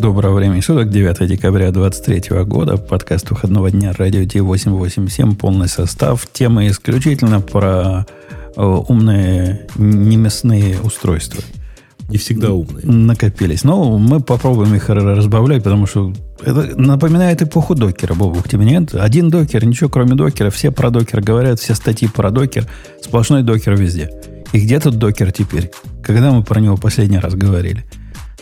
Доброго времени суток, 9 декабря 2023 года, подкаст выходного дня радио T887, полный состав. Тема исключительно про э, умные неместные устройства. Не всегда умные. Накопились. Но мы попробуем их разбавлять, потому что это напоминает эпоху докера, Бобук, тебе нет? Один докер, ничего кроме докера, все про докер говорят, все статьи про докер, сплошной докер везде. И где тут докер теперь? Когда мы про него последний раз говорили?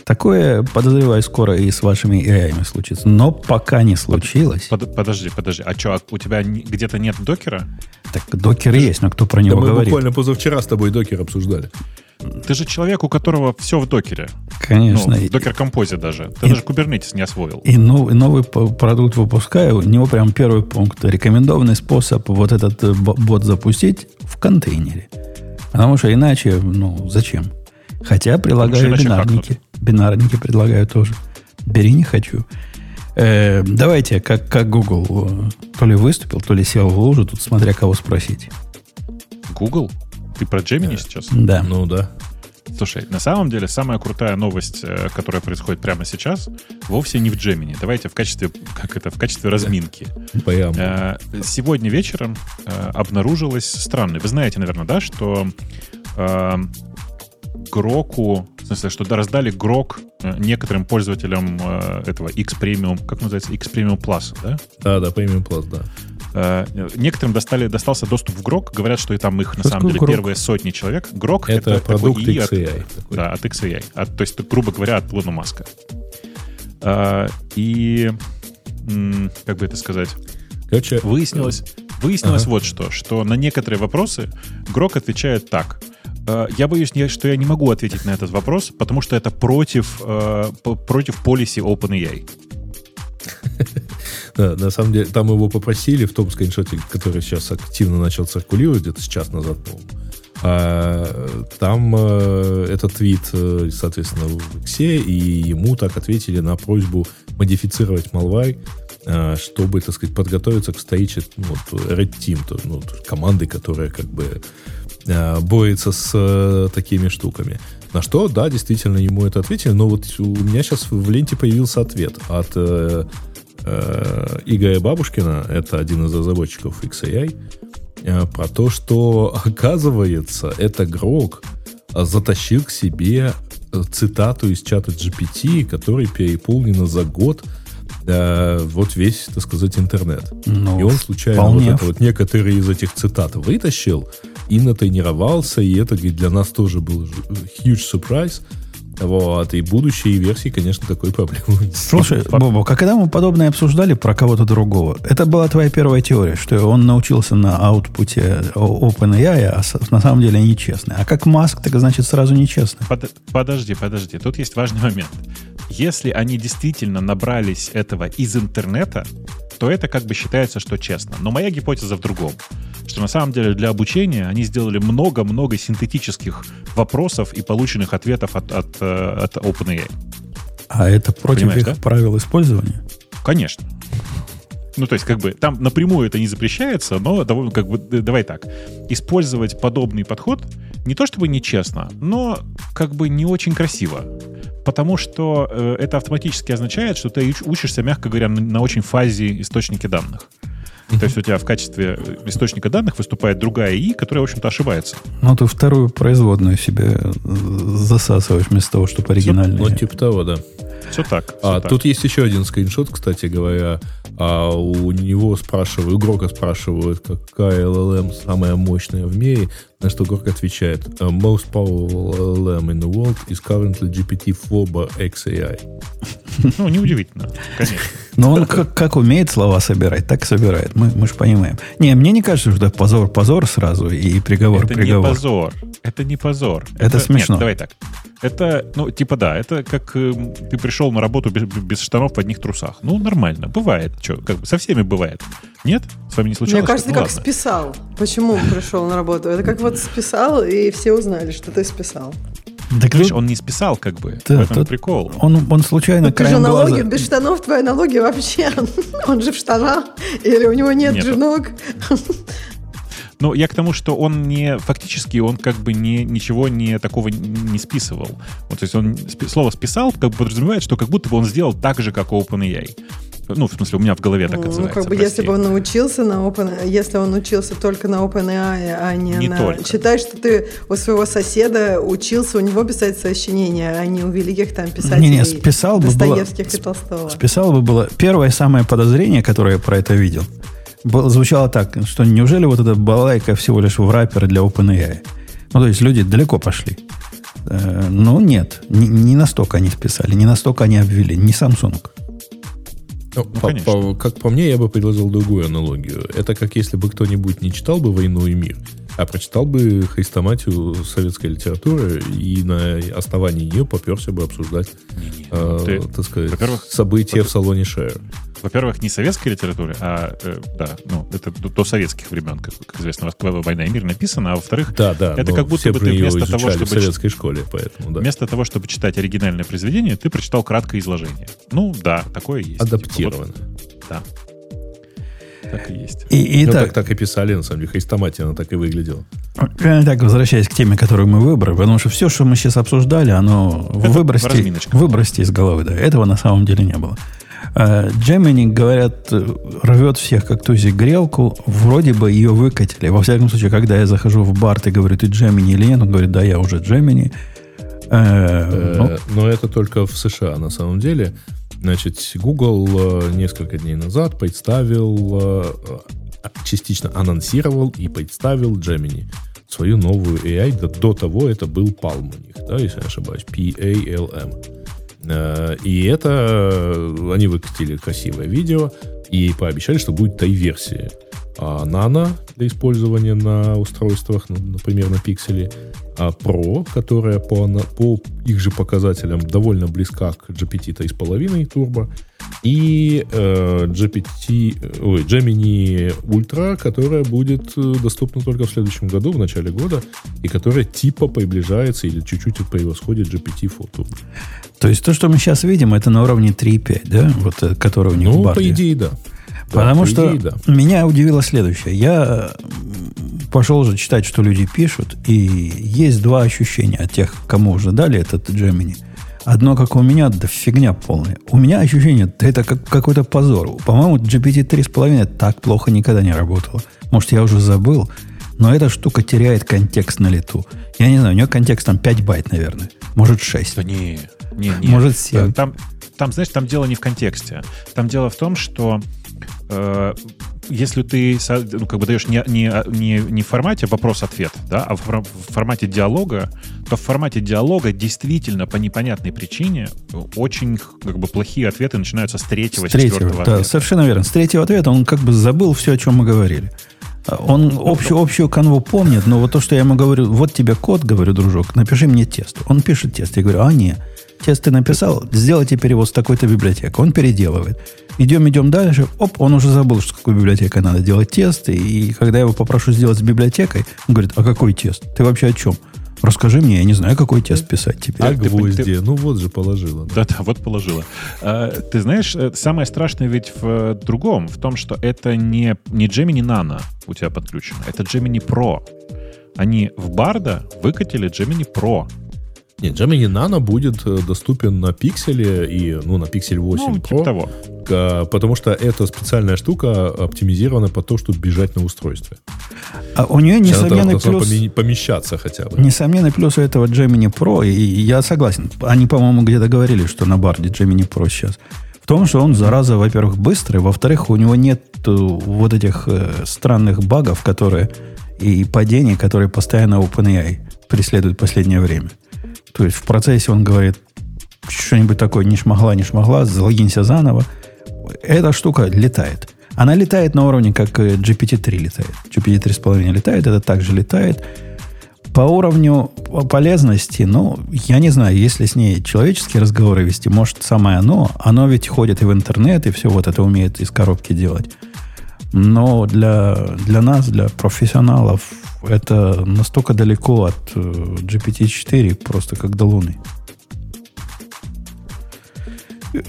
Такое, подозреваю, скоро и с вашими AI случится. Но пока не случилось. Под, подожди, подожди. А что, а у тебя где-то нет докера? Так докер Ты есть, но кто про него да говорит? Мы буквально позавчера с тобой докер обсуждали. Ты же человек, у которого все в докере. Конечно. Ну, в докер-композе даже. Ты и, даже Kubernetes не освоил. И новый, новый продукт выпускаю. У него прям первый пункт. Рекомендованный способ вот этот э, бот запустить в контейнере. Потому что иначе, ну, зачем? Хотя прилагаю бинарники. Бинарники предлагаю тоже. Бери, не хочу. Э, давайте, как, как Google э, то ли выступил, то ли сел в лужу, тут смотря кого спросить. Google? Ты про Gemini сейчас? Да. Ну да. Слушай, на самом деле самая крутая новость, э, которая происходит прямо сейчас, вовсе не в Gemini. Давайте в качестве, как это, в качестве разминки. Прямо. Сегодня вечером обнаружилось странное. Вы знаете, наверное, да, что Гроку, в смысле, что раздали Грок э, некоторым пользователям э, этого X Premium, как называется, X Premium Plus, да? Да, да, Premium Plus, да. Э, некоторым достали, достался доступ в Грок. Говорят, что и там их, на самом деле, Grok? первые сотни человек. Грок — это, это продукт такой XAI. От, да, от XAI. От, то есть, грубо говоря, от Илона Маска. И, как бы это сказать... Короче, выяснилось, выяснилось ага. вот что, что на некоторые вопросы Грок отвечает так — я боюсь, что я не могу ответить на этот вопрос, потому что это против, э, против policy OpenAI. Да, на самом деле, там его попросили в том скриншоте, который сейчас активно начал циркулировать, где-то час назад, по-моему. А, там э, этот твит, э, соответственно, в Иксе, и ему так ответили на просьбу модифицировать Malware, э, чтобы, так сказать, подготовиться к встрече ну, Red Team, то, ну, команды, которая как бы э, борется с э, такими штуками. На что, да, действительно, ему это ответили, но вот у меня сейчас в ленте появился ответ от э, э, Игоря Бабушкина, это один из разработчиков XAI, э, про то, что, оказывается, это Грок затащил к себе э, цитату из чата GPT, который переполнена за год э, вот весь, так сказать, интернет. Ну, и он случайно вот это вот некоторые из этих цитат вытащил, и натренировался, и это для нас тоже был huge surprise. Вот, и будущие версии, конечно, такой проблемы. Слушай, Бобо, когда мы подобное обсуждали про кого-то другого, это была твоя первая теория, что он научился на аутпуте OpenAI, а на самом деле нечестный. А как Маск, так значит сразу нечестный. Под, подожди, подожди, тут есть важный момент. Если они действительно набрались этого из интернета, то это как бы считается, что честно. Но моя гипотеза в другом что на самом деле для обучения они сделали много-много синтетических вопросов и полученных ответов от, от, э, от OpenAI. А это против Понимаешь, их да? правил использования? Конечно. Ну, то есть, как бы, там напрямую это не запрещается, но довольно, как бы, давай так. Использовать подобный подход не то чтобы нечестно, но как бы не очень красиво. Потому что э, это автоматически означает, что ты учишься, мягко говоря, на, на очень фазе источники данных. То есть у тебя в качестве источника данных выступает другая ИИ, которая, в общем-то, ошибается. Ну, ты вторую производную себе засасываешь вместо того, чтобы оригинальную. Ну, типа того, да. Все так. Все а так. тут есть еще один скриншот, кстати говоря. А у него спрашивают, у Грока спрашивают, какая LLM самая мощная в мире, на что Грок отвечает, most powerful LLM in the world is currently GPT-4 XAI. Ну, неудивительно, конечно. Но он как, как умеет слова собирать, так и собирает. Мы, мы же понимаем. Не, мне не кажется, что это позор, позор сразу и приговор, это приговор. Это не позор. Это не позор. Это, это смешно. Нет, давай так. Это, ну, типа, да, это как э, ты пришел на работу без, без штанов в одних трусах. Ну, нормально, бывает. Что, как бы со всеми бывает. Нет? С вами не случалось? Мне кажется, ну, как ладно. списал. Почему он пришел на работу? Это как вот списал, и все узнали, что ты списал. Так Видишь, он не списал, как бы. Да, в этом прикол. Он, он случайно ну, краем ты же налоги, глаза... без штанов твои налоги вообще. Он же в штанах. Или у него нет, нет. же ног. Но я к тому, что он не фактически, он как бы не, ничего не такого не списывал. Вот, то есть он спи- слово списал, как бы подразумевает, что как будто бы он сделал так же, как OpenAI. Ну, в смысле, у меня в голове так Ну, отзывается. как бы, прости. если бы он научился на Open, если он учился только на OpenAI, а не, Не на... только. Считай, что ты у своего соседа учился у него писать сочинения, а не у великих там писателей Не-не, списал бы было- Достоевских и Толстого. Списал бы было... Первое самое подозрение, которое я про это видел, было, звучало так, что неужели вот эта балайка всего лишь в раппер для OpenAI? Ну, то есть люди далеко пошли. Э, ну, нет, не, не настолько они списали, не настолько они обвели, не Samsung. Ну, по- конечно. по- как по мне, я бы предложил другую аналогию. Это как если бы кто-нибудь не читал бы «Войну и мир», а прочитал бы хрестоматию советской литературы и на основании нее поперся бы обсуждать, э, Ты, так сказать, во-первых, события в салоне Шер. Во-первых, не советской литературы, а, э, да, ну, это до, до советских времен, как, как известно, «Москва, война и мир» написано, а во-вторых, Да, да. Это как будто бы ты вместо того, чтобы в советской школе, поэтому, да. вместо того, чтобы читать оригинальное произведение, ты прочитал краткое изложение. Ну, да, такое есть. Адаптировано. Типа вот, да. Так и есть. И, Ну, итак, так, так и писали, на самом деле. Хрестоматия, она так и выглядела. Э, Так, возвращаясь к теме, которую мы выбрали, потому что все, что мы сейчас обсуждали, оно выбросьте, выбросьте из головы. Да. Этого на самом деле не было. Э, Gemini, говорят, рвет всех как тузик грелку. Вроде бы ее выкатили. Во всяком случае, когда я захожу в бар, ты говорю, ты Gemini или нет? Он говорит, да, я уже Gemini. Э, ну, Э, Но это только в США на самом деле. Значит, Google несколько дней назад представил, частично анонсировал и представил Gemini, свою новую AI. До, до того это был Palm у них, да, если я не ошибаюсь, P-A-L-M. Э, И это э, они выкатили красивое видео и пообещали, что будет. А Nano для использования на устройствах, ну, например, на пикселе, Pro, которая по, по их же показателям довольно близка к GPT 3.5 Turbo, и э, GPT, э, ой, Gemini Ultra, которая будет э, доступна только в следующем году, в начале года, и которая типа приближается или чуть-чуть превосходит GPT-4 Turbo. то есть то, что мы сейчас видим, это на уровне 3.5, да? Вот, э, который у них в Ну, барде. по идее, да. Да, Потому по что идее, да. меня удивило следующее. Я пошел уже читать, что люди пишут, и есть два ощущения от тех, кому уже дали этот Gemini. Одно, как у меня, да фигня полная. У меня ощущение, да это как какой-то позор. По-моему, GPT 3.5 так плохо никогда не работало. Может, я уже забыл, но эта штука теряет контекст на лету. Я не знаю, у нее контекст там 5 байт, наверное. Может, 6. Да не, не, не. Может, 7. Там, там, знаешь, там дело не в контексте. Там дело в том, что э, если ты ну, как бы даешь не, не, не, не в формате вопрос-ответ, да, а в, фор- в формате диалога, то в формате диалога действительно по непонятной причине очень как бы плохие ответы начинаются с третьего, С третьего, четвертого да, ответа. совершенно верно. С третьего ответа он как бы забыл все, о чем мы говорили. А Он общую, общую канву помнит, но вот то, что я ему говорю, вот тебе код, говорю, дружок, напиши мне тест. Он пишет тест. Я говорю, а не, тест ты написал, сделайте перевод с такой-то библиотекой. Он переделывает. Идем, идем дальше. Оп, он уже забыл, что с какой библиотекой надо делать тест. И когда я его попрошу сделать с библиотекой, он говорит, а какой тест? Ты вообще о чем? Расскажи мне, я не знаю, какой тест писать теперь. А гвозди? ты- Ну вот же положила. да. Да-да, вот положила. А, Ты знаешь, э, самое страшное ведь в э, другом, в том, что это не, не Gemini Nano у тебя подключено, это Gemini Pro. Они в Барда выкатили Gemini Pro. Нет, Gemini Nano будет э, доступен на пикселе и, ну, на пиксель 8 Ну, Pro, типа того. а, потому что эта специальная штука оптимизирована под то, чтобы бежать на устройстве. А у нее она несомненный плюс... помещаться хотя бы. Несомненный плюс у этого Gemini Pro, и я согласен, они, по-моему, где-то говорили, что на барде Gemini Pro сейчас, в том, что он, зараза, во-первых, быстрый, во-вторых, у него нет э, вот этих э, странных багов, которые и падений, которые постоянно OpenAI преследуют в последнее время. То есть в процессе он говорит что-нибудь такое, не шмогла, не шмогла, залогинься заново. Эта штука летает. Она летает на уровне, как э, GPT-3 летает. GPT 3.5 летает, это также летает. По уровню полезности, ну, я не знаю, если с ней человеческие разговоры вести, может, самое оно. Оно ведь ходит и в интернет, и все вот это умеет из коробки делать. Но для, для нас, для профессионалов, это настолько далеко от э, GPT-4, просто как до Луны.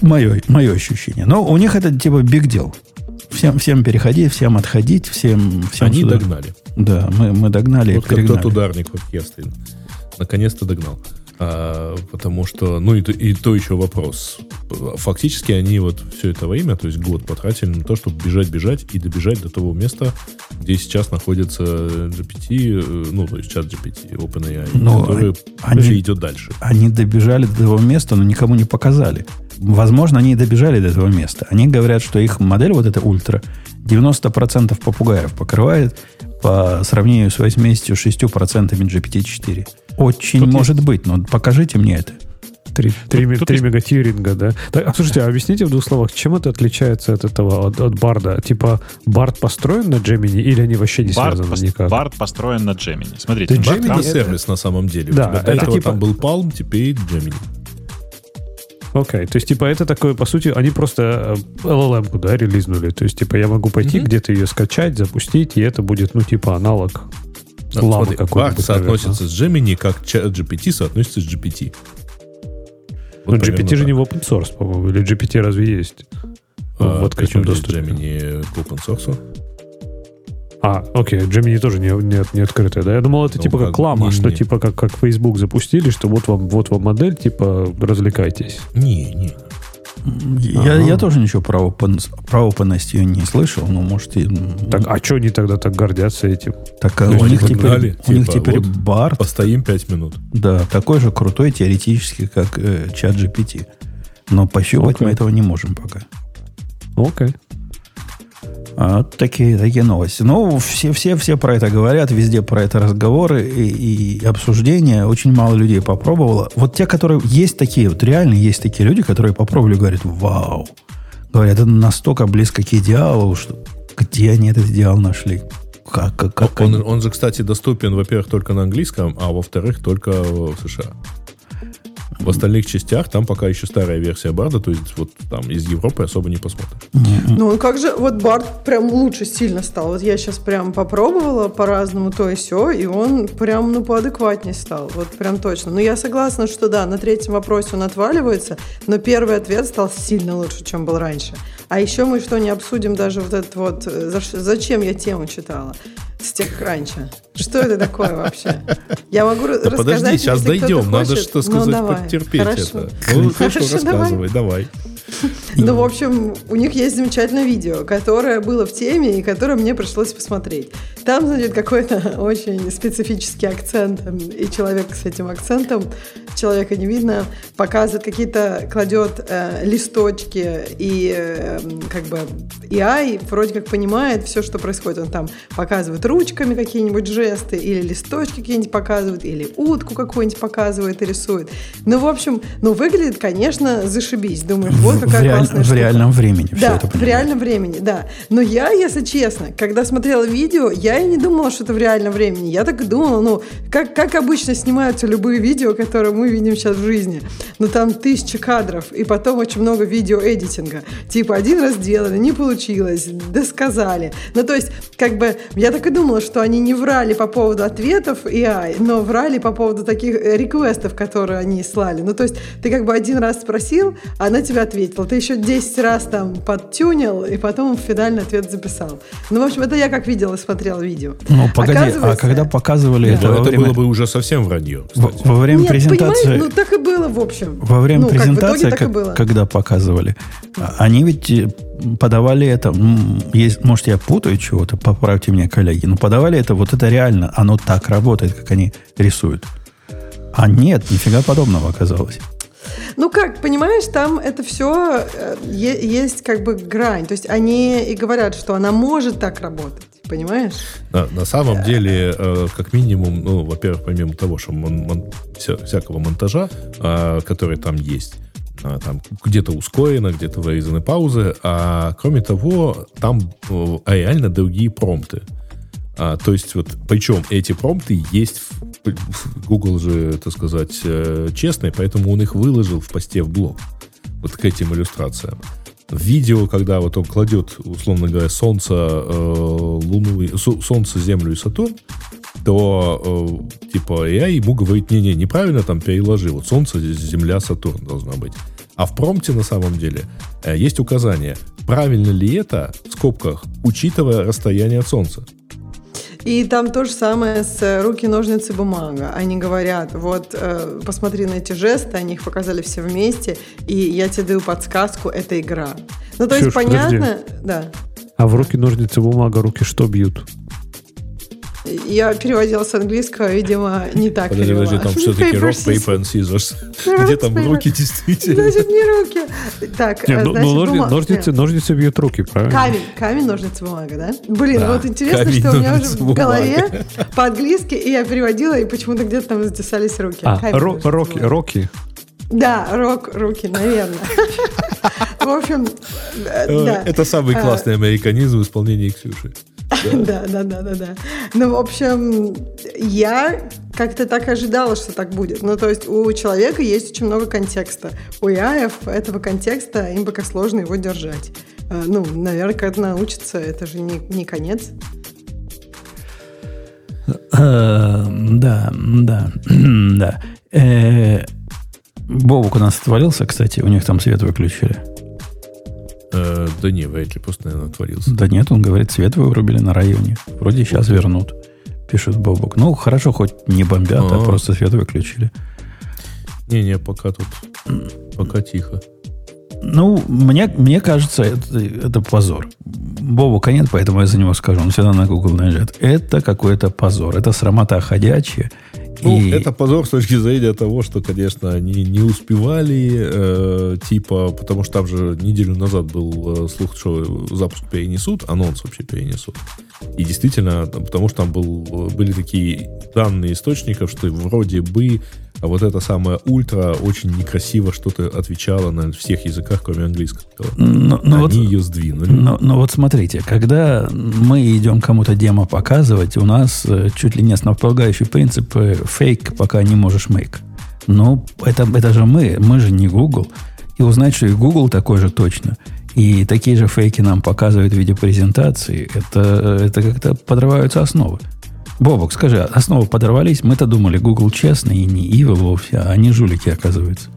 Мое, мое ощущение. Но у них это типа big deal. Всем, всем переходить, всем отходить, всем, всем Они сюда. догнали. Да, мы, мы догнали Вот и как тот ударник в оркестре. Наконец-то догнал. А, потому что, ну и, то- и то еще вопрос. Фактически они вот все это время, то есть год потратили на то, чтобы бежать-бежать и добежать до того места, где сейчас находится GPT, э, ну, то есть чат GPT, OpenAI, Ну, который они- идет дальше. Они добежали до этого места, но никому не показали. Возможно, они и добежали до этого места. Они говорят, что их модель, вот эта ультра, 90% попугаев покрывает по сравнению с 86% GPT-4. Очень Тут может быть, но покажите мне это. 3, 3, Тут- тут 3 есть- мегатьюринга, да? Так, а слушайте, а объясните в двух словах, чем это отличается от этого, от, от Барда? Типа, Бард построен на Gemini или они вообще не Бард, связаны пос- никак? Бард построен на Gemini. Смотрите, Ты Бард Gemini там- Это сервис на самом деле. Да, У тебя до это этого типа- там был Palm, теперь Gemini. Окей, то есть, типа, это такое, по сути, они просто э, LLM, да, релизнули. То есть, типа, я могу пойти где-то ее скачать, запустить, и это будет, ну, типа, аналог Ну, Llama смотри, Bard соотносится с Gemini, как GPT соотносится с GPT. Ну, Вот примерно GPT же не в open source, по-моему, или GPT разве есть? А, в открытом доступе. Gemini к open source. А, окей, Gemini тоже не, не, не открытая, да? Я думал, это Ну, типа как как- Лама, не- что не. типа как, как Facebook запустили, что вот вам, вот вам модель, типа развлекайтесь. Не, не. Я, Ага. я тоже ничего про, open, про ее не слышал, но может и... Так, а что они тогда так гордятся этим? так, а ну, у они них теперь, у них типа, теперь вот. Барт, Постоим 5 минут. да, такой же крутой теоретически, как э, чат GPT. Но пощупать Окей. мы этого не можем пока. Окей. А, такие, такие новости. Ну, все, все, все про это говорят, везде про это разговоры и, и обсуждения. Очень мало людей попробовало. Вот те, которые есть такие, вот реально есть такие люди, которые попробовали, говорят, вау. Говорят, это настолько близко к идеалу, что где они этот идеал нашли? Как, как, как Он, они? он же, кстати, доступен, во-первых, только на английском, а во-вторых, только в США. В остальных частях там пока еще старая версия Барда, то есть вот там из Европы особо не посмотришь. Ну, как же, вот Барт прям лучше сильно стал. Вот я сейчас прям попробовала по-разному то и все, и он прям, ну, поадекватнее стал. Вот прям точно. Ну, я согласна, что да, на третьем вопросе он отваливается, но первый ответ стал сильно лучше, чем был раньше. А еще мы что, не обсудим даже вот этот вот, э, зачем я тему читала с тех раньше? Что это такое вообще? Я могу Да рассказать, подожди, сейчас дойдем. Надо хочет. что Ну, сказать, давай. подтерпеть Хорошо. это. Ну, хорошо, Хорошо, давай. рассказывай, давай. Ну, в общем, у них есть замечательное видео, которое было в теме и которое мне пришлось посмотреть. Там, значит, какой-то очень специфический акцент, и человек с этим акцентом, человека не видно, показывает какие-то, кладет э, листочки, и э, как бы AI вроде как понимает все, что происходит. Он там показывает ручками какие-нибудь жесты, или листочки какие-нибудь показывает, или утку какую-нибудь показывает и рисует. Ну, в общем, ну, выглядит, конечно, зашибись. Думаешь, вот в, какая реаль- классная в реальном времени Да, это в понимаю. реальном времени, да. Но я, если честно, когда смотрела видео, я и не думала, что это в реальном времени. Я так и думала, ну, как, как обычно снимаются любые видео, которые мы видим сейчас в жизни. Ну, там тысячи кадров, и потом очень много видеоэдитинга. Типа, один раз сделали, не получилось, досказали. Ну, то есть, как бы, я так и думала, что они не врали по поводу ответов AI, но врали по поводу таких э, реквестов, которые они слали. Ну, то есть, ты как бы один раз спросил, а она тебе ответила. Ты еще 10 раз там подтюнил, и потом финальный ответ записал. Ну, в общем, это я как видела, смотрела видео. Ну, погоди, а когда показывали Ну, это, во это время, было бы уже совсем вранье, во, кстати. во время Нет, презентации... ну так и было, в общем. Во время ну, как, презентации, итоге так и как- было. когда показывали, а, они ведь э, подавали это, есть, может, я путаю чего-то, поправьте меня, коллеги, но подавали это, вот это реально, оно так работает, как они рисуют. А нет, нифига подобного оказалось. Ну как, понимаешь, там это все есть как бы грань. То есть они и говорят, что она может так работать. Понимаешь? На, на самом деле, э, как минимум, ну, во-первых, помимо того, что мон- мон- вся- всякого монтажа, э, который там есть, а, там где-то ускорено, где-то вырезаны паузы, а кроме того, там э, реально другие промпты. А, то есть вот, причем эти промпты есть, в, Google же, так сказать, э, честный, поэтому он их выложил в посте в блог, вот к этим иллюстрациям. Видео, когда вот он кладет, условно говоря, Солнце, э, Луну, Солнце, Землю и Сатурн, то э, типа я ему говорит, не-не, неправильно там переложи, вот Солнце, Земля, Сатурн должна быть. А в промпте на самом деле э, есть указание, правильно ли это, в скобках, учитывая расстояние от Солнца. И там то же самое с э, руки, ножницы, бумага. Они говорят, вот э, посмотри на эти жесты, они их показали все вместе, и я тебе даю подсказку, это игра. Ну, то есть Ксюш, понятно, да. А в руки ножницы бумага, руки что бьют? Я переводила с английского, видимо, не так Подожди, подожди, там все-таки rock, paper and scissors. Где там руки действительно? Значит, не руки. Так, Не, ну, значит, ну, ножницы, ножницы бьют руки, правильно? Камень, камень, ножницы, бумага, да? Блин, Да, вот интересно, камень, что у меня уже в голове по-английски, и я переводила, и почему-то где-то там затесались руки. А, Камень, ро- ножницы, роки, роки. Да, рок, руки, наверное. В общем, э, Э, да. Это самый А, классный американизм в исполнении Ксюши. Да, да, да, да, да. Ну, в общем, я как-то так ожидала, что так будет. Ну, то есть у человека есть очень много контекста. У яев этого контекста им пока сложно его держать. Э, Ну, наверное, когда научится, это же не, не конец. Э, Да, да, да. Э, Бобук у нас отвалился, кстати, у них там свет выключили. Э, Да не, вряд ли, просто, наверное, отворился. Да нет, он говорит, свет вырубили на районе. Вроде сейчас вернут, пишет Бобук. Ну, хорошо, хоть не бомбят, а А. просто свет выключили. Не-не, пока тут, пока тихо. Ну, мне, мне кажется, это, это позор. Бобука нет, поэтому я за него скажу. Он всегда на Google наезжает. Это какой-то позор. Это срамота ходячая. Ну, И- это позор с точки зрения того, что, конечно, они не успевали, э, типа, потому что там же неделю назад был э, слух, что запуск перенесут, анонс вообще перенесут. И действительно, потому что там был, были такие данные источников, что вроде бы а вот это самое ультра очень некрасиво что-то отвечало на всех языках, кроме английского. Ну, ну они вот- ее сдвинули. Но, но вот смотрите, когда мы идем кому-то демо показывать, у нас э, чуть ли не основополагающий принцип э, фейк, пока не можешь make. Ну, это, это же мы, мы же не Google. И узнать, что и Google такой же точно, и такие же фейки нам показывают в виде презентации, это, это как-то подрываются основы. Бобок, скажи, основы подорвались? Мы-то думали, Google честный и не evil вовсе, а они жулики, оказывается.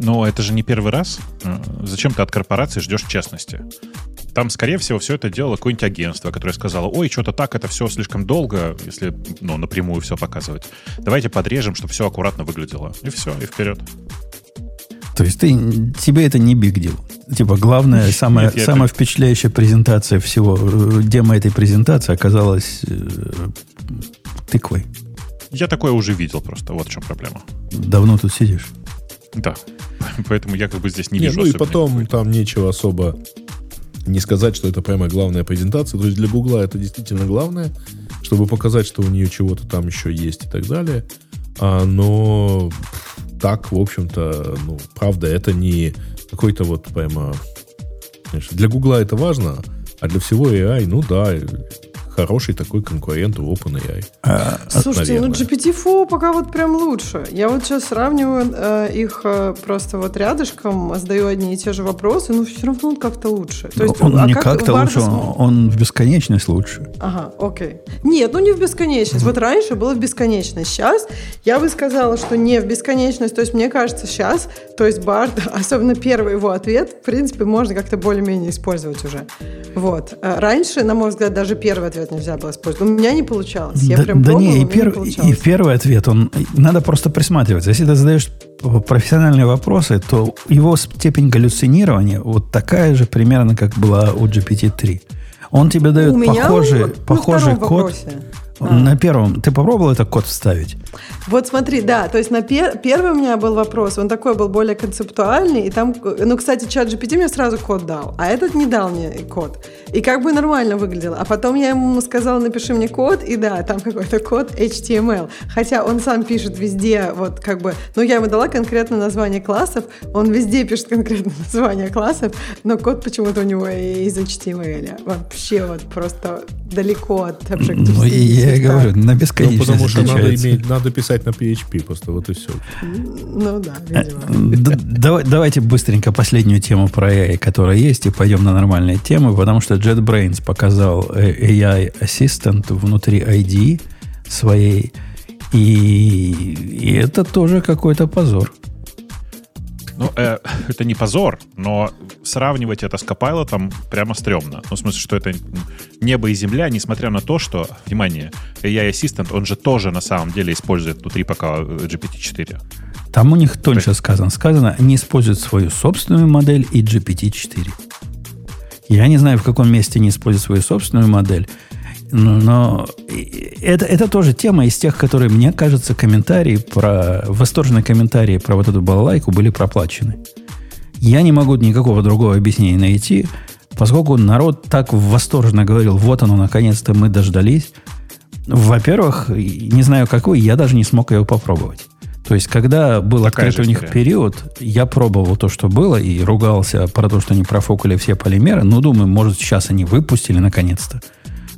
Но это же не первый раз. Зачем ты от корпорации ждешь честности? Там, скорее всего, все это делало какое-нибудь агентство, которое сказало, ой, что-то так, это все слишком долго, если ну, напрямую все показывать. Давайте подрежем, чтобы все аккуратно выглядело. И все, и вперед. То есть ты, тебе это не big deal. Типа, главная, самая, Нет, самая впечатляющая презентация всего, э, демо этой презентации оказалась э, тыквой. Я такое уже видел просто, вот в чем проблема. Давно тут сидишь. Да. Поэтому я как бы здесь не, Не, вижу ну и потом какой-то. там нечего особо не сказать, что это прямо главная презентация. То есть для Гугла это действительно главное, чтобы показать, что у нее чего-то там еще есть и так далее. А, но так, в общем-то, ну, правда, это не какой-то вот прямо... знаешь, для Гугла это важно, а для всего AI, ну да, хороший такой конкурент у OpenAI. А, Слушайте, ну наверное. GPT-4 пока вот прям лучше. Я вот сейчас сравниваю э, их э, просто вот рядышком, задаю одни и те же вопросы, но все равно он как-то лучше. То есть, он а не как как-то лучше, он, он в бесконечность лучше. Ага, окей. Нет, ну не в бесконечность. Вот раньше было в бесконечность. Сейчас я бы сказала, что не в бесконечность. То есть мне кажется, сейчас, то есть Бард, особенно первый его ответ, в принципе, можно как-то более-менее использовать уже. Вот. А Раньше, на мой взгляд, даже первый ответ нельзя было использовать. У меня не получалось. Я да, прям да пробовала, не, и, меня пер- не и первый ответ, он надо просто присматриваться. Если ты задаешь профессиональные вопросы, то его степень галлюцинирования вот такая же примерно, как была у GPT-3. Он тебе дает У меня похожий, на похожий втором код. вопросе. А. На первом. Ты попробовал этот код вставить? Вот смотри, да, то есть на пер- первый у меня был вопрос, он такой был более концептуальный, и там, ну, кстати, чат GPT мне сразу код дал, а этот не дал мне код. И как бы нормально выглядело. А потом я ему сказала, напиши мне код, и да, там какой-то код HTML. Хотя он сам пишет везде, вот как бы, ну, я ему дала конкретное название классов, он везде пишет конкретное название классов, но код почему-то у него из HTML. Вообще вот просто далеко от Objective-C. Ну, я и говорю, на Ну, бесконечность потому что надо, иметь, надо писать на PHP просто, вот и все. Ну да, видимо. Давай- Давайте быстренько последнюю тему про AI, которая есть, и пойдем на нормальные темы, потому что JetBrains показал э, AI Assistant внутри ID своей, и, и это тоже какой-то позор. Ну, э, это не позор, но сравнивать это с Copilot прямо стрёмно. Ну, в смысле, что это небо и земля, несмотря на то, что, внимание, AI Assistant, он же тоже на самом деле использует внутри пока GPT-4. Там у них тоньше есть... сказано. Сказано, они используют свою собственную модель и GPT-4. Я не знаю, в каком месте они используют свою собственную модель, но это, это тоже тема из тех, которые, мне кажется, комментарии про... Восторженные комментарии про вот эту балалайку были проплачены. Я не могу никакого другого объяснения найти, поскольку народ так восторженно говорил, вот оно, наконец-то мы дождались. Во-первых, не знаю какой, я даже не смог ее попробовать. То есть, когда был Такая открыт у них период, я пробовал то, что было, и ругался про то, что они профокали все полимеры. Ну, думаю, может, сейчас они выпустили наконец-то.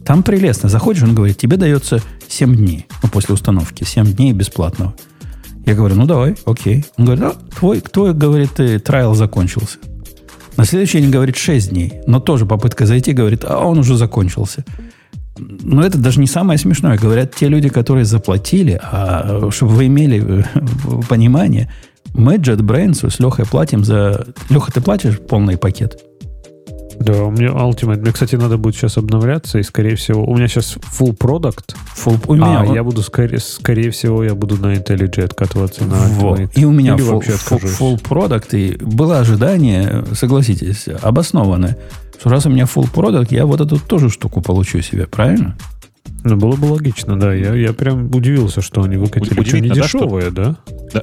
Там прелестно. Заходишь, он говорит, тебе дается 7 дней ну, после установки. 7 дней бесплатного. Я говорю, ну давай, окей. Он говорит, а, твой, твой, говорит, трайл закончился. На следующий день говорит 6 дней. Но тоже попытка зайти, говорит, а он уже закончился. Но это даже не самое смешное. Говорят, те люди, которые заплатили, а чтобы вы имели э, понимание, мы JetBrains с Лехой платим за... Леха, ты платишь полный пакет? Да, у меня Ultimate. Мне, кстати, надо будет сейчас обновляться, и, скорее всего, у меня сейчас full product. Full, у меня, а, он... я буду, скорее, скорее всего, я буду на IntelliJ откатываться на вот. И у меня full, full, full product, и было ожидание, согласитесь, обоснованное, что раз у меня full product, я вот эту тоже штуку получу себе, правильно? Ну, было бы логично, да. Я, я прям удивился, что они выкатили. Причем не да, что, да?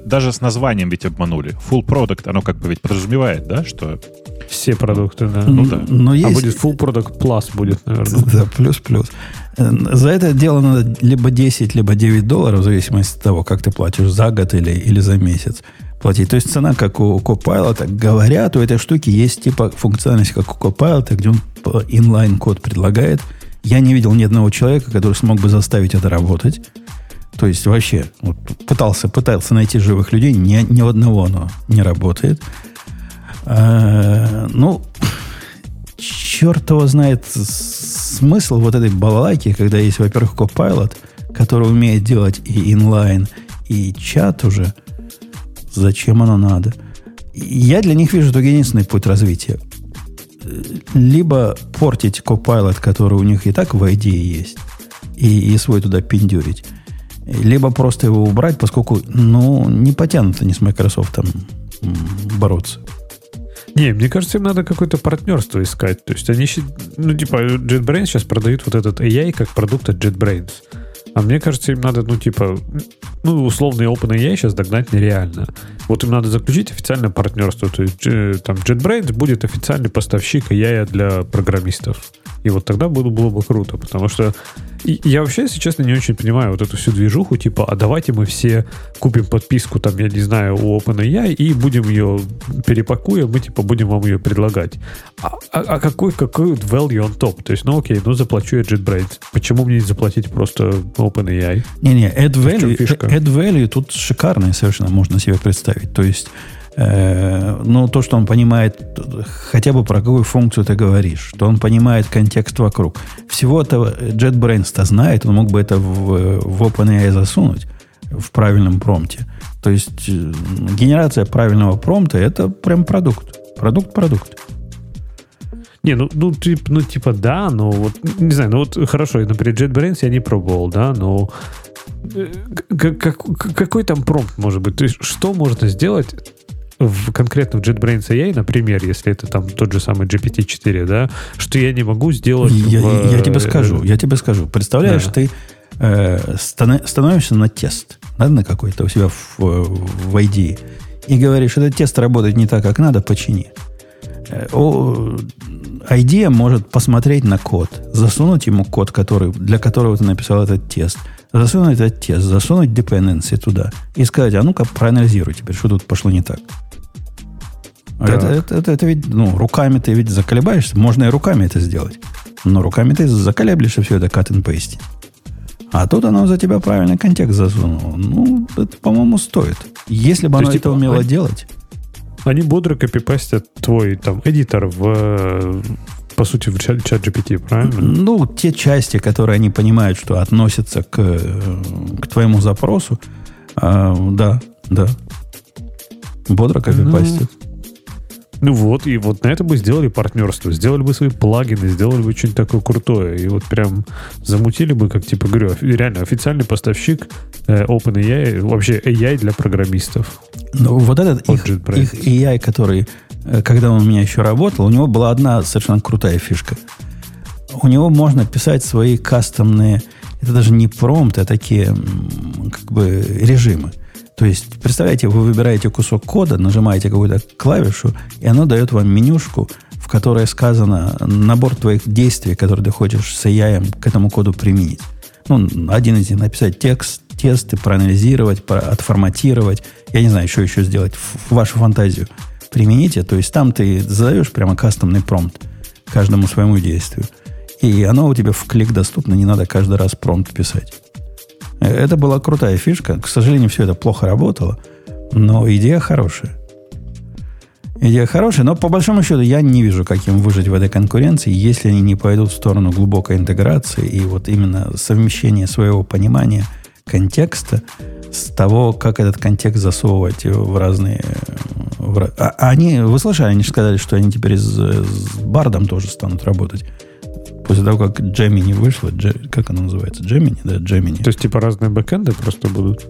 Даже с названием ведь обманули. Full product, оно как бы ведь подразумевает, да, что... Все продукты, да. Ну да. Но а есть... А будет full product plus будет, наверное. Да, плюс-плюс. За это дело надо либо 10, либо 9 долларов, в зависимости от того, как ты платишь, за год или, или за месяц платить. То есть цена, как у Copilot, говорят, у этой штуки есть типа функциональность, как у Copilot, где он inline-код предлагает – я не видел ни одного человека, который смог бы заставить это работать. То есть вообще вот, пытался, пытался найти живых людей, ни, ни одного оно не работает. А, ну, черт его знает смысл вот этой балалайки, когда есть, во-первых, Copilot, который умеет делать и инлайн, и чат уже. Зачем оно надо? Я для них вижу только единственный путь развития либо портить Copilot, который у них и так в ID есть, и, и свой туда пиндюрить, либо просто его убрать, поскольку, ну, не потянут они с Microsoft бороться. Не, мне кажется, им надо какое-то партнерство искать. То есть они, ну, типа, JetBrains сейчас продают вот этот AI как продукт от JetBrains. А мне кажется, им надо, ну, типа, ну, условный OpenAI сейчас догнать нереально. Вот им надо заключить официальное партнерство. То есть, э, там, JetBrains будет официальный поставщик AI для программистов. И вот тогда было, было бы круто, потому что я вообще, если честно, не очень понимаю вот эту всю движуху, типа, а давайте мы все купим подписку, там, я не знаю, у OpenAI и будем ее перепакуем, мы, типа, будем вам ее предлагать. А, а, а какой, какой value on top? То есть, ну, окей, ну, заплачу я JetBrains. Почему мне не заплатить просто OpenAI? Не-не, add value, add value тут шикарное совершенно можно себе представить. То есть, Э, ну, то, что он понимает хотя бы про какую функцию ты говоришь, что он понимает контекст вокруг. Всего этого JetBrains-то знает, он мог бы это в, в OpenAI засунуть в правильном промте. То есть э, генерация правильного промта – это прям продукт. Продукт-продукт. Не, ну, ну, тип, ну, типа, да, но вот, не знаю, ну, вот, хорошо, например, JetBrains я не пробовал, да, но э, как, как, какой там промпт может быть? То есть, что можно сделать в, конкретно в JetBrains AI, например, если это там тот же самый GPT-4, да, что я не могу сделать... Я, в, я тебе скажу, я тебе скажу. Представляешь, да. ты э, становишься на тест, да, на какой-то у себя в, в ID, и говоришь, этот тест работает не так, как надо, почини. Э, о, ID может посмотреть на код, засунуть ему код, который, для которого ты написал этот тест, засунуть этот тест, засунуть dependency туда и сказать, а ну-ка проанализируй теперь, что тут пошло не так. Это, это, это, это ведь, ну, руками ты ведь заколебаешься. Можно и руками это сделать. Но руками ты заколеблешь и все это cut and paste. А тут оно за тебя правильный контекст засунуло. Ну, это, по-моему, стоит. Если бы То оно есть, это типа, умело они, делать. Они бодро копипастят твой там эдитор в по сути, в чат, чат GPT, правильно? Ну, те части, которые они понимают, что относятся к, к твоему запросу, э, да, да. Бодро копипастит. Ну вот, и вот на это бы сделали партнерство, сделали бы свои плагины, сделали бы что-нибудь такое крутое, и вот прям замутили бы, как типа, говорю, реально официальный поставщик э, OpenAI, вообще AI для программистов. Ну, вот этот От их, их AI, который, э, когда он у меня еще работал, у него была одна совершенно крутая фишка. У него можно писать свои кастомные, это даже не промпты, а такие как бы режимы. То есть, представляете, вы выбираете кусок кода, нажимаете какую-то клавишу, и оно дает вам менюшку, в которой сказано набор твоих действий, которые ты хочешь с AI к этому коду применить. Ну, один из них написать текст, тесты, проанализировать, про- отформатировать. Я не знаю, что еще сделать. В вашу фантазию примените. То есть там ты задаешь прямо кастомный промпт каждому своему действию. И оно у тебя в клик доступно, не надо каждый раз промпт писать. Это была крутая фишка. К сожалению, все это плохо работало, но идея хорошая. Идея хорошая, но по большому счету я не вижу, как им выжить в этой конкуренции, если они не пойдут в сторону глубокой интеграции и вот именно совмещения своего понимания контекста с того, как этот контекст засовывать в разные... в а- а они, вы слышали, они же сказали, что они теперь с, с Бардом тоже станут работать. После того, как Gemini вышло, как оно называется? Gemini, да, Gemini. То есть, типа, разные бэкэнды просто будут.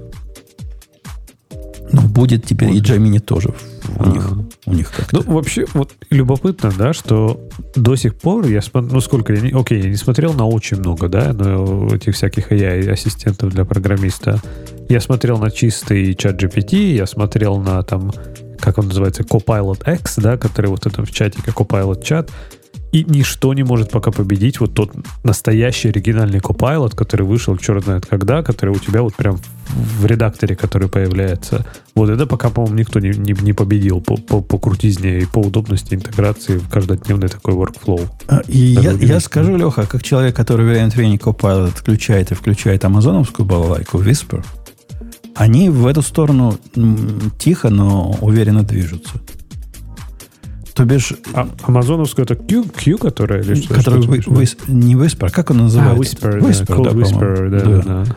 Ну, будет теперь и Gemini тоже у них, А. у них как-то. Ну, вообще, вот любопытно, да, что до сих пор я смотрю, ну, сколько я не, окей, я не смотрел на очень много, да, но этих всяких AI-ассистентов для программиста. Я смотрел на чистый чат GPT, я смотрел на там, как он называется, Copilot X, да, который вот это в чатике Copilot чат, и ничто не может пока победить вот тот настоящий оригинальный Copilot, который вышел черт знает когда, который у тебя вот прям в редакторе, который появляется. Вот это пока, по-моему, никто не, не, не победил по, по, по крутизне и по удобности интеграции в каждодневный такой workflow. А, И Даже я, я скажу, Леха, как человек, который время от времени Copilot отключает и включает амазоновскую балалайку Whisper, они в эту сторону тихо, но уверенно движутся. То бишь, А амазоновская это Q, Q которая или что? который что выс- не Whisper, как он А, называется? Whisper, да, Code да, Whisper, да, да, да.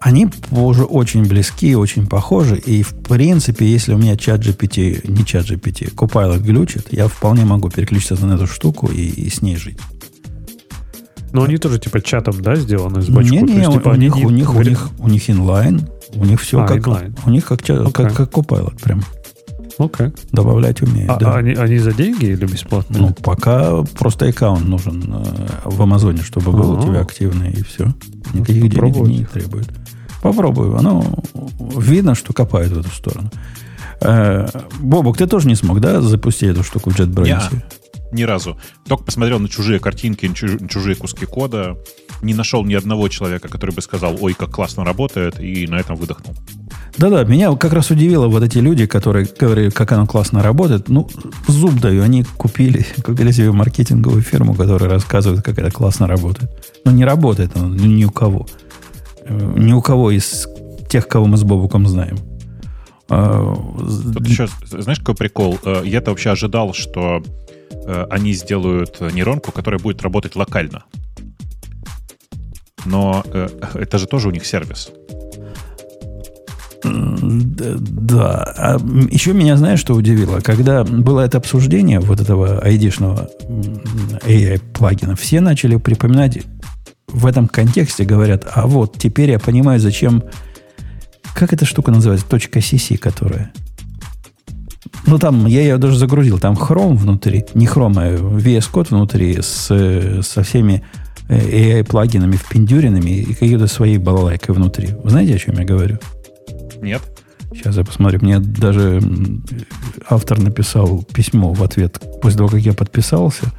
Они уже очень близки, очень похожи. И, в принципе, если у меня чат GPT, не чат GPT, Copilot глючит, я вполне могу переключиться на эту штуку и, и с ней жить. Но они тоже типа чатом, да, сделаны с бачку? Не, не, есть, у, типа, у них, не у них, у них, у них инлайн, у них все А, как, инлайн. у них как, ча- как, Окей. как Copilot, прям Окей. добавлять умеют. А, да. а они, они за деньги или бесплатно? Ну, пока просто аккаунт нужен э, в Амазоне, чтобы был у А. тебя активный, и все. Никаких денег не требует. Попробую. Оно видно, что копают в эту сторону. Э, Бобок, ты тоже не смог, да, запустить эту штуку в JetBrains? Ни разу. Только посмотрел на чужие картинки, на чужие куски кода. Не нашел ни одного человека, который бы сказал, ой, как классно работает, и на этом выдохнул. Да-да, меня как раз удивило вот эти люди, которые говорили, как оно классно работает. Ну, зуб даю, они купили, купили себе маркетинговую фирму, которая рассказывает, как это классно работает. Но не работает оно ни у кого. Э, Ни у кого из тех, кого мы с Бобуком знаем. Тут еще, знаешь, какой прикол? Э, Я-то вообще ожидал, что э, они сделают нейронку, которая будет работать локально. Но э, это же тоже у них сервис. Д- Да. А, еще меня, знаешь, что удивило? Когда было это обсуждение вот этого ID-шного AI-плагина, все начали припоминать в этом контексте, говорят, а вот теперь я понимаю, зачем... Как эта штука называется? Точка CC, которая... Ну, там, я ее даже загрузил. Там Chrome внутри, не Chrome, а VS Code внутри с, э, со всеми э, AI-плагинами впендюренными и какой-то своей балалайкой внутри. Вы знаете, о чем я говорю? Нет? Сейчас я посмотрю. Мне даже автор написал письмо в ответ после того, как я подписался.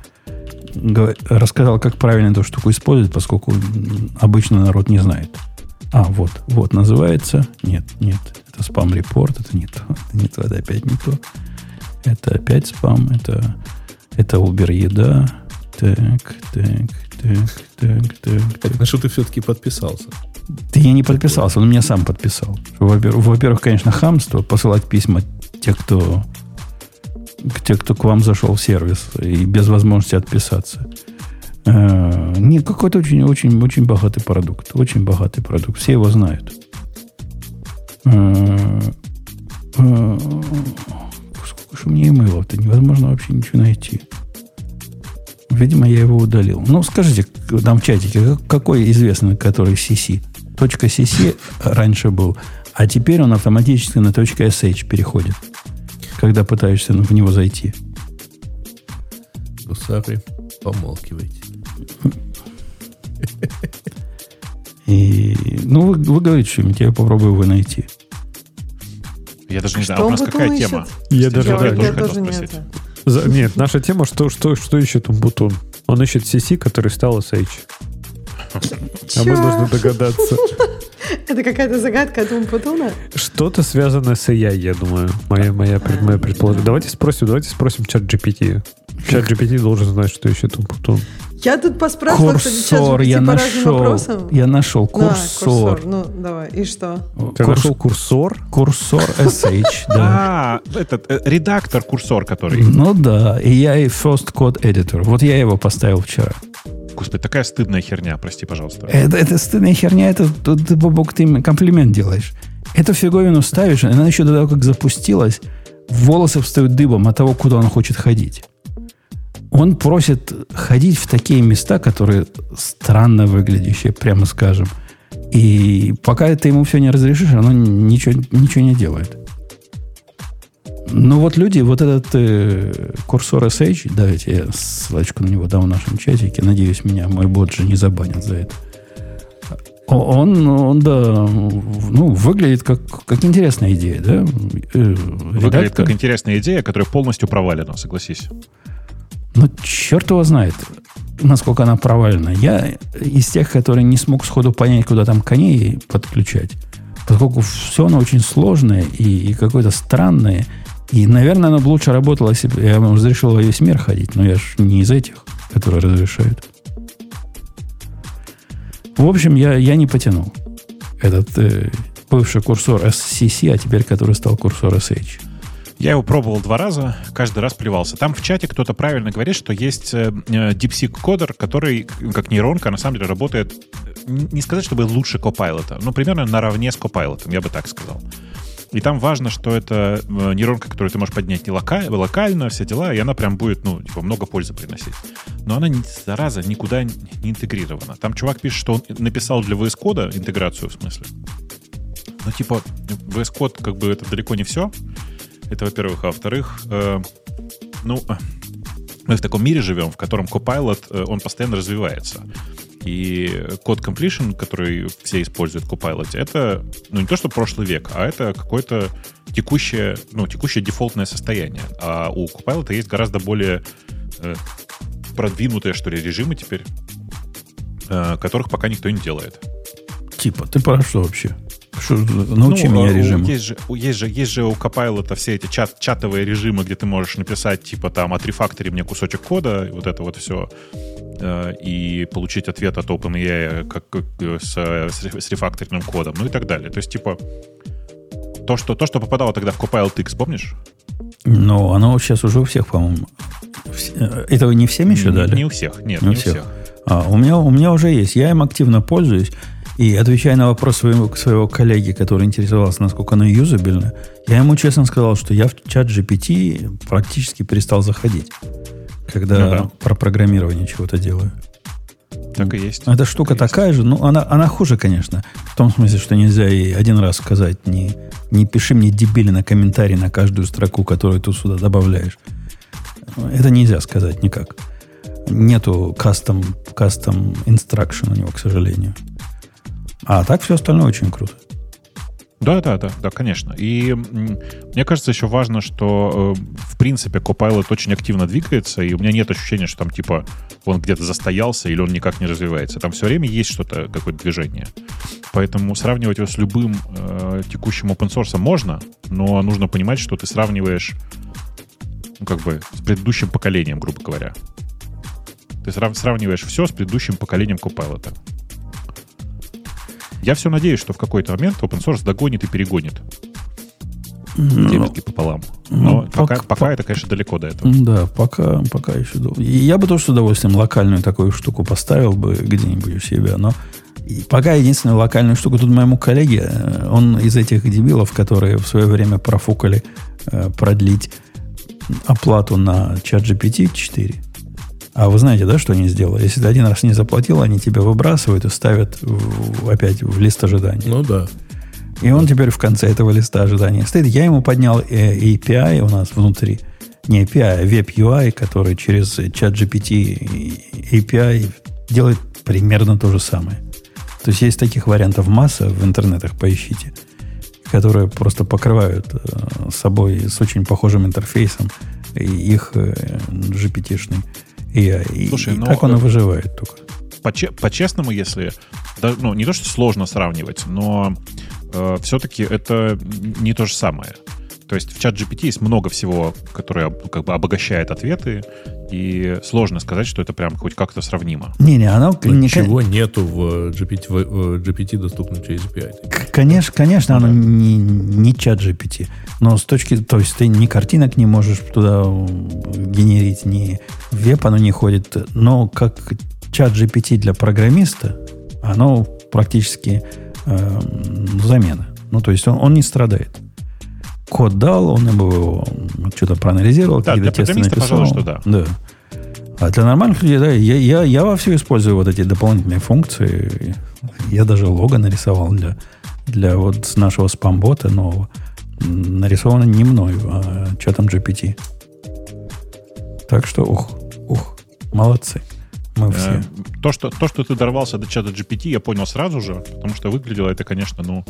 Рассказал, как правильно эту штуку использовать, поскольку обычно народ не знает. А, вот, вот, называется... Нет, нет, это спам-репорт, это не то. Это не то, это опять не то. Это опять спам, это, это Uber еда. Так, так, так, так, так, так. На что ты все-таки подписался? Ты я не подписался, он меня сам подписал. Во-первых, конечно, хамство посылать письма те, кто те, кто к вам зашел в сервис и без возможности отписаться. Э, Не, какой-то очень, очень, очень богатый продукт. Очень богатый продукт. Все его знают. Э, э, уж у меня имейлов-то невозможно вообще ничего найти. Видимо, я его удалил. Ну, скажите там в чатике, как- какой известный, который CC? Точка .cc раньше был, а теперь он автоматически на точка .sh переходит, когда пытаешься в него зайти. Гусары, помолкивайте. И, ну, вы, вы говорите что-нибудь, я попробую его найти. Я даже не Что знаю, у нас какая ищет? тема? Я даже, Я, да, я тоже я хотел тоже не спросить. это. За- нет, наша тема, что, что, что ищет Умбутун? Он ищет CC, который стал SH. А мы должны догадаться. Это какая-то загадка от Умпутуна? Что-то связанное с AI, я думаю. Моя, моя, пред- мое предположение. Давайте спросим, давайте спросим чат GPT. Чат GPT должен знать, что ищет Умбутун. Я тут поспрашивала, кстати, Курсор, я нашел. вопросам. Я нашел Да, курсор. Ну, давай. И что? Ты Курс- нашел курсор? Курсор SH, да. А, этот э, редактор, курсор, который... Ну да, и я и First Code Editor. Вот я его поставил вчера. Господи, такая стыдная херня, прости, пожалуйста. Это, это стыдная херня, это тут ты, Бобок, ты им комплимент делаешь. Эту фиговину ставишь, и она еще до того, как запустилась, волосы встают дыбом от того, куда он хочет ходить. Он просит ходить в такие места, которые странно выглядящие, прямо скажем. И пока ты ему все не разрешишь, оно ничего, ничего не делает. Ну вот люди, вот этот э, курсор SH, давайте я ссылочку на него дам в нашем чатике. Надеюсь, меня мой бот же не забанит за это. Он, он да, ну, выглядит как, как интересная идея, да? Э, Выглядит редактор- как интересная идея, которая полностью провалена, согласись. Ну, черт его знает, насколько она провалена. Я из тех, которые не смог сходу понять, куда там коней подключать. Поскольку все оно очень сложное и, и какое-то странное. И, наверное, оно бы лучше работало, если бы я разрешил во весь мир ходить. Но я же не из этих, которые разрешают. В общем, я, я не потянул этот э, бывший курсор SCC, а теперь который стал курсор SH. Я его пробовал два раза, каждый раз плевался. Там в чате кто-то правильно говорит, что есть э, э, DeepSeek кодер, который, как нейронка, на самом деле работает, э, не сказать, чтобы лучше Copilot, но примерно наравне с Copilot, я бы так сказал. И там важно, что это э, нейронка, которую ты можешь поднять не лока- локально, все дела, и она прям будет, ну, типа, много пользы приносить. Но она, зараза, никуда не интегрирована. Там чувак пишет, что он написал для VS Code интеграцию, в смысле. Ну, типа, VS Code, как бы, это далеко не все. Это, во-первых. А во-вторых, э, ну, э, мы в таком мире живем, в котором Copilot, э, он постоянно развивается. И код completion, который все используют в Copilot, это, ну, не то, что прошлый век, а это какое-то текущее, ну, текущее дефолтное состояние. А у Copilot есть гораздо более э, продвинутые, что ли, режимы теперь, э, которых пока никто не делает. Типа, ты про что вообще? Что, научи Ну, меня а режиму. Есть же, есть, же, есть же у Copilot все эти чат, чатовые режимы, где ты можешь написать, типа, там, отрефактори мне кусочек кода, вот это вот все, э, и получить ответ от OpenAI как, как, э, с, с ре- с рефакторенным кодом, ну и так далее. То есть, типа, то, что, то, что попадало тогда в Copilot X, помнишь? Но оно сейчас уже у всех, по-моему. Э, Этого не всем еще Не- дали? Не у всех, нет, Не не, у всех. всех. А, у, меня, у меня уже есть. Я им активно пользуюсь. И отвечая на вопрос своего, своего коллеги, который интересовался, насколько оно юзабельно, я ему честно сказал, что я в чат GPT практически перестал заходить, когда Ну да. про программирование чего-то делаю. Так и есть. Эта штука Так и есть. такая же, ну, она, она хуже, конечно. В том смысле, что нельзя ей один раз сказать, не, не пиши мне дебильно комментарий на каждую строку, которую ты сюда добавляешь. Это нельзя сказать никак. Нету custom, custom instruction у него, к сожалению. А так все остальное очень круто. Да, да, да, да, конечно. И мне кажется, еще важно, что э, в принципе Copilot очень активно двигается, и у меня нет ощущения, что там типа он где-то застоялся или он никак не развивается. Там все время есть что-то, какое-то движение. Поэтому сравнивать его с любым э, текущим open source можно, но нужно понимать, что ты сравниваешь ну, как бы с предыдущим поколением, грубо говоря. Ты срав- сравниваешь все с предыдущим поколением Copilot. Я все надеюсь, что в какой-то момент open source догонит и перегонит. Ну, Девятки пополам. ну, Но пока, пока- пока это, конечно, далеко до этого. Да, пока, пока еще долго. Я бы тоже с удовольствием локальную такую штуку поставил бы где-нибудь у себя, но и пока единственную локальную штуку тут моему коллеге, э, он из этих дебилов, которые в свое время профукали э, продлить оплату на чат GPT 4. А вы знаете, да, что они сделали? Если ты один раз не заплатил, они тебя выбрасывают и ставят в- опять в лист ожидания. Ну да. И он теперь в конце этого листа ожидания стоит. Я ему поднял э, API у нас внутри. Не API, а Web UI, который через чат GPT API делает примерно то же самое. То есть есть таких вариантов масса в интернетах, поищите, которые просто покрывают э, собой с очень похожим интерфейсом их э, GPT-шный AI. И- Слушай, и ну, так он и э, выживает только. Поче- По-честному, если... да, ну, не то, что сложно сравнивать, но все-таки это не то же самое. То есть в чат GPT есть много всего, которое об- как бы обогащает ответы, и сложно сказать, что это прям хоть как-то сравнимо. Не-не, оно... Ну, не- Ничего нету в GPT, в, в GPT доступно через API. Конечно, конечно, оно не, не чат GPT. Но с точки... То есть ты ни картинок не можешь туда м, генерить, ни веб оно не ходит. Но как чат GPT для программиста, оно практически э, замена. Ну, то есть он, он не страдает. Код дал, он его что-то проанализировал, Да, какие-то тесты написал. пожалуй, что да. Да. А для нормальных людей, да, я, я, я вовсю использую вот эти дополнительные функции. Я даже лого нарисовал для, для вот нашего спамбота нового. Нарисовано не мною, а чатом GPT. Так что, ух, ух, молодцы. Мы все. Э, То что, то, что ты дорвался до чата GPT, я понял сразу же, потому что выглядело это, конечно, ну,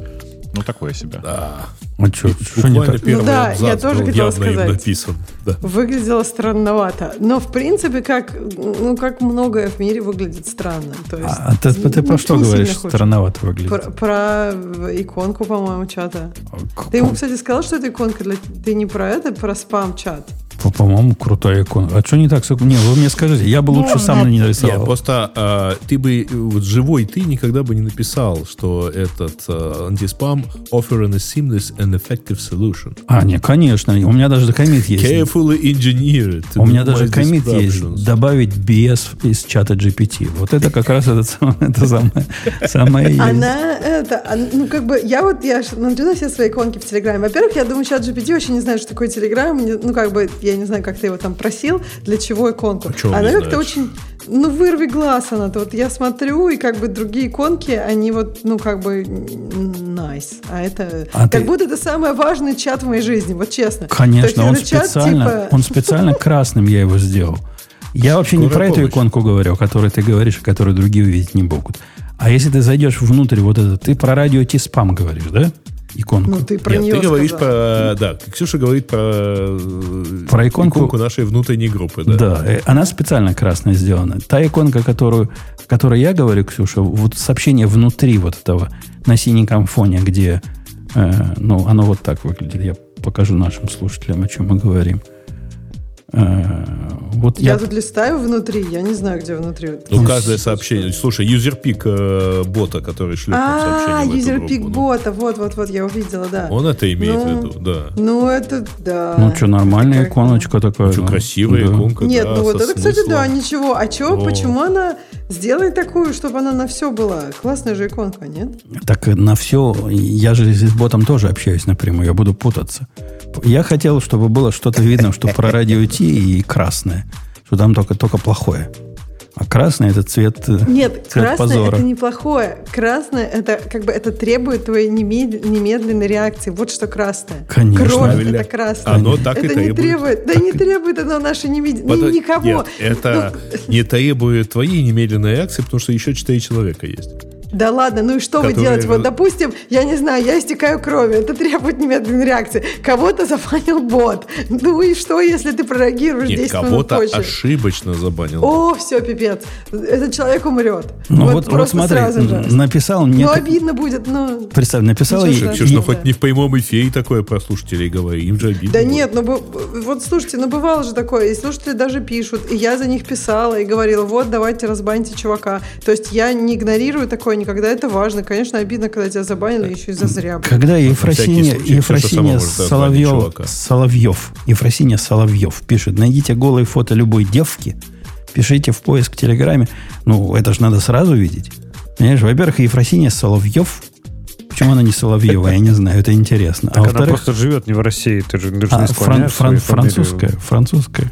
ну такое себе. Да. А что, что не так? Ну да, я тоже был хотела сказать. написан. Да. Выглядело странновато. Но, в принципе, как, ну, как многое в мире выглядит странно. То есть, А ты, ты про ну, что не говоришь? Странновато выглядит. Про, про иконку, по-моему, чата. К- Ты ему, кстати, сказал, что это иконка для... Ты не про это, про спам-чат. По- По-моему, крутая икона. А что не так? Не, вы мне скажите. Я бы лучше сам не Нет, нарисовал. просто а, ты бы, э, вот живой ты никогда бы не написал, что этот а, антиспам offering a seamless and effective solution. А, не, конечно. У меня даже комит есть. Carefully engineered. У меня даже комит есть. Добавить BS из чата GPT. Вот это как раз это, самое- самое. Она, это, ну, как бы, я вот, я ж смотрю на все свои иконки в Телеграме. Во-первых, я думаю, чат GPT вообще не знает, что такое Телеграм. Не- Ну, как бы, я не знаю, как ты его там просил, для чего иконку. А она не как-то очень, ну, вырви глаз она. Вот я смотрю, и как бы другие иконки, они вот, ну, как бы, nice. А это, А как ты- будто это самый важный чат в моей жизни, вот честно. То Конечно, есть он это чат, специально, типа- он специально красным я его сделал. Я вообще не Скорая про эту помощь. иконку говорю, о которой ты говоришь, о которой другие увидеть не могут. А если ты зайдешь внутрь вот это, ты про радио Ти-спам говоришь, да? Иконку. Ну, ты про Нет, нее ты говоришь сказал. про... Да, Ксюша говорит про... э, Про иконку- нашей внутренней группы, да. Да, э, она специально красная сделана. Та иконка, которую, о которой я говорю, Ксюша, вот сообщение внутри вот этого на синеньком фоне, где, э, ну, оно вот так выглядит. Я покажу нашим слушателям, о чем мы говорим. Э, вот Я я, тут листаю внутри, я не знаю, где внутри. Ну, каждое сообщение. Слушай, юзерпик э, бота, который шлет нам А, сообщение эту юзерпик ну, бота, вот-вот-вот, я увидела, да. Он это имеет Ну, в виду, да. Ну, это да. ну, что, нормальная иконочка такая. Ну, красивая да. иконка, Нет, да, ну вот это, кстати, смыслом. да, ничего. А чё, О. почему она сделай такую, чтобы она на все была? Классная же иконка, нет? Так на все, я же с ботом тоже общаюсь напрямую, я буду путаться. Я хотел, чтобы было что-то видно, что про радио Ти и красное, что там только, только плохое. А красный это цвет, э, Нет, цвет красное позора. это неплохое. Красное это как бы это требует твоей немед- немедленной реакции. Вот что красное. Конечно. Кровь Правильно. это красное. Оно так и это не требует. требует. Да не требует оно нашей немедленной. Никого. Нет, это Ну, не требует твоей немедленной реакции, потому что еще четыре человека есть. Да ладно, ну и что вы Которые- делаете? Вот, допустим, я не знаю, я истекаю кровью, это требует немедленной реакции. Кого-то зафанил бот. Ну и что, если ты прореагируешь Нет, 10 минут кого-то позже? ошибочно забанил. О, все, пипец. Этот человек умрет. Ну вот, вот, просто смотри, сразу же. написал мне... Ну, обидно будет, ну... Представь, написал страшного. Ксюш, ну хоть не в прямом эфире такое про слушателей говори, им же обидно. Да будет. нет, ну вот слушайте, ну бывало же такое, и слушатели даже пишут, и я за них писала и говорила, вот давайте разбаньте чувака. То есть я не игнорирую такое никогда, это важно. Конечно, обидно, когда тебя забанили еще и за зря. Когда всякий Ефросиния, случай, назвать Соловьев. Соловьев, Ефросиния Соловьев пишет, найдите голые фото любой девки, пишите в поиск в Телеграме. Ну, это же надо сразу видеть. Понимаешь, во-первых, Ефросиния Соловьев, почему она не Соловьева, я не знаю, это интересно. Так а она просто живет не в России, ты же, ты же а, не фран, фран, французская, французская.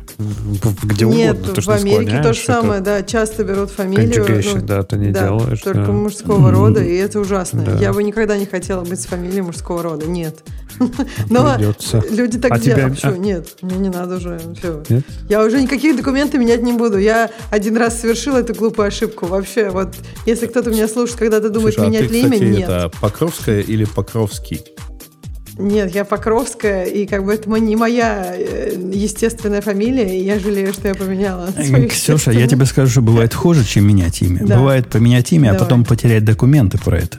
Где Нет, угодно, ты в Америке то же самое, да, часто берут фамилию. Ну, да, ты не да, делаешь. Только да. мужского рода, и это ужасно. Да. Я бы никогда не хотела быть с фамилией мужского рода, нет. Но Придется. люди так А делают. Почему? а- Нет, мне не надо уже. всё. Нет? Я уже никаких документов менять не буду. Я один раз совершила эту глупую ошибку. Вообще, вот если кто-то меня слушает, когда-то думает Слушай, а менять ты, ли имя, кстати, нет. это Покровская или Покровский? Нет, я Покровская, и как бы это не моя э, естественная фамилия, и я жалею, что я поменяла Ксюша, я тебе скажу, что бывает хуже, чем менять имя. Да. Бывает поменять имя, а Давай. потом потерять документы про это.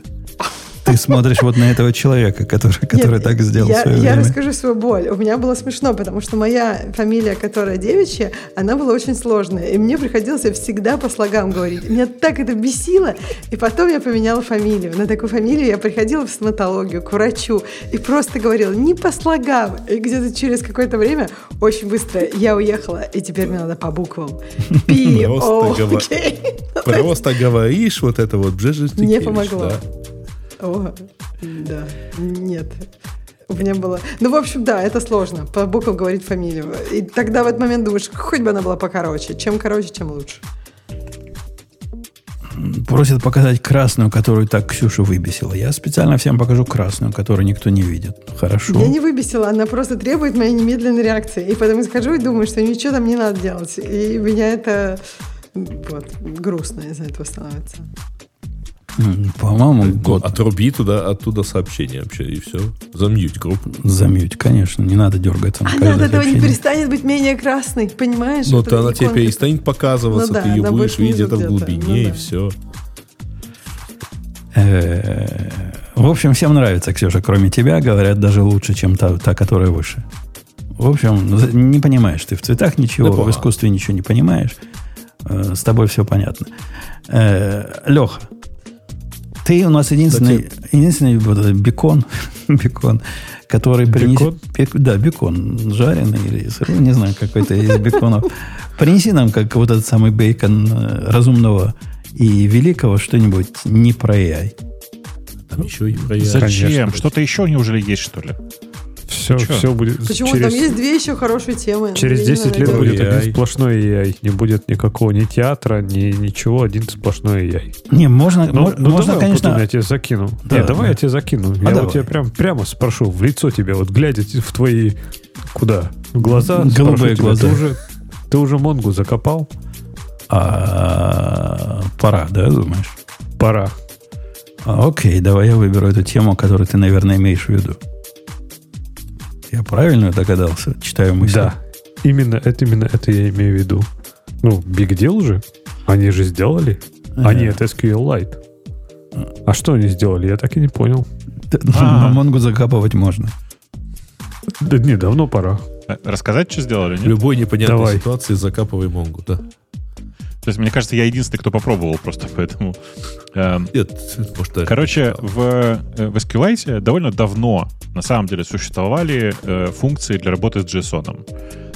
Ты смотришь вот на этого человека, который, который Нет, так сделал я, в свое я время. расскажу свою боль. У меня было смешно, потому что моя фамилия, которая девичья, она была очень сложная. И мне приходилось всегда по слогам говорить. Меня так это бесило. И потом я поменяла фамилию. На такую фамилию я приходила в стоматологию, к врачу. И просто говорила не по слогам. И где-то через какое-то время, очень быстро, я уехала. И теперь мне надо по буквам. Пи, о, Просто говоришь вот это вот Не помогло. О, да, нет. У меня было... Ну, в общем, да, это сложно, по буквам говорить фамилию. И тогда в этот момент думаешь, хоть бы она была покороче. Чем короче, тем лучше. Просит показать красную, которую так Ксюша выбесила. Я специально всем покажу красную, которую никто не видит. Хорошо. Я не выбесила, она просто требует моей немедленной реакции. И потом я схожу и думаю, что ничего там не надо делать. И меня это... Вот, грустно из-за этого становится. М, По-моему, Ну, год Отруби туда, оттуда сообщение вообще, и все. Замьють группу. замьють, конечно. Не надо дергаться. на Она каждое от этого не перестанет быть менее красной, понимаешь? Но Это то она тебе перестанет показываться, Ну да, ты ее будешь видеть это в где-то. глубине, Ну и все. Э, В общем, всем нравится, Ксюша, кроме тебя. Говорят, даже лучше, чем та, та которая выше. В общем, не понимаешь ты в цветах ничего, Да в искусстве ничего не понимаешь. Э, С тобой все понятно. Леха, ты у нас единственный, единственный вот этот бекон, бекон, который принесет... Бекон? Да, бекон, жареный или сырой, не знаю, какой-то из беконов. Принеси нам, как вот этот самый бейкон э, разумного и великого, что-нибудь не про AI. Там еще и про я. Зачем? Конечно. Что-то еще неужели есть, что ли? Все, Чё? все будет. Почему? через, Там есть две еще хорошие темы. через Две 10 лет невероятные. будет AI. один сплошной AI. Не будет никакого ни театра, ни ничего, один сплошной AI. Не, можно, Ну, мо- ну можно, давай, конечно... Я тебе закину. Да, Не, давай да. я тебе закину. я давай. вот тебя прям, прямо спрошу, в лицо тебе, вот глядя в твои... Куда? В глаза? Голубые спрошу тебя, глаза. Ты уже, ты уже Монгу закопал? А, пора, да, думаешь? Пора. А, окей, давай я выберу эту тему, которую ты, наверное, имеешь в виду. Я правильно догадался? Читаю мысли. Да. Именно это, именно это я имею в виду. Ну, Big Deal же. Они же сделали. А Ага. нет, SQLite. А что они сделали? Я так и не понял. Т- А. На Монгу закапывать можно. Да не, давно пора. Э, Рассказать, что сделали? В Нет? любой непонятной Давай. ситуации закапывай Монгу, да. То есть, мне кажется, я единственный, кто попробовал просто, поэтому... эм, Нет, может, Короче, в, э, в SQLite довольно давно на самом деле существовали э, функции для работы с JSON.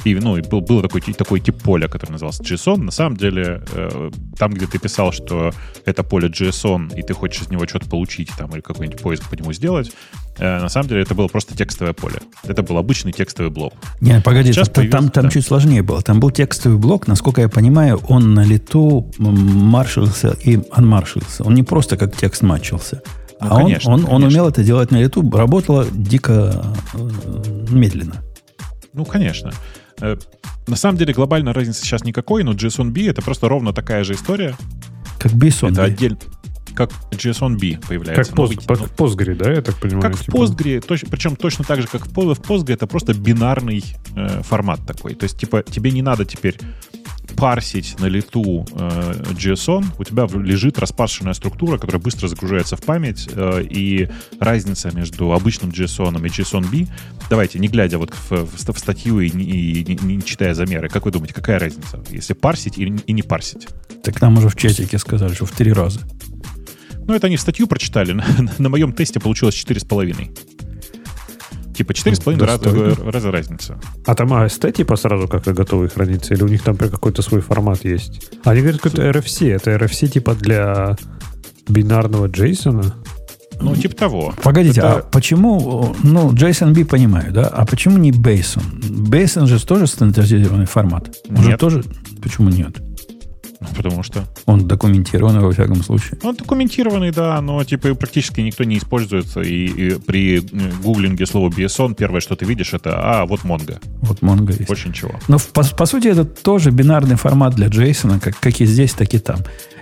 И, ну, и был, был такой, такой тип поля, который назывался JSON. На самом деле, э, там, где ты писал, что это поле JSON, и ты хочешь из него что-то получить, там, или какой-нибудь поиск по нему сделать, на самом деле это было просто текстовое поле. Это был обычный текстовый блок. Не, погоди, Сейчас там, появился, там да. чуть сложнее было. Там был текстовый блок, насколько я понимаю, он на лету маршился и анмаршился. Он не просто как текст матчился. Ну, а он- конечно, он, он, конечно. умел это делать на лету, работало дико э, медленно. Ну, конечно. Э, На самом деле глобальной разницы сейчас никакой, но JSON-B это просто ровно такая же история. Как Бессон. это отдельно. Как JSON-B появляется. Как, пост, новый- как ну, в Postgre, да, я так понимаю? Как в типа? Postgre, точ- причем точно так же, как в в Postgre, это просто бинарный э, формат такой. То есть, типа, тебе не надо теперь парсить на лету э, JSON, у тебя в- лежит распаршенная структура, которая быстро загружается в память, э, и разница между обычным JSON и JSON-B, давайте, не глядя вот в, в в статью и, не- и не, не читая замеры, как вы думаете, какая разница, если парсить и, и не парсить? Так нам уже в чатике сказали, что в три раза. Ну, это они статью прочитали. На, на моем тесте получилось 4,5. Типа 4,5 раза, Достойно. раза разница. А там AST типа сразу как-то готовые хранится? Или у них там какой-то свой формат есть? Они говорят, какой-то RFC. Это RFC типа для бинарного JSON. Ну, типа того. Погодите, Это- а почему, ну, JSONB понимаю, да, а почему не Basin? Basin же тоже стандартизированный формат. Он же Нет. тоже, почему нет? Ну, потому что... Он документированный во всяком случае. Он документированный, да, но типа практически никто не используется. И, и при э, гуглинге слова BSON первое, что ты видишь, это «А, вот Mongo». Вот Mongo есть. Больше ничего. Но по, по сути это тоже бинарный формат для JSON, как, как и здесь, так и там.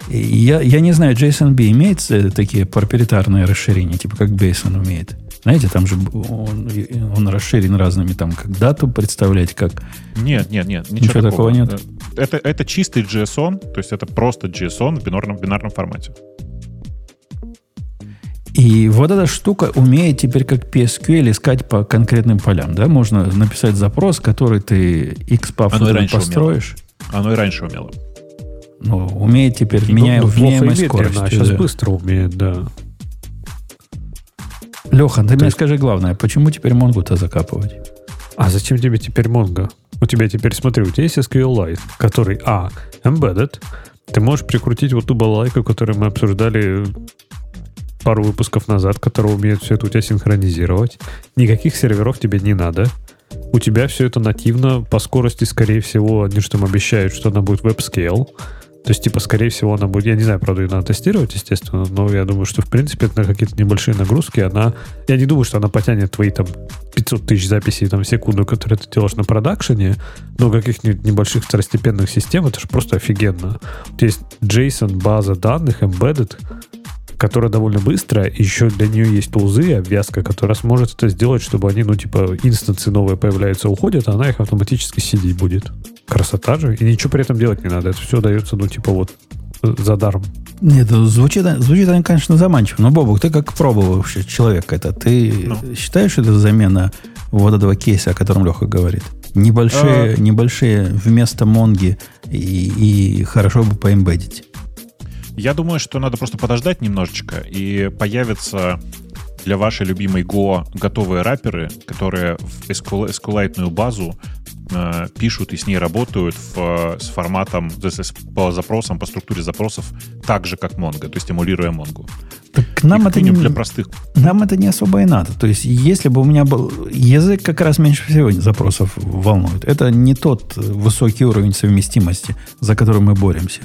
И я, я не знаю, JSONB имеет э, такие проприетарные расширения, типа как Basin умеет. Знаете, там же он, он расширен разными, там, как дату представлять, как... Нет, нет, нет, ничего, Ничего такого нет? Э, Это, это чистый JSON, то есть это просто JSON в бинарном, бинарном формате. И вот эта штука умеет теперь как PSQL искать по конкретным полям, да? Можно написать запрос, который ты XPath построишь. Оно и раньше умело. Ну, умеет теперь Ну, плохо и вменяемой медленно, скоростью. а сейчас да. быстро умеет, да. Леха, ты мне скажи главное, почему теперь Монгу-то закапывать? А зачем тебе теперь Mongo? У тебя теперь, смотри, у тебя есть SQLite, который, а, embedded. Ты можешь прикрутить вот ту балалайку, которую мы обсуждали пару выпусков назад, которая умеет все это у тебя синхронизировать. Никаких серверов тебе не надо. У тебя все это нативно по скорости, скорее всего, они же там обещают, что она будет WebScale. То есть, типа, скорее всего, она будет... Я не знаю, правда, ее надо тестировать, естественно, но я думаю, что, в принципе, на какие-то небольшие нагрузки она... Я не думаю, что она потянет твои, там, 500 тысяч записей там, в секунду, которые ты делаешь на продакшене, но каких-нибудь небольших второстепенных систем, это же просто офигенно. Тебя есть JSON, база данных, embedded, которая довольно быстрая, и еще для нее есть тулзы, обвязка, которая сможет это сделать, чтобы они, ну, типа, инстансы новые появляются, уходят, а она их автоматически сидеть будет. Красота же. И ничего при этом делать не надо. Это все дается, ну, типа, вот за даром. Нет, звучит, звучит они, конечно, заманчиво. Но, Бобук, ты как пробовавший человек это, ты Ну. считаешь, что это замена вот этого кейса, о котором Леха говорит? Небольшие, А. небольшие вместо Монги и, и хорошо бы поэмбедить. Я думаю, что надо просто подождать немножечко, и появятся для вашей любимой Go готовые раперы, которые в SQL SQLite базу э, пишут и с ней работают в, с форматом, то есть по запросам, по структуре запросов, так же, как Mongo, то есть эмулируя Mongo. Так нам И это, не, для простых. нам это не особо и надо. То есть, если бы у меня был... Язык как раз меньше всего запросов волнует. Это не тот высокий уровень совместимости, за который мы боремся.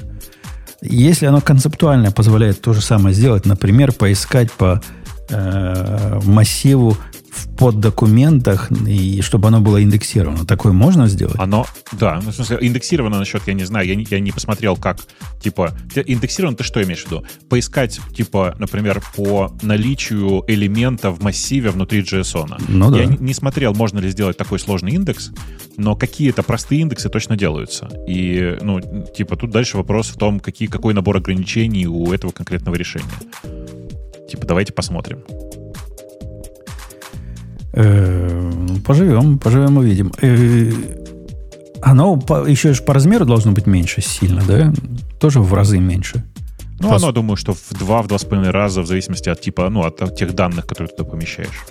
Если оно концептуально позволяет то же самое сделать, например, поискать по э, массиву в поддокументах, и чтобы оно было индексировано, такое можно сделать? Оно, да, ну, в смысле, индексировано насчет, я не знаю, я не, я не посмотрел, как, типа, индексировано ты что имеешь в виду? Поискать, типа, например, по наличию элемента в массиве внутри JSON. Ну да. Я не, не смотрел, можно ли сделать такой сложный индекс, но какие-то простые индексы точно делаются. И, ну, типа, тут дальше вопрос в том, какие, какой набор ограничений у этого конкретного решения. Типа, давайте посмотрим. Э, Поживем, поживем, увидим. Э, Оно еще по размеру должно быть меньше сильно, да? Тоже в разы меньше. Ну, оно, думаю, что в два, в два с половиной раза, в зависимости от типа, ну, от тех данных, которые ты туда помещаешь.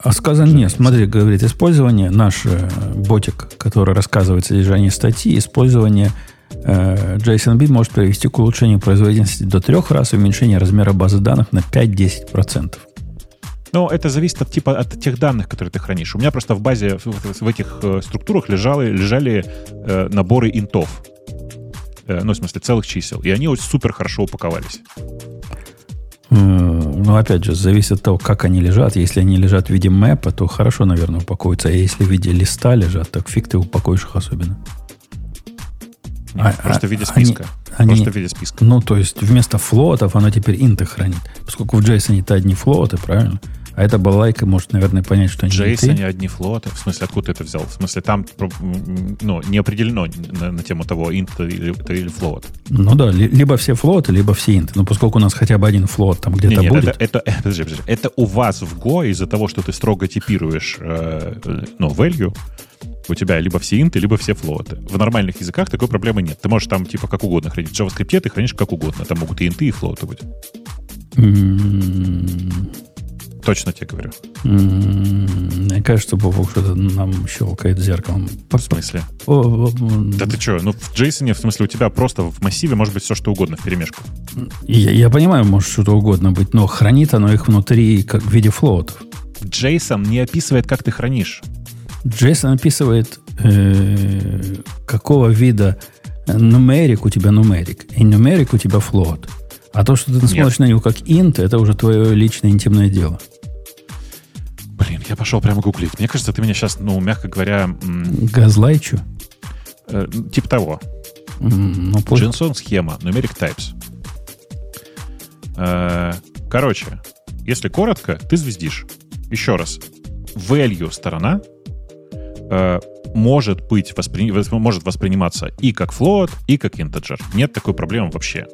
А сказано, нет, смотри, говорит, использование, наш э, ботик, который рассказывает содержание статьи, использование JSONB может привести к улучшению производительности до трех раз и уменьшению размера базы данных на 5-10%. Ну, это зависит от типа от тех данных, которые ты хранишь. У меня просто в базе в, этих э, структурах лежали, лежали э, наборы интов. Э, ну, в смысле, целых чисел. И они вот супер хорошо упаковались. Э, Ну, опять же, зависит от того, как они лежат. Если они лежат в виде мэпа, то хорошо, наверное, упакуются. А если в виде листа лежат, так фиг ты упакуешь их особенно. Нет, А- просто а- в виде они- списка. они- Просто в виде списка. Ну, то есть вместо флотов оно теперь инты хранит. Поскольку в JSON это одни флоты, правильно? А эта балайка может, наверное, понять, что они JSON инты. одни флоты. В смысле, откуда ты это взял? В смысле, там ну, не определено на, на тему того, инт или, или флот. Ну да, ли- либо все флоты, либо все инты. Но поскольку у нас хотя бы один флот там где-то Не-не, будет. это, это, подожди, подожди. это у вас в Go из-за того, что ты строго типируешь э, ну, value, у тебя либо все инты, либо все флоты. В нормальных языках такой проблемы нет. Ты можешь там типа как угодно хранить. В JavaScript ты хранишь как угодно. Там могут и инты, и флоты быть. М, Точно тебе говорю. М, Мне кажется, Бобок что-то нам щелкает зеркалом. В смысле? Да ты что? Ну, в JSON, в смысле, у тебя просто в массиве может быть все, что угодно в перемешку. Я, я понимаю, может что-то угодно быть, но хранит оно их внутри как в виде флотов. JSON не описывает, как ты хранишь. Джейсон описывает, э, какого вида нумерик у тебя нумерик, и нумерик у тебя флот. А то, что ты смотришь на него как int, это уже твое личное интимное дело. Блин, я пошел прямо гуглить. Мне кажется, ты меня сейчас, ну, мягко говоря, Газлайчу. э, типа того. М, Ну, JSON схема, numeric types. Э, Короче, если коротко, ты звездишь. Еще раз. Value сторона э, может быть воспри- вос- может восприниматься и как float, и как integer. Нет такой проблемы вообще.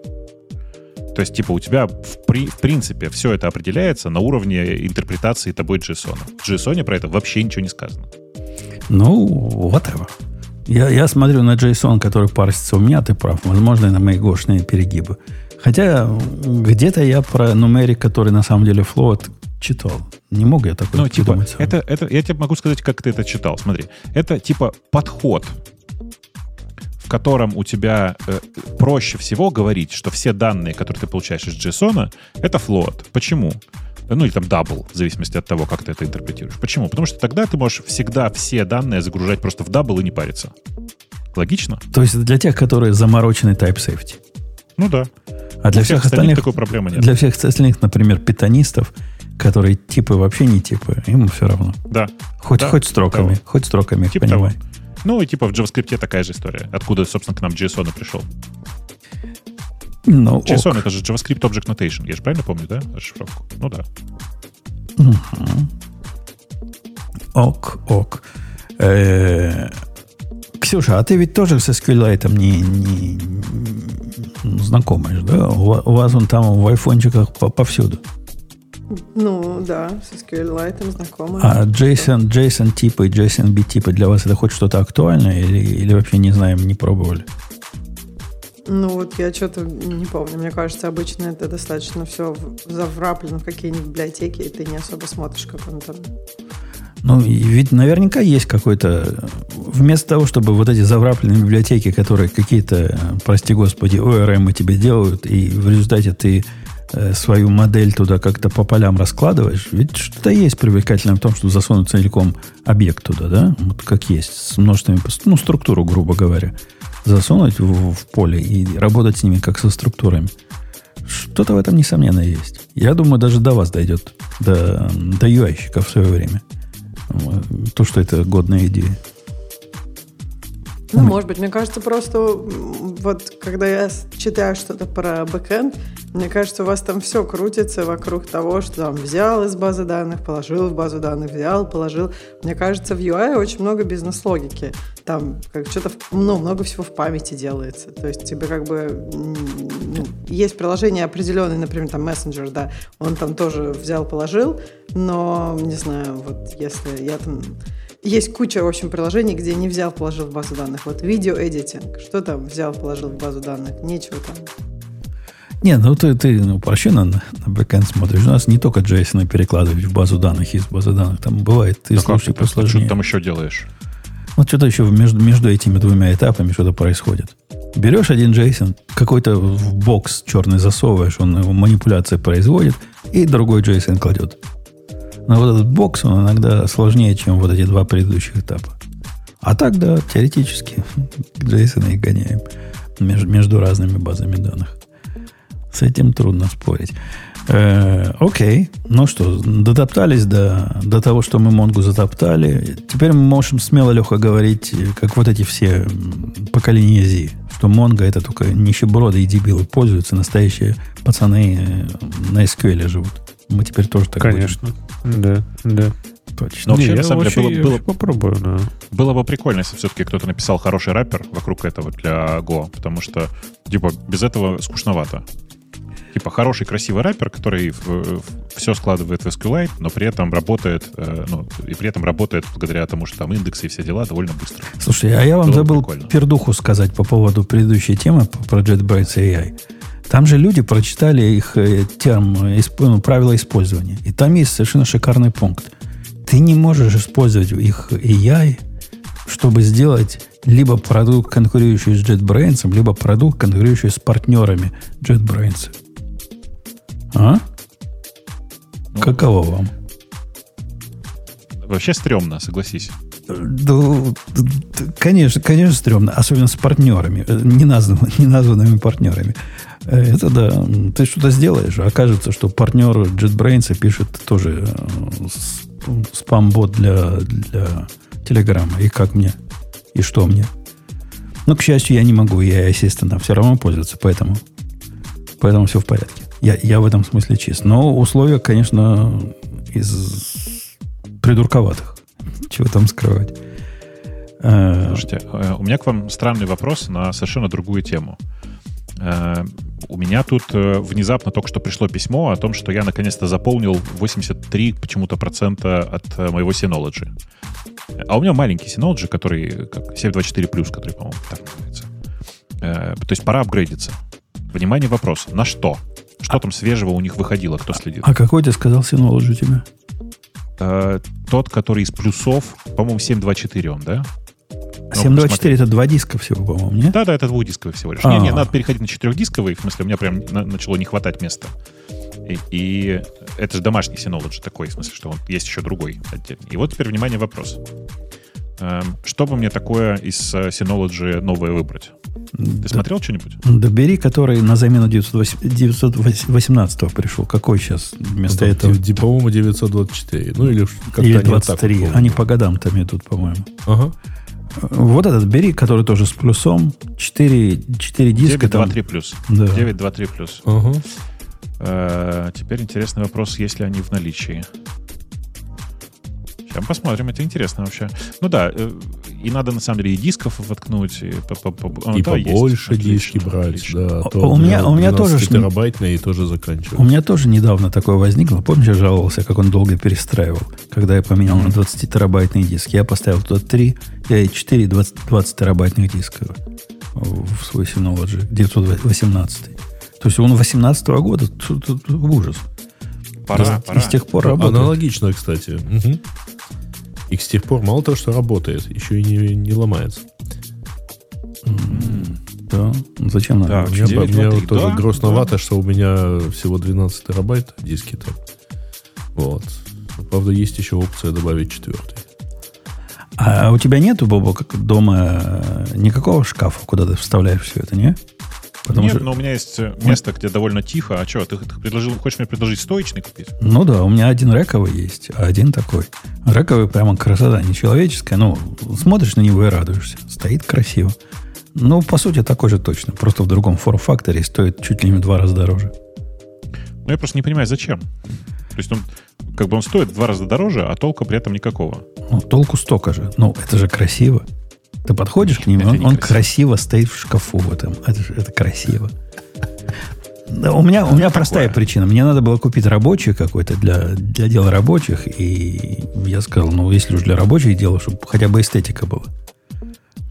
То есть, типа, у тебя в, при- в принципе все это определяется на уровне интерпретации тобой JSON. В JSON про это вообще ничего не сказано. Ну, whatever. Я, я смотрю на JSON, который парсится у меня, ты прав. Возможно, на мои гошные перегибы. Хотя где-то я про нумерик, который на самом деле float, читал. Не мог я такой Ну, типа, сам. это, это, я тебе могу сказать, как ты это читал. Смотри, это типа подход, в котором у тебя э, проще всего говорить, что все данные, которые ты получаешь из JSON, это float. Почему? Ну, или там double, в зависимости от того, как ты это интерпретируешь. Почему? Потому что тогда ты можешь всегда все данные загружать просто в double и не париться. Логично? То есть это для тех, которые заморочены type safety. Ну да. А для У всех всех остальных остальных, такой проблемы нет. для всех остальных, например, питонистов, которые типы вообще не типы, им все равно. Да. Хоть, Да, хоть строками, того. хоть строками их Типа понимай. Ну и типа в JavaScript такая же история. Откуда, собственно, к нам JSON пришел. Ну, ок. JSON это же JavaScript Object Notation. Я же правильно помню, да? Расшифровку. Ну да. Мгм. Ок, ок. Э, Ксюша, а ты ведь тоже с SQLite не, не, не знакомая, же, да? У, ва- у вас он там в айфончиках по- повсюду. Ну, да, с SQLite знакомы. А JSON, JSON типы и JSON B типы для вас это хоть что-то актуальное или, или вообще не знаем, не пробовали? Ну, вот я что-то не помню. Мне кажется, обычно это достаточно все завраплено в какие-нибудь библиотеки, и ты не особо смотришь, как он там... Ну, ведь наверняка есть какой-то... Вместо того, чтобы вот эти заврапленные библиотеки, которые какие-то, прости господи, ORM тебе делают, и в результате ты свою модель туда как-то по полям раскладываешь, ведь что-то есть привлекательное в том, что засунуть целиком объект туда, да? Вот как есть, с множественными... пос- Ну, структуру, грубо говоря. Засунуть в, в поле и работать с ними как со структурами. Что-то в этом, несомненно, есть. Я думаю, даже до вас дойдет, до, до UI-щика в свое время. То, что это годная идея. Ну, может быть, мне кажется, просто вот когда я читаю что-то про бэкэнд, мне кажется, у вас там все крутится вокруг того, что там взял из базы данных, положил в базу данных, взял, положил. Мне кажется, в UI очень много бизнес-логики. Там как что-то, ну, много всего в памяти делается. То есть тебе как бы ну, есть приложение определенное, например, там мессенджер, да, он там тоже взял, положил, но, не знаю, вот если я там есть куча, в общем, приложений, где не взял, положил в базу данных. Вот видео-эдитинг. Что там взял, положил в базу данных? Нечего там. Не, ну ты, ты ну, упрощенно на, на бэкэнд смотришь. У нас не только JSON перекладывать в базу данных из базы данных. Там бывает и Ну как случаи ты, просто, что посложнее. ты там еще делаешь? Вот что-то еще между, между этими двумя этапами что-то происходит. Берешь один JSON, какой-то в бокс черный засовываешь, он его манипуляции производит, и другой JSON кладет. Но вот этот бокс, он иногда сложнее, чем вот эти два предыдущих этапа. А так, да, теоретически JSON и гоняем между, между разными базами данных. С этим трудно спорить. Э, окей. Ну что, дотоптались до, до того, что мы Монгу затоптали. Теперь мы можем смело, Леха, говорить, как вот эти все поколения Z, что Монго это только нищеброды и дебилы пользуются, настоящие пацаны э, на SQL живут. Мы теперь тоже так Конечно. Да, да. будем. Точно. Но вообще, Не, на я самом деле, вообще- было- я было- попробую, да. Было бы прикольно, если все-таки кто-то написал хороший рэпер вокруг этого для Go, потому что, типа, без этого скучновато. Типа, хороший, красивый рэпер, который все складывает в SQLite, но при этом работает, э, ну, и при этом работает благодаря тому, что там индексы и все дела довольно быстро. Слушай, а я вам забыл прикольно. пердуху сказать по поводу предыдущей темы про JetBrains AI. Там же люди прочитали их э, терм, э, ну, правила использования. И там есть совершенно шикарный пункт. Ты не можешь использовать их AI, чтобы сделать либо продукт, конкурирующий с JetBrains, либо продукт, конкурирующий с партнерами JetBrains. А? Ну, Каково вам? Вообще стрёмно, согласись. Да, конечно, конечно, стрёмно. Особенно с партнерами, э, неназванными, неназванными партнерами. Э, Это да. Ты что-то сделаешь, а окажется, что партнер JetBrains пишет тоже э, спам-бот для, для Телеграма. И как мне? И что мне? Ну, к счастью, я не могу, я, естественно, все равно пользоваться, поэтому, поэтому все в порядке. Я, я в этом смысле чист. Но условия, конечно, из придурковатых. Чего там скрывать. Э, Слушайте, э, у меня к вам странный вопрос на совершенно другую тему. Э, У меня тут внезапно только что пришло письмо о том, что я наконец-то заполнил 83 почему-то процента от моего Synology. А у меня маленький Synology, который как 724+, который, по-моему, так называется. То есть пора апгрейдиться. Внимание, вопрос. На что? Что там свежего у них выходило, кто следит? А какой ты сказал Synology у тебя? Э, Тот, который из плюсов, по-моему, 724 он, да? Ну, 724 посмотри. это два диска всего, по-моему, нет? Да, да, это двухдисковый всего лишь. А. Не, не, надо переходить на четырехдисковый, в смысле, у меня прям на- начало не хватать места. И, и это же домашний Synology такой, в смысле, что он есть еще другой отдельный. И вот теперь, внимание, вопрос. Эм, Что бы мне такое из э, Synology новое выбрать? Ты смотрел что-нибудь? Да бери, который на замену 908 918 пришел. Какой сейчас вместо Ну, этого? По-моему, 924. Ну, или как-то Или они вот так 23. Они по годам там идут, по-моему. Ага. Вот этот бери, который тоже с плюсом. 4, 4 диска там. 923 плюс. Да. 923 плюс. Ага. Э, Теперь интересный вопрос, есть ли они в наличии. Сейчас посмотрим, это интересно вообще. Ну да, э, и надо на самом деле и дисков воткнуть. И, по- по- по- а, И есть. побольше Отлично, диски брать, отлично. да. У- то у меня- у меня тоже терабайтные тоже заканчивают. У меня тоже недавно такое возникло. Помнишь, я жаловался, как он долго перестраивал, когда я поменял на 20-терабайтный диск. Я поставил туда 3, я 4 20, 20 терабайтных диска в свой Synology 918. То есть он 18 года, тут, тут ужас. Пора, и, пора. и с тех пор работает. Аналогично, кстати. Мгм. И с тех пор мало того, что работает, еще и не, не ломается. Да. Ну, Зачем надо? Так, У меня, 9, у меня 2, 3, вот тоже да, грустновато, что у меня всего 12 терабайт диски-то. Вот. Правда, есть еще опция добавить четвертый. А у тебя нету, Боба, как дома э, никакого шкафа, куда ты вставляешь все это, не? Потому Нет, что, но у меня есть э, место, где довольно тихо. А что, ты, ты предложил, хочешь мне предложить стоечный купить? ну да, у меня один рековый есть, а один такой. Рековый прямо красота нечеловеческая. Ну, смотришь на него и радуешься. Стоит красиво. Ну, по сути, такой же точно. Просто в другом форм-факторе стоит чуть ли не в два раза дороже. Ну, я просто не понимаю, зачем. То есть он, как бы он стоит в два раза дороже, а толка при этом никакого. Ну, толку столько же. Ну, это же красиво. Ты подходишь к нему, он, он красиво. стоит в шкафу в этом. Это, это красиво. У меня, у меня простая причина. Мне надо было купить рабочий какой-то для, для дела рабочих. И я сказал, ну, если уж для рабочих дела, чтобы хотя бы эстетика была.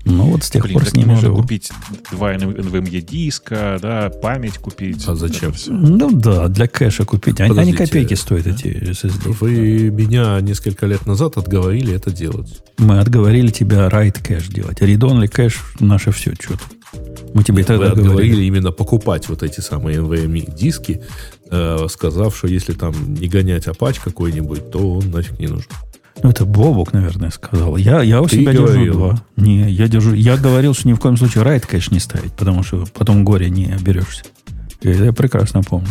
Ну, вот с тех Блин, пор с ними можно живу. купить два NVMe диска, да, память купить. А зачем? Это всё. Ну да, для кэша купить. Они, они Подождите, копейки стоят, эти SSD. Вы меня несколько лет назад отговорили это делать. Мы отговорили тебя write кэш делать. Read-only кэш наше все что-то. Мы тебе Вы тогда говорили. отговорили именно покупать вот эти самые NVMe диски, э, сказав, что если там не гонять Apache какой-нибудь, то он нафиг не нужен. Ну, это Бобок, наверное, сказал. Я, я у Ты себя держу говорил. два. Не, я держу. Я говорил, что ни в коем случае райт, конечно, не ставить, потому что потом горе не оберешься. И это я прекрасно помню.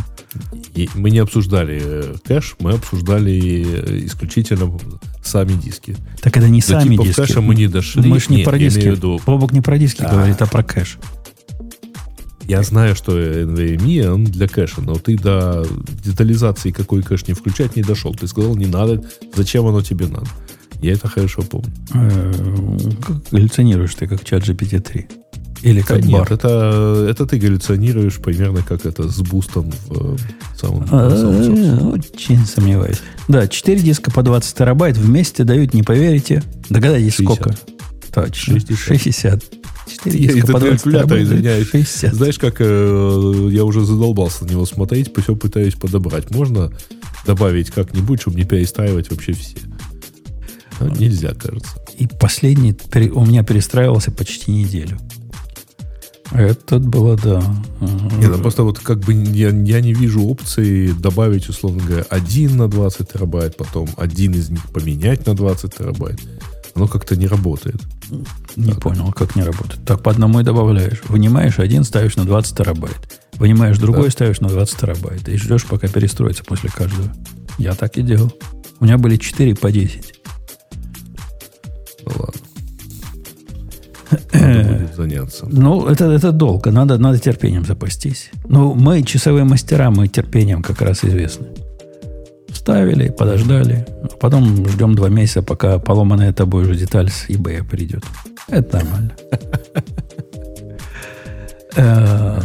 И мы не обсуждали э, кэш, мы обсуждали э, исключительно сами диски. Так это не До сами типов диски. кэша мы не дошли. Мы ж не Нет, про диски. виду- Бобок не про диски говорит, а про кэш. Я знаю, что NVMe, он для кэша, но ты до детализации, какой кэш не включать, не дошел. Ты сказал, не надо, зачем оно тебе надо. Я это хорошо помню. Э, Как галлюцинируешь ты, как чат GPT-3. Или Да как нет, бар. это, это ты галлюционируешь примерно как это с бустом в э, самом, А, э, Очень сомневаюсь. Да, 4 диска по 20 терабайт вместе дают, не поверите. Догадайтесь, 60. сколько? Точно. 60. 60. 4 Я диска из-за по 20 калькулятора, терабайт, извиняюсь. 60. Знаешь, как э, я уже задолбался на него смотреть, все пытаюсь подобрать. Можно добавить как-нибудь, чтобы не перестраивать вообще все? А, нельзя, кажется. И последний у меня перестраивался почти неделю. Это было, да. Не, ну просто вот как бы я, я не вижу опции добавить, условно говоря, один на 20 терабайт, потом один из них поменять на 20 терабайт. Оно как-то не работает. Не понял, как не работает. Так по одному и добавляешь. Вынимаешь один, ставишь на 20 терабайт. Вынимаешь другой, Да. ставишь на 20 терабайт. И ждешь, пока перестроится после каждого. Я так и делал. У меня были 4 по 10. Ну ладно. Надо будет заняться. Ну, это, это долго. Надо, надо терпением запастись. Ну, мы часовые мастера, мы терпением как раз известны. Вставили, подождали. А потом ждем два месяца, пока поломанная тобой же деталь с eBay придет. Это нормально. Э,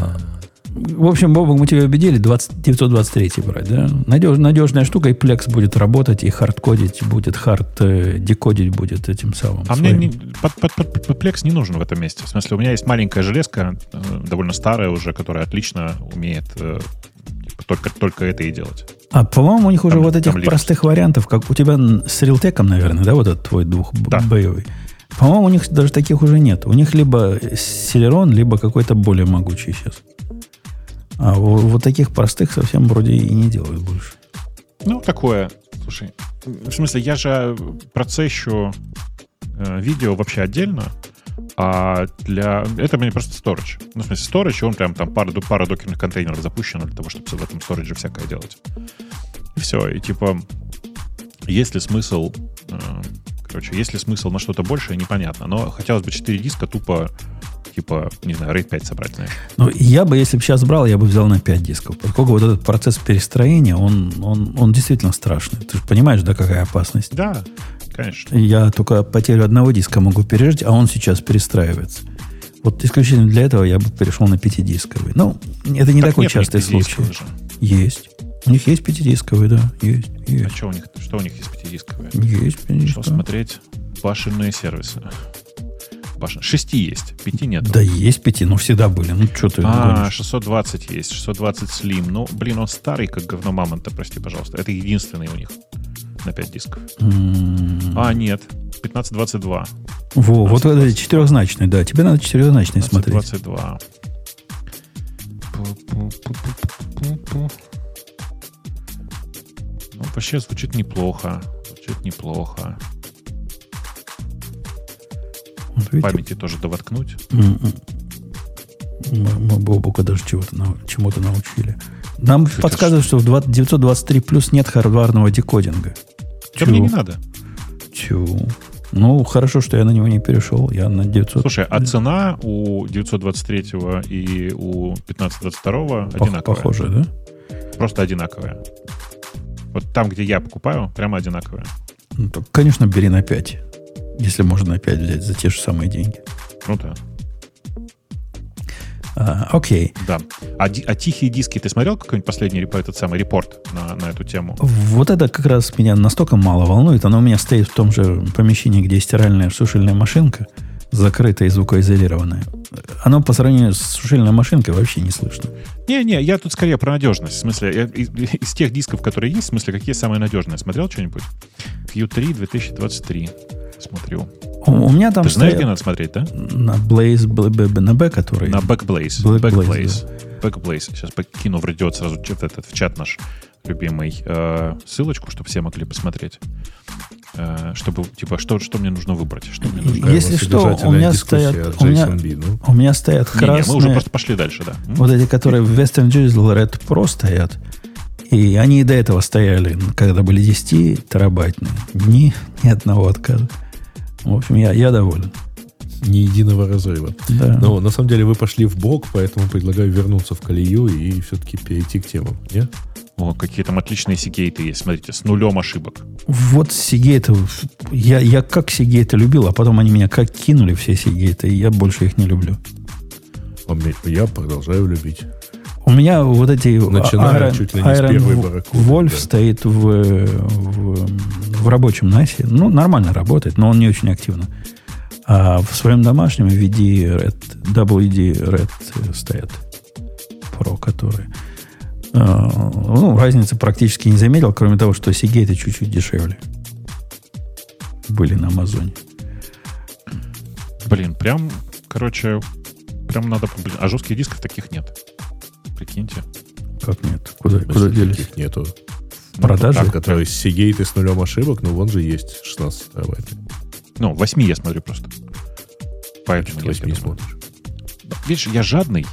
В общем, Бобок, мы тебя убедили 20, 923 брать, да? Надеж- надежная штука, и Plex будет работать, и хардкодить будет, хард э, декодить будет этим самым. А мне своим. не, под, под- под- под Plex не нужен в этом месте. В смысле, у меня есть маленькая железка, э, довольно старая уже, которая отлично умеет э, типа, только, только это и делать. А по-моему, у них уже Там- вот этих простых вариантов, как у тебя с рилтеком, наверное, да, вот этот твой Да. двухбоевый. По-моему, у них даже таких уже нет. У них либо Celeron, либо какой-то более могучий сейчас. А во- вот таких простых совсем вроде и не делают больше. Ну, такое. Слушай, в смысле, я же процессю э, видео вообще отдельно, а для... Это мне просто storage. Ну, в смысле, storage, он прям там пара, пара докерных контейнеров запущена для того, чтобы в этом storage всякое делать. И все. И типа, есть ли смысл... э, короче, есть ли смысл на что-то большее, непонятно. Но хотелось бы 4 диска тупо типа, не знаю, RAID 5 собрать, знаешь. Ну, я бы, если бы сейчас брал, я бы взял на 5 дисков. Поскольку вот этот процесс перестроения, он, он, он действительно страшный. Ты же понимаешь, да, какая опасность? Да, конечно. Я только потерю одного диска могу пережить, а он сейчас перестраивается. Вот исключительно для этого я бы перешел на пятидисковый. Ну, это не Так такой частый случай. же. Есть. У них есть пятидисковый, да. Есть. А Есть. что у них, что у них есть пятидисковые? Есть Что пятидисковый. смотреть? Башенные сервисы. Башен. Шести есть, пяти нет. Да есть пяти, но всегда были. Ну, что ты А, гонишь? 620 есть, 620 Slim. Ну, блин, он старый, как говно мамонта, прости, пожалуйста. Это единственный у них на 5 дисков. М, А, нет, 1522. Во, вот это четырехзначный, да. Тебе надо четырехзначный смотреть. 1522. Пу-пу-пу-пу-пу-пу. Ну, вообще звучит неплохо. Звучит неплохо. Вот видите, памяти тоже довоткнуть. м, м. Мы, мы Бобука даже чего-то чему-то научили. Нам Что-то подсказывают, что в 20 923 плюс нет хардварного декодинга. Да мне не надо. Тю. Ну, хорошо, что я на него не перешел. Я на 900... Слушай, а цена у 923 и у 1522 Пох- одинаковая. Похоже, да? Просто одинаковая. Вот там, где я покупаю, прямо одинаковая. Ну, так, конечно, бери на 5. Если можно на 5 взять за те же самые деньги. Круто. А, окей. Да. А, а тихие диски, ты смотрел какой-нибудь последний этот самый репорт на, на эту тему? Вот это как раз меня настолько мало волнует. Оно у меня стоит в том же помещении, где стиральная сушильная машинка, закрытая и звукоизолированная. Оно по сравнению с сушильной машинкой вообще не слышно. Не-не, я тут скорее про надежность. В смысле, я из, из тех дисков, которые есть, в смысле, какие самые надежные? Смотрел что-нибудь? Q3 2023. Смотрю. У, у меня там Ты знаешь, стоят где надо смотреть, да? на Blaze, Bl- Bl- на B, который... На Backblaze. Black Backblaze. Backblaze. Сейчас покину войдет сразу чат этот, в чат наш любимый э, ссылочку, чтобы все могли посмотреть. Э, чтобы, типа, что, что мне нужно выбрать? Что мне нужно? Если что, у меня стоят- у меня-. У меня стоят красные... мы уже просто пошли дальше, да. Вот эти, которые в Western Digital Red Pro стоят. И они и до этого стояли, когда были 10 терабайтные. Ни, ни одного отказа. В общем, я, я доволен. Ни единого разрыва. Да. Но на самом деле вы пошли в бок, поэтому предлагаю вернуться в колею и все-таки перейти к темам. Нет? О, какие там отличные сигейты есть. Смотрите, с нулем ошибок. Вот Сигейта, я, я как Сигейта любил, а потом они меня как кинули все Сигейты, и я больше их не люблю. Я продолжаю любить. У меня вот эти Начиная чуть ли не с первой барракуды, Вольф да. стоит в, в, в рабочем НАСе. Ну, нормально работает, но он не очень активно. А в своем домашнем введи Red, WD Red стоят. Pro, которые. А, ну, разницы практически не заметил, кроме того, что Seagate чуть-чуть дешевле. Были на Амазоне. Блин, прям, короче, прям надо... А жестких дисков таких нет. Прикиньте. Как нет? Куда, Значит, куда делись? таких нету. Продажи? Так, который Seagate и с нулем ошибок, но вон же есть 16 терабайт. Ну, 8 я смотрю просто. Поэтому я 8 не смотришь. Видишь, я жадный.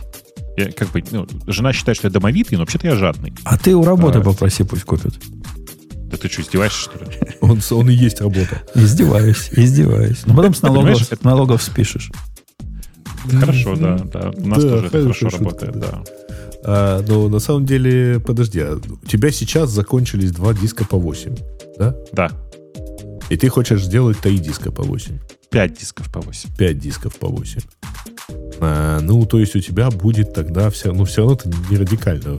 Я как бы, ну, жена считает, что я домовитый, но вообще-то я жадный. А ты у работы А. попроси, пусть купят. Да ты что, издеваешься, что ли? Он, он и есть работа. Издеваюсь, издеваюсь. Ну, потом с налогов, Понимаешь, с налогов спишешь. Хорошо, да, да. У нас Да, тоже это хорошо шутка, работает, да. да. А, но на самом деле, подожди, а у тебя сейчас закончились два диска по 8, да? Да, И ты хочешь сделать три диска по 8. 5 дисков по 8. 5 дисков по 8. А, ну, то есть у тебя будет тогда все, ну, все равно это не радикально.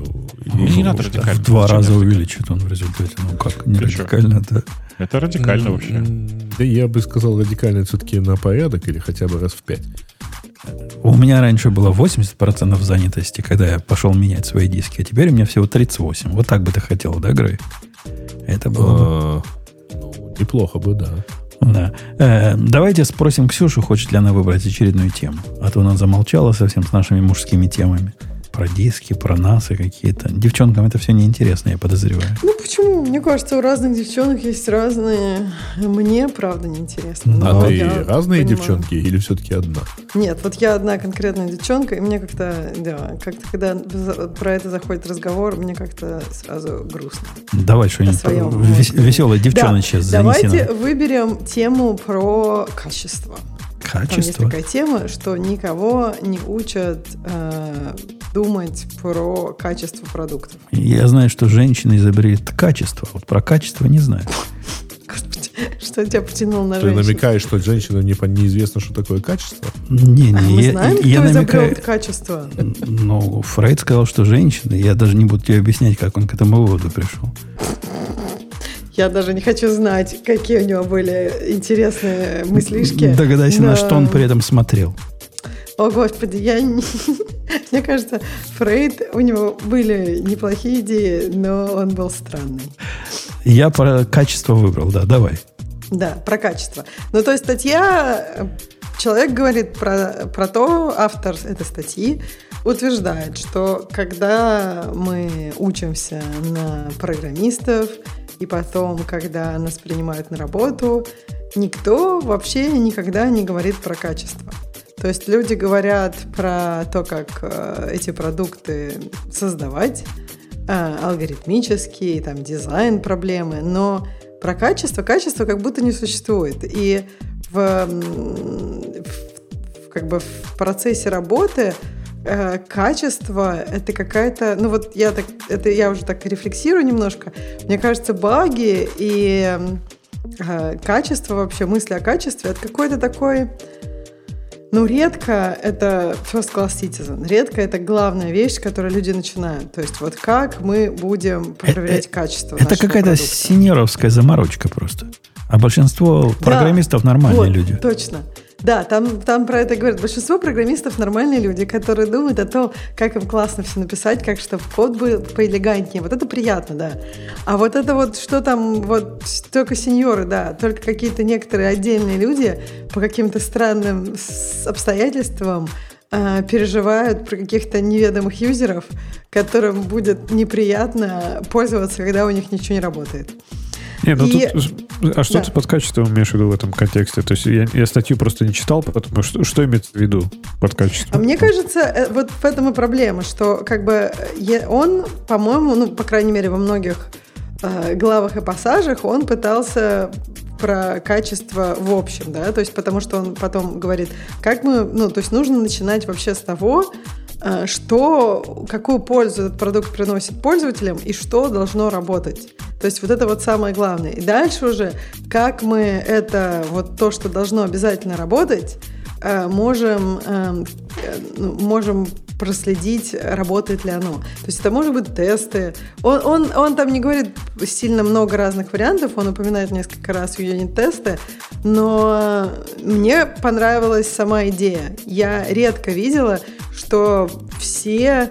Мне не Ну, надо что- радикально. В два раза я увеличит он в результате. Ну как, не Ты радикально, да. Это радикально вообще. М, Да я бы сказал радикально все-таки на порядок или хотя бы раз в 5. У меня раньше было 80% занятости, когда я пошел менять свои диски, а теперь у меня всего 38. Вот так бы ты хотел, да, Грей? Это было бы... А, ну, неплохо бы, да. Да. Э, давайте спросим Ксюшу, хочет ли она выбрать очередную тему. А то она замолчала совсем с нашими мужскими темами. Про диски, про НАСы какие-то. Девчонкам это все неинтересно, я подозреваю. Ну почему? Мне кажется, у разных девчонок есть разные. Мне, правда, неинтересно. Ну, А Но ты разные понимаю. девчонки или все-таки одна? Нет, вот я одна конкретная девчонка, и мне как-то, да, как-то, когда про это заходит разговор, мне как-то сразу грустно. Давай что-нибудь вес- веселое девчонок Да, Давайте нам. выберем тему про качество. Там есть Качество. такая тема, что никого не учат э, думать про качество продуктов. Я знаю, что женщины изобрели качество. Вот про качество не знаю. Господи, что тебя потянуло на Ты женщин? намекаешь, что женщинам не, неизвестно, что такое качество? Не, А не, Мы я, знаем, кто я изобрел намекаю. качество? Ну, Фрейд сказал, что женщины. Я даже не буду тебе объяснять, как он к этому выводу пришел. Я даже не хочу знать, какие у него были интересные мыслишки. Догадайся, на Но- что он при этом смотрел. О, Господи, я не... Мне кажется, Фрейд, у него были неплохие идеи, но он был странный. Я про качество выбрал, да, давай. Да, про качество. Ну, то есть статья, человек говорит про, про то, автор этой статьи утверждает, что когда мы учимся на программистов, и потом, когда нас принимают на работу, никто вообще никогда не говорит про качество. То есть люди говорят про то, как э, эти продукты создавать, э, алгоритмический, там, дизайн проблемы, но про качество, качество как будто не существует. И в, в- как бы в процессе работы э, качество это какая-то, ну вот я так, это я уже так рефлексирую немножко. Мне кажется, баги и качество вообще мысли о качестве это какой-то такой ну, редко это first class citizen. Редко это главная вещь, с которой люди начинают. То есть вот как мы будем проверять качество Это какая-то синеровская заморочка просто. А большинство Да. программистов нормальные Вот, люди. Точно. Да, там, там про это говорят. Большинство программистов нормальные люди, которые думают о том, как им классно все написать, как чтобы код был поэлегантнее. Вот это приятно, да. А вот это вот, что там, вот только сеньоры, да, только какие-то некоторые отдельные люди по каким-то странным обстоятельствам а, переживают про каких-то неведомых юзеров, которым будет неприятно пользоваться, когда у них ничего не работает. Не, ну И- тут, а что Да. ты под качеством имеешь в виду в этом контексте? То есть я, я статью просто не читал, потому что что имеется в виду под качеством? А мне кажется, э, вот в этом и проблема, что как бы е- он, по-моему, ну, по крайней мере, во многих э, главах и пассажах он пытался про качество в общем, да, то есть потому что он потом говорит, как мы, ну, то есть нужно начинать вообще с того, э, что, какую пользу этот продукт приносит пользователям и что должно работать. То есть вот это вот самое главное. И дальше уже, как мы это, вот то, что должно обязательно работать, э, можем, эм, э, ну, можем проследить, работает ли оно. То есть это может быть тесты. Он, он, он там не говорит сильно много разных вариантов, он упоминает несколько раз юнит-тесты, но мне понравилась сама идея. Я редко видела, что все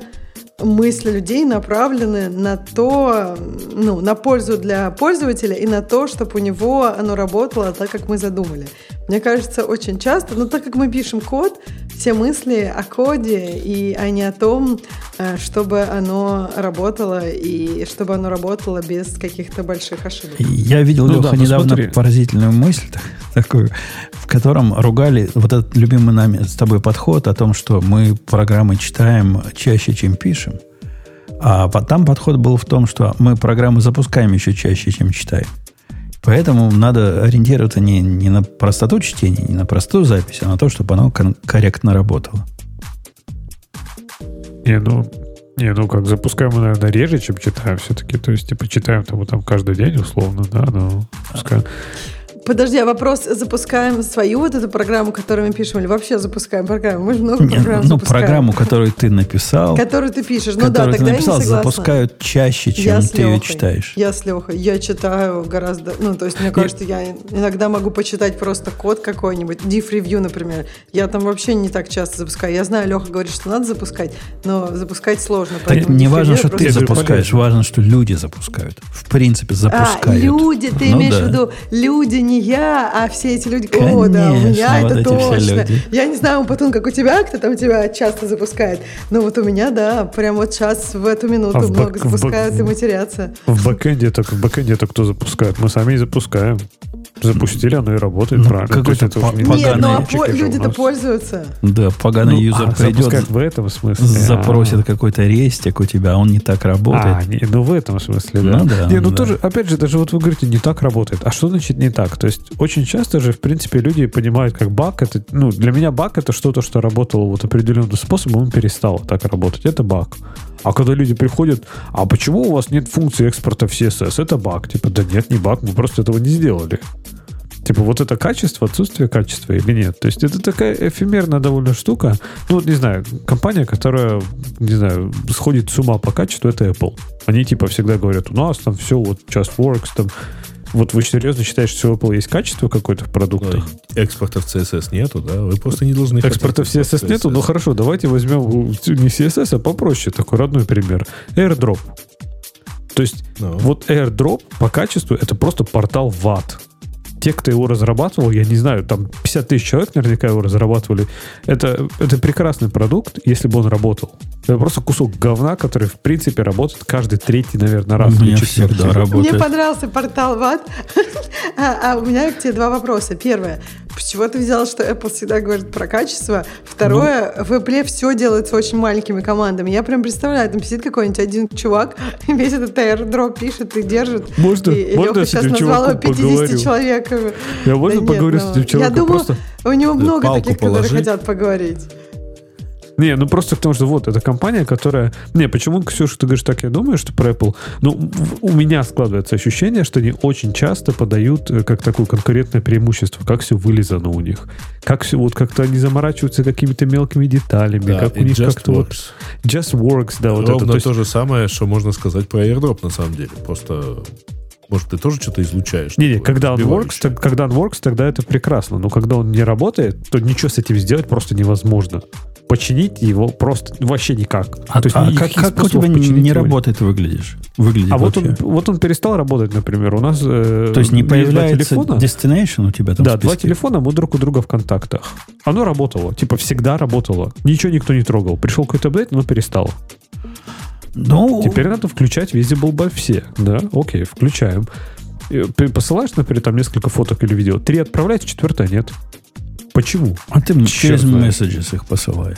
мысли людей направлены на то, ну, на пользу для пользователя и на то, чтобы у него оно работало так, как мы задумали. Мне кажется, очень часто, но так как мы пишем код, все мысли о коде и а не о том, э, чтобы оно работало и чтобы оно работало без каких-то больших ошибок. Я видел, Ну Леха, да, ну недавно смотри. поразительную мысль такую, в котором ругали вот этот любимый нами с тобой подход о том, что мы программы читаем чаще, чем пишем. А там подход был в том, что мы программы запускаем еще чаще, чем читаем. Поэтому надо ориентироваться не, не на простоту чтения, не на простую запись, а на то, чтобы оно кон- корректно работало. Не, ну, не, ну как, запускаем мы, наверное, реже, чем читаем все-таки. То есть, типа, читаем там, там каждый день, условно, да, но пускай. Подожди, а вопрос, запускаем свою вот эту программу, которую мы пишем, или вообще запускаем программу? Мы же много Не, программ ну, запускаем. программу, которую ты написал, Которую ты пишешь. Ну да, ты тогда написал, я не согласна. запускают чаще, чем Я ты ее читаешь. Я с Лехой. Я читаю гораздо... Ну, то есть, мне кажется, я иногда могу почитать просто код какой-нибудь. Diff Review, например. Я там вообще не так часто запускаю. Я знаю, Леха говорит, что надо запускать, но запускать сложно. Так не важно, что ты запускаешь, важно, что люди запускают. В принципе, А, запускают. люди, ты Ну имеешь да. в виду люди, не я, а все эти люди. О, да, у Конечно, меня вот это точно. Я не знаю, Патун, как у тебя, кто там тебя часто запускает. Но вот у меня, да, прям вот сейчас в эту минуту А в много бак- в бак- запускают и матерятся. В бэкэнде это, в бэкэнде это кто запускает? Мы сами и запускаем. Запустили, оно и работает Ну, правильно. Какой-то это по- Нет, ну а по- люди-то пользуются. Да, поганый Ну, юзер а, придет, в этом смысле. запросит А. какой-то рестик у тебя, а он не так работает. А, не, ну в этом смысле, да. Ну да, Не, ну да. тоже, опять же, даже вот вы говорите, не так работает. А что значит не так? То есть очень часто же, в принципе, люди понимают, как баг это, ну, для меня баг это что-то, что работало вот определенным способом и перестало так работать. Это баг. А когда люди приходят, а почему у вас нет функции экспорта в CSS? Это баг. Типа, да нет, не баг, мы просто этого не сделали. Типа, вот это качество, отсутствие качества или нет? То есть это такая эфемерная довольно штука. Ну, вот не знаю, компания, которая, не знаю, сходит с ума по качеству, это Apple. Они типа всегда говорят, у нас там все вот just works, там вот вы серьезно считаете, что у Apple есть качество какое-то в продуктах? Экспорта в CSS нету, да? Вы просто не должны... Экспорта в хотеть CSS нету? Ну хорошо, давайте возьмем не CSS, а попроще, такой родной пример. AirDrop. То есть Ну. вот AirDrop по качеству это просто портал в ад. Те, кто его разрабатывал, я не знаю, там 50 тысяч человек наверняка его разрабатывали. Это, это прекрасный продукт, если бы он работал. Это просто кусок говна, который, в принципе, работает каждый третий, наверное, раз. У меня или четвертый. всегда работает. Мне понравился портал ВАД. а, а у меня к тебе два вопроса. Первое. Почему ты взял, что Apple всегда говорит про качество? Второе. Ну. В Apple все делается очень маленькими командами. Я прям представляю, там сидит какой-нибудь один чувак, весь этот airdrop пишет и держит. Можно- и, можно Леха сейчас назвал его чуваком 50 поговорю? Я можно Да нет, поговорить с ну, этим человеком? Я думаю, Просто у него много палку таких, которые положи. хотят поговорить. Не, ну просто потому что вот, эта компания, которая... Не, почему, Ксюша, ты говоришь так, я думаю, что про Apple... Ну, у меня складывается ощущение, что они очень часто подают э, как такое конкурентное преимущество, как все вылизано у них. Как все, вот как-то они заморачиваются какими-то мелкими деталями, Да, как у них как-то вот... Just works, да, вот это. Ровно То есть- то же самое, что можно сказать про airdrop на самом деле. Просто, может, ты тоже что-то излучаешь? Не-не, такое когда он, works, так- когда он works, тогда это прекрасно. Но когда он не работает, то ничего с этим сделать просто невозможно. Починить его просто вообще никак. А, то есть а как, как у тебя не работает выглядишь? Выглядит А вот он, вот он перестал работать, например. У нас э, То есть не появляется телефона. destination у тебя там Да, два телефона, мы друг у друга в контактах. Оно работало. Типа всегда работало. Ничего никто не трогал. Пришел какой-то апдейт, оно перестало. Ну, Теперь надо включать Visible by все. Да, окей, включаем. Ты посылаешь, например, там несколько фоток или видео. Три отправляешь, четвертое нет. Почему? а ты мне через messages их посылай.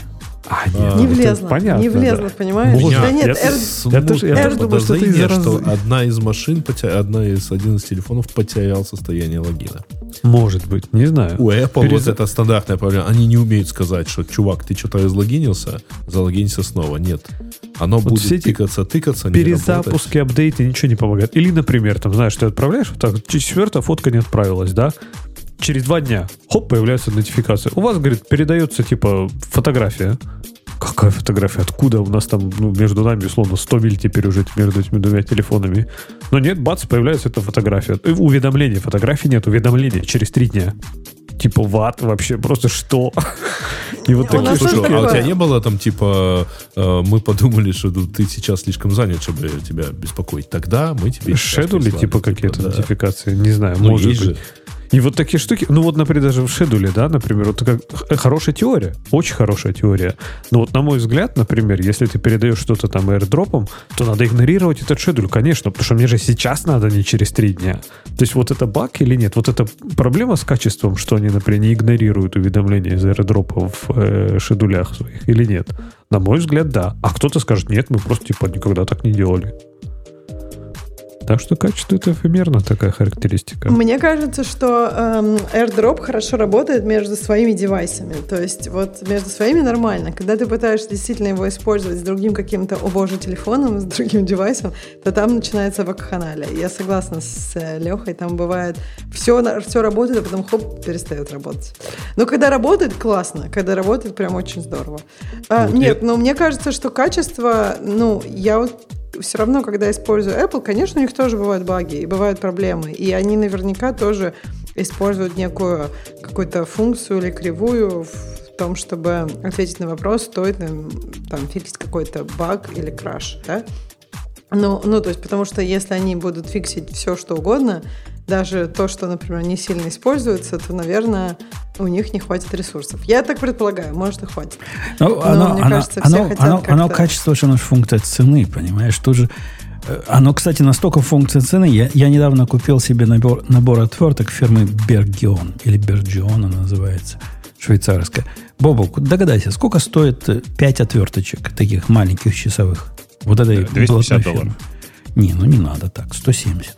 А, А, Не это влезло. понятно, не влезло, да. понимаешь? Боже, да нет, я- Air- Я тоже- я тоже думаю, что это из-за подозрение, что раз- одна из машин, потеря- одна из один из телефонов потерял состояние логина. Может быть, не знаю. У Apple Перез- вот это стандартная проблема. Они не умеют сказать, что, чувак, ты что-то разлогинился, залогинься снова. Нет. Оно Вот будет все эти тыкаться, тыкаться. Перезапуски, апдейты ничего не помогают. Или, например, там, знаешь, ты отправляешь, вот так, четвертая фотка не отправилась, да? Через два дня, хоп, появляется нотификация. У вас, говорит, передается, типа, фотография. какая фотография? Откуда у нас там ну, между нами, условно, 100 миль теперь уже между этими двумя телефонами? Но нет, бац, появляется эта фотография. Э, Уведомления. Фотографии нет, уведомления через три дня. Типа, ват, вообще, просто что? И вот нас такие Слушай, а у тебя не было там типа э, мы подумали, что ты сейчас слишком занят, чтобы тебя беспокоить. Тогда мы тебе Шедули, прислали, типа, какие-то да. нотификации, не знаю, Ну, может быть. же. И вот такие штуки, ну вот, например, даже в шедуле, да, например, вот такая х- хорошая теория, очень хорошая теория. Но вот на мой взгляд, например, если ты передаешь что-то там airdropом, то надо игнорировать этот шедуль, конечно, потому что мне же сейчас надо, не через три дня. То есть вот это баг или нет? Вот это проблема с качеством, что они, например, не игнорируют уведомления из airdropа в э, шедулях своих или нет? На мой взгляд, да. А кто-то скажет, нет, мы просто типа никогда так не делали. Так что качество это эфемерно такая характеристика. Мне кажется, что эм, AirDrop хорошо работает между своими девайсами. То есть вот между своими нормально. Когда ты пытаешься действительно его использовать с другим каким-то, о боже, телефоном, с другим девайсом, то там начинается вакханалия. Я согласна с э, Лехой, там бывает все, все работает, а потом хоп, перестает работать. Но когда работает, классно. Когда работает, прям очень здорово. А, нет, но мне кажется, что качество, ну, я вот все равно, когда использую Apple, конечно, у них тоже бывают баги и бывают проблемы. И они наверняка тоже используют некую какую-то функцию или кривую в том, чтобы ответить на вопрос, стоит им там фиксить какой-то баг или краш, да? Ну, ну, то есть, потому что если они будут фиксить все, что угодно, даже то, что, например, не сильно используется, то, наверное, у них не хватит ресурсов. Я так предполагаю, может и хватит. Ну, Но, оно, мне оно, кажется, все оно, хотят оно, оно качество, что оно функция цены, понимаешь? Тут же э, оно, кстати, настолько функция цены. Я, я недавно купил себе набор, набор отверток фирмы Bergion, или Bergion она называется, швейцарская. Бобок, догадайся, сколько стоит 5 отверточек таких маленьких часовых? Вот этой 250 блатной долларов. фирмы. Не, ну не надо так, 170.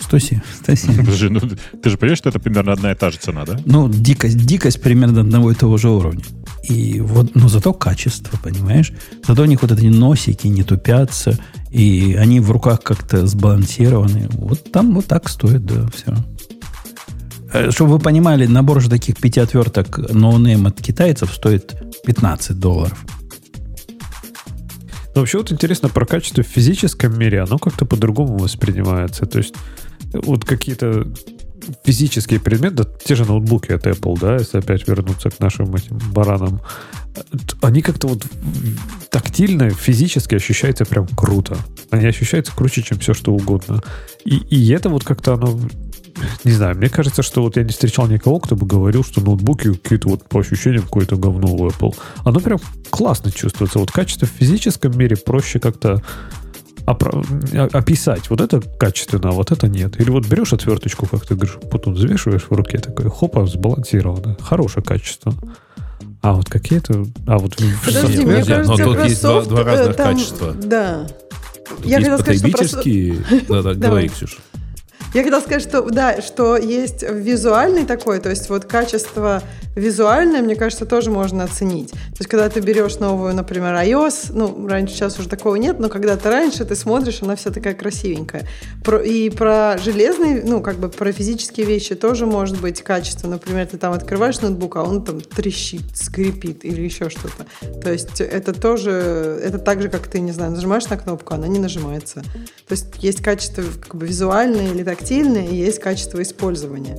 170. 170. Подожди, ну, ты же понимаешь, что это примерно одна и та же цена, да? Ну, дикость, дикость примерно одного и того же уровня. И вот, но зато качество, понимаешь? Зато у них вот эти носики не тупятся, и они в руках как-то сбалансированы. Вот там вот так стоит, да, все. Чтобы вы понимали, набор же таких пяти отверток no name от китайцев стоит 15 долларов. Но вообще вот интересно про качество в физическом мире, оно как-то по-другому воспринимается. То есть вот какие-то физические предметы, да, те же ноутбуки от Apple, да, если опять вернуться к нашим этим баранам, они как-то вот тактильно, физически ощущаются прям круто. Они ощущаются круче, чем все, что угодно. И, и это вот как-то оно не знаю, мне кажется, что вот я не встречал никого, кто бы говорил, что ноутбуки какие-то вот по ощущениям какое-то говно у Apple. Оно прям классно чувствуется. Вот качество в физическом мире проще как-то а- описать. Вот это качественно, а вот это нет. Или вот берешь отверточку, как ты говоришь, потом взвешиваешь в руке, такой, хопа, сбалансировано. Хорошее качество. А вот какие-то... А вот Подожди, Нет, мне подожди, но кажется, тут есть два- два э, разных там- качества. Да. Тут Я есть сказать, что просто- потребительские... Да-да, Давай. говори, Ксюша. Я хотела сказать, что да, что есть визуальный такой, то есть вот качество визуальное, мне кажется, тоже можно оценить. То есть когда ты берешь новую, например, iOS, ну, раньше сейчас уже такого нет, но когда-то раньше ты смотришь, она вся такая красивенькая. Про- и про железные, ну, как бы про физические вещи тоже может быть качество. Например, ты там открываешь ноутбук, а он там трещит, скрипит или еще что-то. То есть это тоже, это так же, как ты, не знаю, нажимаешь на кнопку, она не нажимается. То есть есть качество как бы визуальное или тактильное, и есть качество использования.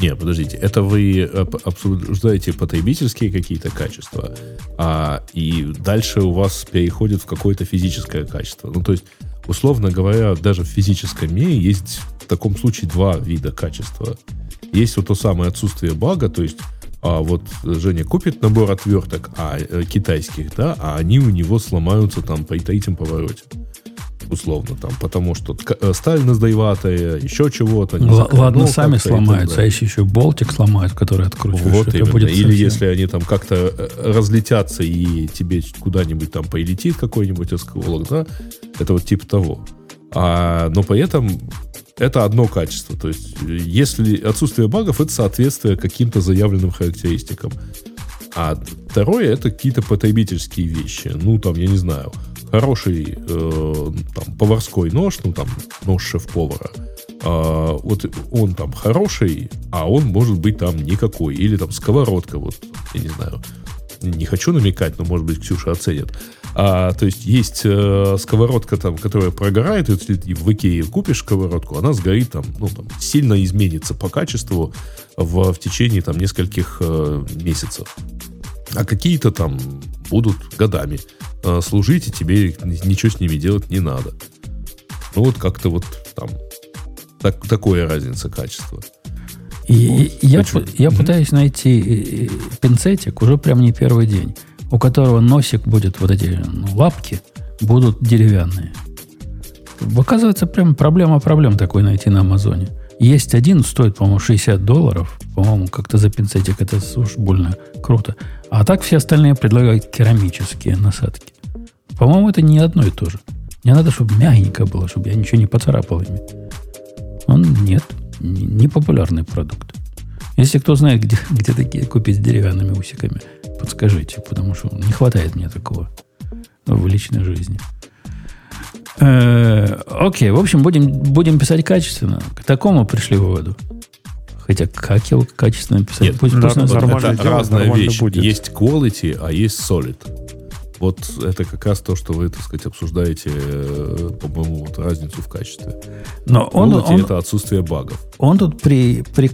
Не, подождите, это вы э, обсуждаете потребительские какие-то качества, а, и дальше у вас переходит в какое-то физическое качество. Ну, то есть, условно говоря, даже в физическом мире есть в таком случае два вида качества. Есть вот то самое отсутствие бага, то есть а вот Женя купит набор отверток а, э, китайских, да, а они у него сломаются там при третьем повороте. Условно там, потому что э, сталь наздаеватая, еще чего-то. Л- ладно, сами как-то и так сломаются, а если еще болтик сломают, который откручиваешь, Вот это именно. будет Или совсем- если они там как-то э, разлетятся и тебе куда-нибудь там полетит какой-нибудь осколок, да, это вот типа того. А, но при этом это одно качество. То есть, э, если отсутствие багов, это соответствие каким-то заявленным характеристикам. А второе это какие-то потребительские вещи. Ну, там, я не знаю, хороший э, там, поварской нож, ну, там, нож шеф-повара. А, вот он там хороший, а он может быть там никакой. Или там сковородка, вот, я не знаю, не хочу намекать, но, может быть, Ксюша оценит. А, то есть есть э, сковородка, там, которая прогорает, и ты в Икее купишь сковородку, она сгорит там, ну, там, сильно изменится по качеству в, в течение там нескольких э, месяцев. А какие-то там будут годами э, служить, и тебе ничего с ними делать не надо. Ну, вот как-то вот там так, такое разница качества. И, и я, Хочу. я пытаюсь найти э, пинцетик уже прям не первый день, у которого носик будет, вот эти ну, лапки будут деревянные. Оказывается, прям проблема проблем такой найти на Амазоне. Есть один, стоит, по-моему, 60 долларов. По-моему, как-то за пинцетик это уж больно круто. А так все остальные предлагают керамические насадки. По-моему, это не одно и то же. Мне надо, чтобы мягенько было, чтобы я ничего не поцарапал ими. Он нет. Не, популярный продукт. Если кто знает, где, где такие купить с деревянными усиками, подскажите, потому что не хватает мне такого в личной жизни. Э, окей, в общем, будем, будем писать качественно. К такому пришли выводу. Хотя как его качественно писать? Нет, Пусть- да, пусть нас- да, нормально это делать, разная нормально вещь. будет. Есть quality, а есть solid. Вот это как раз то, что вы, так сказать, обсуждаете, э, по-моему, вот разницу в качестве. Но он, quality он, это отсутствие багов. он тут при, при,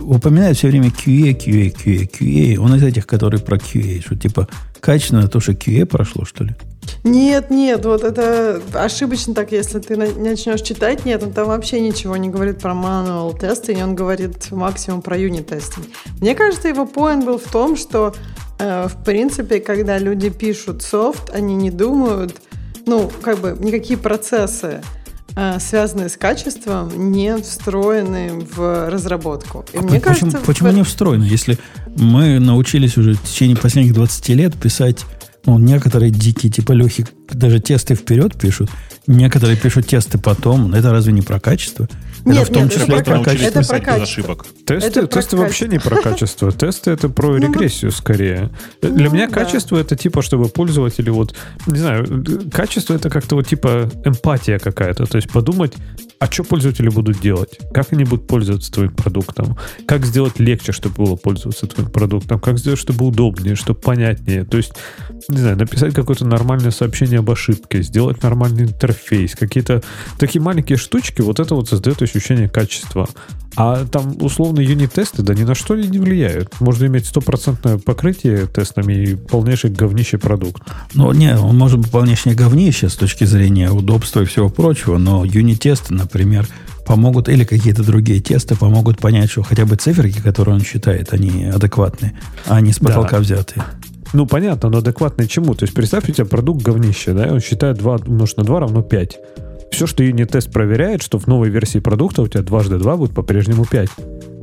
упоминает все время QA, QA, QA, QA. Он из этих, которые про QA, что типа качественно то, что QA прошло, что ли? Нет, нет, вот это ошибочно так, если ты на- начнешь читать. Нет, он там вообще ничего не говорит про manual тесты, он говорит максимум про юнит тестинг. Мне кажется, его поинт был в том, что э, в принципе, когда люди пишут софт, они не думают, ну, как бы никакие процессы, э, связанные с качеством, не встроены в разработку. И А мне по- почему, кажется, в почему этом- не встроено? Если мы научились уже в течение последних 20 лет писать, ну, некоторые дикие, типа Лехи, даже тесты вперед пишут, некоторые пишут тесты потом. Это разве не про качество? Нет, это в том нет, это числе и про качество. Это про качество. ошибок. Тесты, Это про тесты вообще не про качество. Тесты это про Ну, регрессию скорее. Для Ну, меня качество это типа, чтобы пользователи вот, не знаю, качество это как-то вот типа эмпатия какая-то. То есть подумать, а что пользователи будут делать? Как они будут пользоваться твоим продуктом? Как сделать легче, чтобы было пользоваться твоим продуктом? Как сделать, чтобы удобнее, чтобы понятнее? То есть, не знаю, написать какое-то нормальное сообщение об ошибке, сделать нормальный интерфейс, какие-то такие маленькие штучки, вот это вот создает ощущение качества. А там условно юнит-тесты, да ни на что не влияют. Можно иметь стопроцентное покрытие тестами и полнейший говнище продукт. Ну, не, он может быть полнейшее говнище с точки зрения удобства и всего прочего, но юнит-тесты, например, помогут, или какие-то другие тесты помогут понять, что хотя бы циферки, которые он считает, они адекватные, а не с Да. потолка взятые. Ну, понятно, но адекватно чему? То есть представь, у тебя продукт говнище, да, и он считает 2 умножить на 2 равно 5. Все, что юнит-тест проверяет, что в новой версии продукта у тебя дважды 2 будет по-прежнему 5.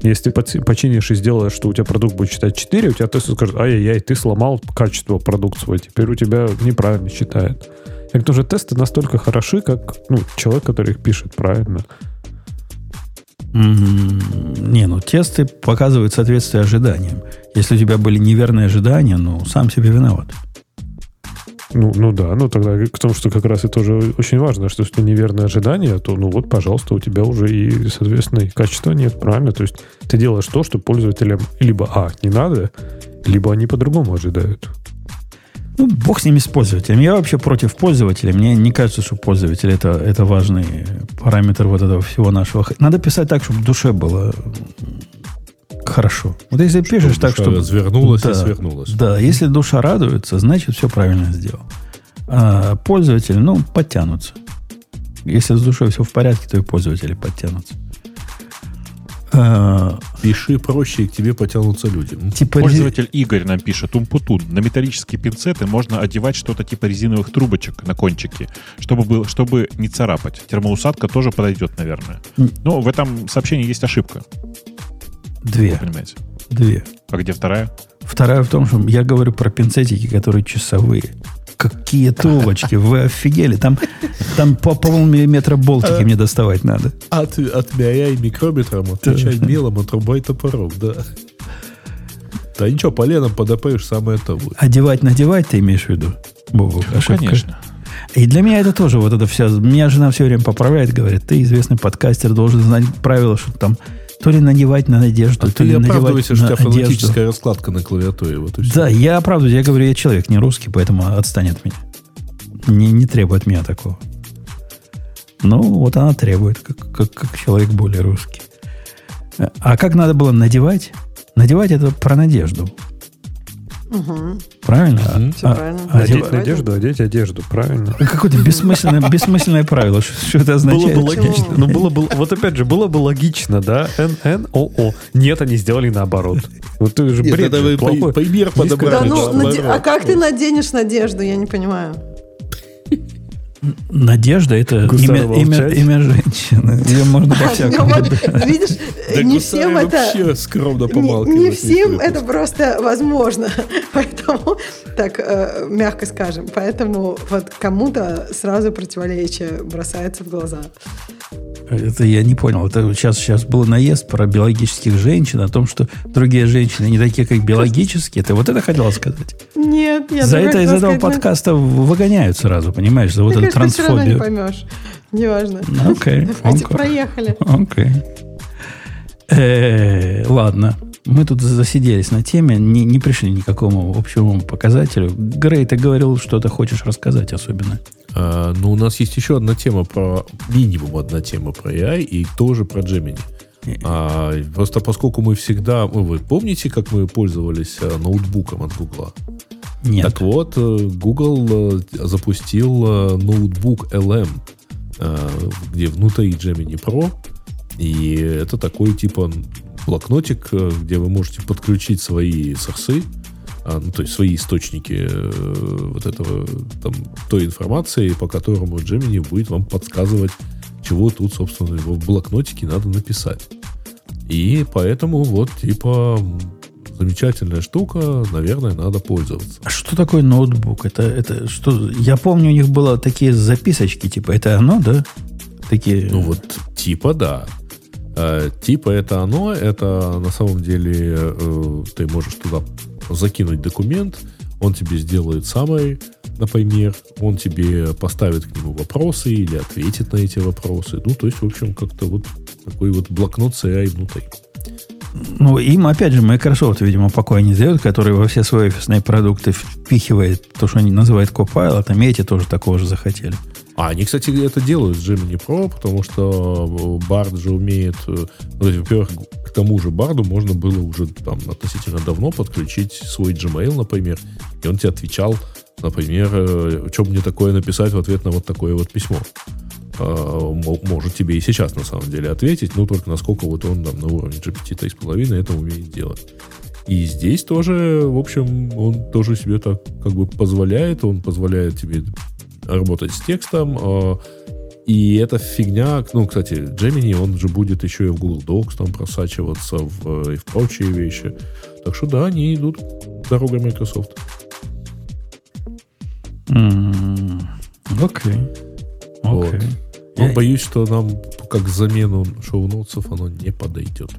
Если ты починишь и сделаешь, что у тебя продукт будет считать 4, у тебя тест скажет, ай-яй-яй, ты сломал качество продукта свой, теперь у тебя неправильно считает. И тоже тесты настолько хороши, как ну, человек, который их пишет правильно. М, Не, ну тесты показывают соответствие ожиданиям. Если у тебя были неверные ожидания, ну, сам себе виноват. Ну, ну да, ну тогда к тому, что как раз и тоже очень важно, что если неверное ожидание, то ну вот, пожалуйста, у тебя уже и, соответственно, и качества нет, правильно? То есть ты делаешь то, что пользователям либо, а, не надо, либо они по-другому ожидают. Ну, бог с ними с пользователем. Я вообще против пользователя. Мне не кажется, что пользователь это, это важный параметр вот этого всего нашего. Надо писать так, чтобы в душе было хорошо. Вот если пишешь так, чтобы... развернулась и Да, свернулась. Да, если душа радуется, значит, все правильно сделал. А пользователи, ну, подтянутся. Если с душой все в порядке, то и пользователи подтянутся. А, Пиши проще, и к тебе потянутся люди. Типа Пользователь Игорь нам пишет, умпутун, на металлические пинцеты можно одевать что-то типа резиновых трубочек на кончике, чтобы, был, чтобы не царапать. Термоусадка тоже подойдет, наверное. Но в этом сообщении есть ошибка, вы две, понимаете. две. А где вторая? Вторая в том, что я говорю про пинцетики, которые часовые. Какие трубочки, вы офигели. Там, там по полмиллиметра болтики мне доставать надо. От, отмеряй микрометром, отвечай мелом, отрубай топором, да. Да ничего, поленом подопаешь, самое то будет. Одевать, надевать ты имеешь в виду? Богу, Ну, конечно. И для меня это тоже вот это вся... Меня жена все время поправляет, говорит, ты известный подкастер, должен знать правила, что там то ли надевать на надежду, А то ли надевать оправдывайся, что у на тебя раскладка на клавиатуре. Вот. Да, я оправдываюсь, я говорю, я человек не русский, поэтому отстань от меня. Не, не требует меня такого. Ну, вот она требует, как, как, как человек более русский. А как надо было надевать? Надевать это про надежду. Угу. Правильно? Мгм. Всё А- правильно. а Одеть одевать- надежду, одеть одежду, правильно. Какое-то бессмысленное, бессмысленное правило. Что, что это Было означает? бы Почему? логично. Ну, было бы, вот опять же, было бы логично, да? Н, Н, О, О. Нет, они сделали наоборот. Вот ты же Нет, бред это же, вы пример Низко- Да подобрали. ну, а как ты наденешь надежду, я не понимаю. Надежда это Гусар имя, имя, имя женщины. Ее можно по-всякому. Ну вот, Видишь, не всем это... вообще скромно Не, всем это просто возможно. Поэтому, так э, мягко скажем, поэтому вот кому-то сразу противоречие бросается в глаза. Это я не понял. Это сейчас, сейчас был наезд про биологических женщин, о том, что другие женщины не такие, как биологические. Ты вот это хотела сказать? Нет, я за это из этого ну, подкаста выгоняют сразу, понимаешь, за вот Мне кажется, ты все равно не трансфобию. поймешь. Неважно. Ну, Окей, Давайте окей. проехали. Окей. Э, Ладно. Мы тут засиделись на теме, не, не пришли ни к какому общему показателю. Грей, ты говорил, что ты хочешь рассказать особенно. А, ну, у нас есть еще одна тема про... Минимум одна тема про AI и тоже про Gemini. А, просто поскольку мы всегда... ну, Вы помните, как мы пользовались э, ноутбуком от Гугла? Нет. Так вот, э, Google э, запустил э, ноутбук LM, где внутри Gemini Pro. И это такой типа блокнотик, где вы можете подключить свои сорсы, а, ну, то есть свои источники вот этого, там, той информации, по которому Gemini будет вам подсказывать, чего тут, собственно, в блокнотике надо написать. И поэтому вот, типа, замечательная штука, наверное, надо пользоваться. А что такое ноутбук? Это, это что? Я помню, у них было такие записочки, типа, это оно, да? Такие. Ну вот, типа да. Э, типа это оно, это на самом деле э, ты можешь туда закинуть документ, он тебе сделает самый, например, он тебе поставит к нему вопросы или ответит на эти вопросы. Ну, то есть, в общем, как-то вот такой вот блокнот с AI внутри. Ну, им, опять же, Microsoft, видимо, покоя не дает, который во все свои офисные продукты впихивает то, что они называют Copilot, а эти тоже такого же захотели. А они, кстати, это делают с Gemini Pro, потому что Bard же умеет... э, ну, во-первых, к тому же Барду можно было уже там относительно давно подключить свой Gmail, например, и он тебе отвечал, например, э, что мне такое написать в ответ на вот такое вот письмо. А, мо- Может тебе и сейчас, на самом деле, ответить, ну, только насколько вот он там на уровне GPT 3.5 это умеет делать. И здесь тоже, в общем, он тоже себе так как бы позволяет, он позволяет тебе работать с текстом, э, и эта фигня, ну, кстати, Gemini, он же будет еще и в Google Docs там просачиваться, в, и в прочие вещи. Так что да, они идут дорогой Microsoft. М, Окей. Вот. Но Я- боюсь, что нам как замену шоу-ноутсов оно не подойдет.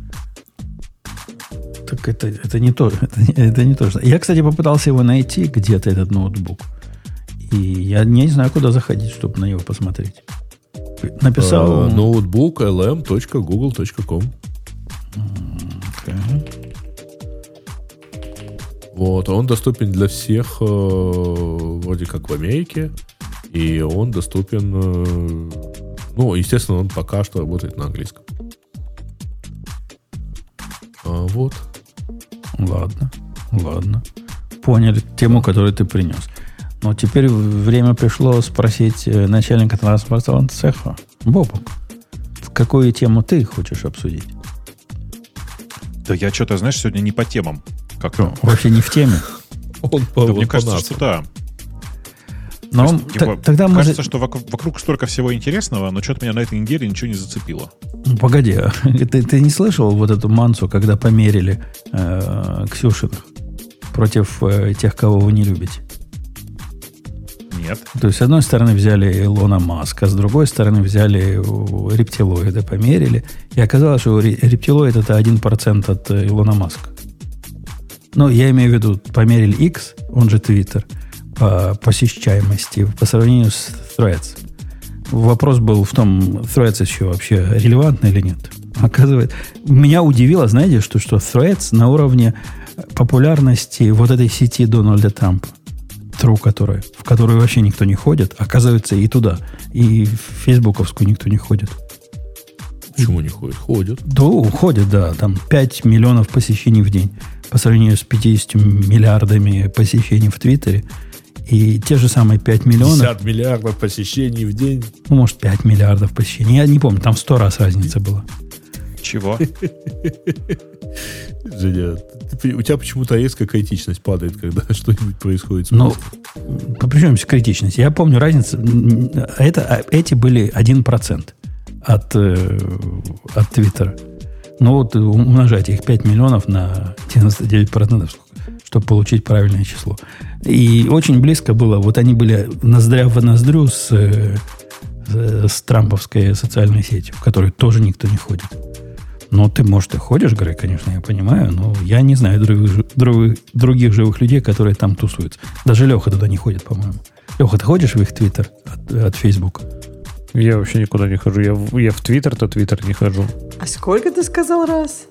Так это, это не то. Это, не- это не то. что- Я, кстати, попытался его найти где-то, этот ноутбук. И я не знаю, куда заходить, чтобы на него посмотреть. Написал... Э, ноутбук lm.google.com Окей. Вот, он доступен для всех, э, вроде как в Америке, и он доступен, э, ну, естественно, он пока что работает на английском. А, вот. Ладно, ладно. Поняли тему, которую ты принес. Но теперь время пришло спросить э, начальника транспортного цеха. Бобок, какую тему ты хочешь обсудить? Да я что-то, знаешь, сегодня не по темам. Как-то. Вообще не в теме. Он по, Да, мне по кажется, что да. Но То есть, т- типа, тогда. Кажется, за- что вокруг, вокруг столько всего интересного, но что-то меня на этой неделе ничего не зацепило. Ну, Погоди, ты, ты не слышал вот эту мансу, когда померили э, Ксюшиных против э, тех, кого вы не любите? Нет. То есть, с одной стороны, взяли Илона Маска, с другой стороны, взяли рептилоида, померили. И оказалось, что ре- рептилоид это 1% от э, Илона Маска. Ну, я имею в виду, померили X, он же Twitter, по посещаемости по сравнению с Threads. Вопрос был в том, Threads еще вообще релевантно или нет. Оказывается, меня удивило, знаете, что, что Threads на уровне популярности вот этой сети Дональда Трампа. True, которая, в которую вообще никто не ходит, оказывается, и туда. И в фейсбуковскую никто не ходит. Почему не ходят? Ходят. Да, уходят, да. Там 5 миллионов посещений в день по сравнению с 50 миллиардами посещений в Твиттере. И те же самые 5 миллионов... 50 миллиардов посещений в день. Ну, может, 5 миллиардов посещений. Я не помню, там 100 раз разница была. Чего? Женя, ты- у тебя почему-то резко критичность падает, когда что-нибудь происходит. Ну, причем критичность? Я помню разницу. Это, а, эти были 1% от, э, от Твиттера. Ну вот умножайте их 5 миллионов на 99%, чтобы получить правильное число. И очень близко было, вот они были ноздря в ноздрю с, э, с с трамповской социальной сетью, в которой тоже никто не ходит. Ну, ты, может, и ходишь, Грей, конечно, я понимаю, но я не знаю других, других, других живых людей, которые там тусуются. Даже Леха туда не ходит, по-моему. Леха, ты ходишь в их твиттер от, от Фейсбука? Я вообще никуда не хожу. Я, в- я в Твиттер, то Твиттер не хожу. А сколько ты сказал раз?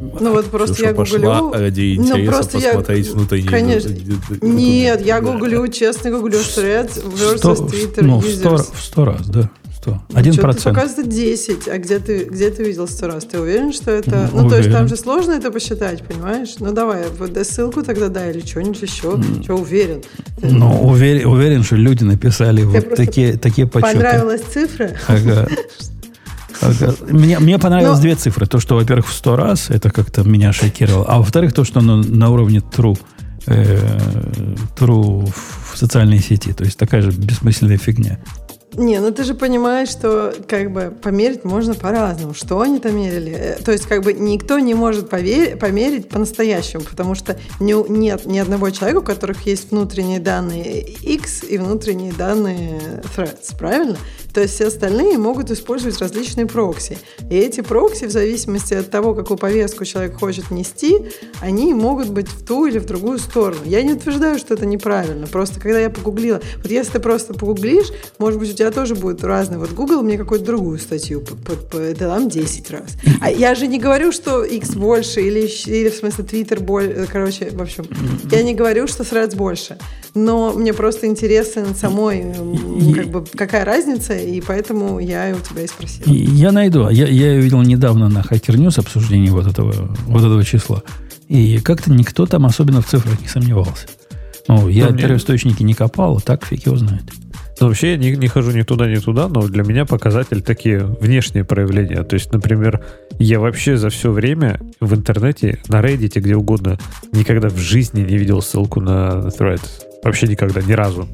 Ну вот просто Ксюша я гуглю. ради Ну, интереса просто я- посмотреть внутренние... Конечно. э, Нет, я гуглю, честно гуглю Threads versus Twitter ну, users. в сто раз, да. Сто. Ну, Один что-то процент. показывает 10. А где ты, где ты видел 100 раз? Ты уверен, что это... Ну, Ну, то есть там же сложно это посчитать, понимаешь? Ну, давай, вот ссылку тогда дай или что-нибудь еще. Что, уверен? Но уверен, уверен, что люди написали вот просто такие, такие подсчеты. Понравилась цифра? Ага. Ага. Мне, мне понравилось Но- две цифры. То, что, во-первых, в сто раз, это как-то меня шокировало. А во-вторых, то, что оно на уровне true, э, true в социальной сети. То есть такая же бессмысленная фигня. Не, ну ты же понимаешь, что как бы померить можно по-разному. Что они там мерили? Э, То есть как бы никто не может повер- померить по-настоящему, потому что не нет ни одного человека, у которых есть внутренние данные X и внутренние данные Threads, правильно? То есть все остальные могут использовать различные прокси. И эти прокси, в зависимости от того, какую повестку человек хочет нести, они могут быть в ту или в другую сторону. Я не утверждаю, что это неправильно. Просто когда я погуглила, вот если ты просто погуглишь, может быть, у тебя тоже будет разный. Вот Google мне какую-то другую статью, это там 10 раз. А я же не говорю, что X больше, или, или в смысле Twitter больше. Короче, в общем, я не говорю, что Threads больше. Но мне просто интересен самой, как бы, какая разница, и поэтому я у тебя и спросила. Я найду. Я, я ее видел недавно на Hacker News обсуждении вот этого, вот этого числа. И как-то никто там особенно в цифрах не сомневался. Ну, я мне- первоисточники не копал, так фиг его знает. Ну, вообще я не, не хожу ни туда, ни туда, но для меня показатель такие внешние проявления. То есть, например, я вообще за все время в интернете, на Reddit, где угодно, никогда в жизни не видел ссылку на Thread. Вообще никогда, ни разу.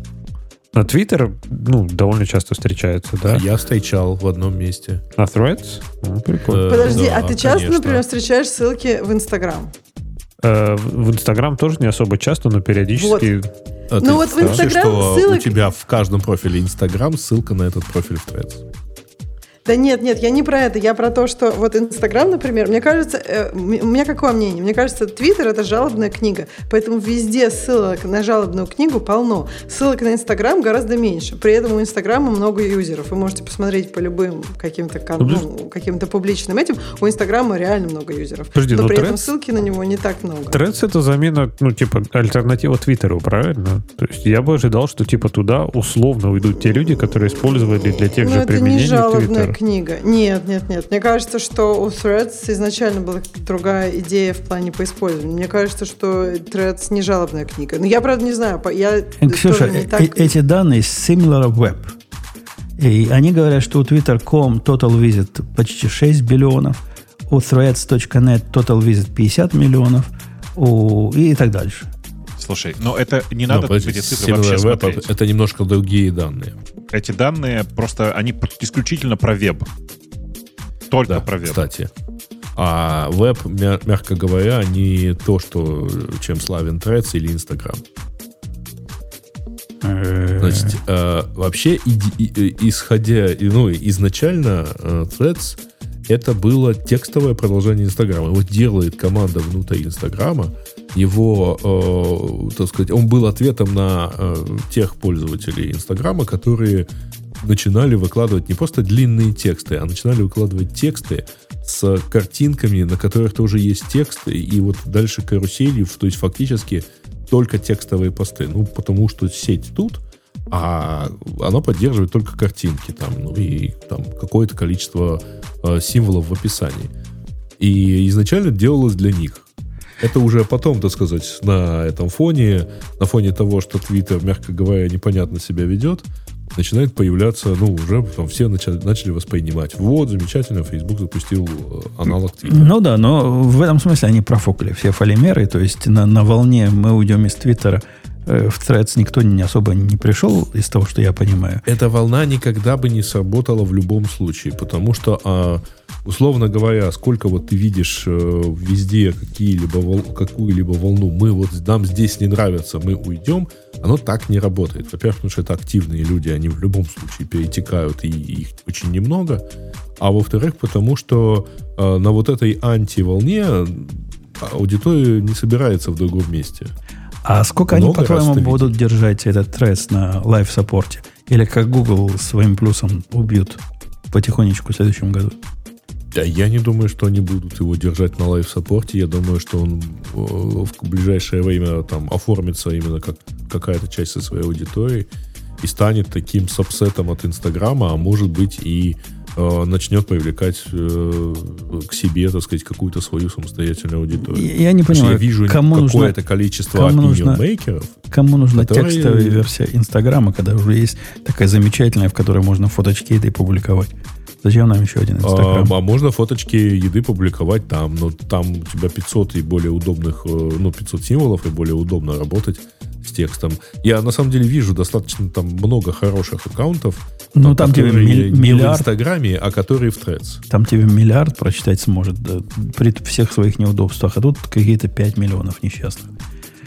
На Twitter, ну, довольно часто встречается, да? Я встречал в одном месте. На Threads? Ну, прикольно. Э, Подожди, да, а ты часто, конечно. например, встречаешь ссылки в Инстаграм? Э, в Инстаграм тоже не особо часто, но периодически... А Ну вот в Инстаграм ссылок- у тебя в каждом профиле Инстаграм ссылка на этот профиль в Threads. Да нет, нет, я не про это. Я про то, что вот Инстаграм, например, мне кажется, э, у меня какое мнение? Мне кажется, Твиттер это жалобная книга, поэтому везде ссылок на жалобную книгу полно. Ссылок на Инстаграм гораздо меньше. При этом у Инстаграма много юзеров. Вы можете посмотреть по любым каким-то Ну, ну, каким-то публичным этим. У Инстаграма реально много юзеров. Подожди, но но при этом Threads- ссылки на него не так много. Threads это замена, ну, типа, альтернатива Твиттеру, правильно? То есть я бы ожидал, что, типа, туда условно уйдут те люди, которые использовали для тех Но же это не применений жалобная Twitter. Книга. Нет, нет, нет. Мне кажется, что у Threads изначально была другая идея в плане по использованию. Мне кажется, что Threads не жалобная книга. Но я, правда, не знаю. Я Э, Ксюша, не э- так... э- эти данные similar web. И они говорят, что у Twitter.com total visit почти 6 биллионов, у threads.net total visit 50 миллионов, у... и так дальше. Слушай, но это не Ну, надо подожди, эти цифры вообще смотреть. это немножко другие данные. Эти данные просто, они исключительно про веб. Только Да, про веб. кстати. А веб, мя- мягко говоря, не то, что, чем славен Threads или Инстаграм. Э, Значит, э, вообще, и- и- исходя, и, ну, изначально э, Threads это было текстовое продолжение Инстаграма. Его делает команда внутри Инстаграма. Его, э, так сказать, он был ответом на э, тех пользователей Инстаграма, которые начинали выкладывать не просто длинные тексты, а начинали выкладывать тексты с картинками, на которых тоже есть тексты, и вот дальше каруселью, то есть фактически только текстовые посты. Ну, потому что сеть тут, а она поддерживает только картинки там, ну и там какое-то количество э, символов в описании. И изначально делалось для них. Это уже потом, так сказать, на этом фоне, на фоне того, что Твиттер, мягко говоря, непонятно себя ведет, начинает появляться, ну, уже там все начали, начали воспринимать. Вот, замечательно, Facebook запустил э, аналог Твиттера. Ну да, но в этом смысле они профукали все фалимеры, то есть на, на волне мы уйдем из Твиттера в Threads никто не особо не пришел, из того, что я понимаю. Эта волна никогда бы не сработала в любом случае, потому что а, условно говоря, сколько вот ты видишь э, везде какие-либо какую-либо волну, мы вот нам здесь не нравится, мы уйдем, оно так не работает. Во-первых, потому что это активные люди, они в любом случае перетекают, и их очень немного. А во-вторых, потому что э, на вот этой антиволне аудитория не собирается в другом месте. А сколько Много они, по-твоему, будут держать этот Threads на life support-е? Или как Google своим плюсом убьют потихонечку в следующем году? Да, я не думаю, что они будут его держать на life support-е. Я думаю, что он э, в ближайшее время там оформится именно как какая-то часть со своей аудитории и станет таким сабсетом от Инстаграма, а может быть и начнет привлекать э, к себе, так сказать, какую-то свою самостоятельную аудиторию. Я не понимаю, я вижу кому нужно, какое-то количество кому нужно- opinion-мейкеров. кому нужна которые- текстовая версия Инстаграма, когда уже есть такая замечательная, в которой можно фоточки этой публиковать. Зачем нам еще один Инстаграм? А, а можно фоточки еды публиковать там, но там у тебя 500 и более удобных, э, ну, 500 символов, и более удобно работать с текстом. Я на самом деле вижу достаточно там много хороших аккаунтов, Ну, там тебе не в миллиард, Инстаграме, а которые в Threads. там тебе миллиард прочитать сможет да, при всех своих неудобствах, а тут какие-то 5 миллионов несчастных.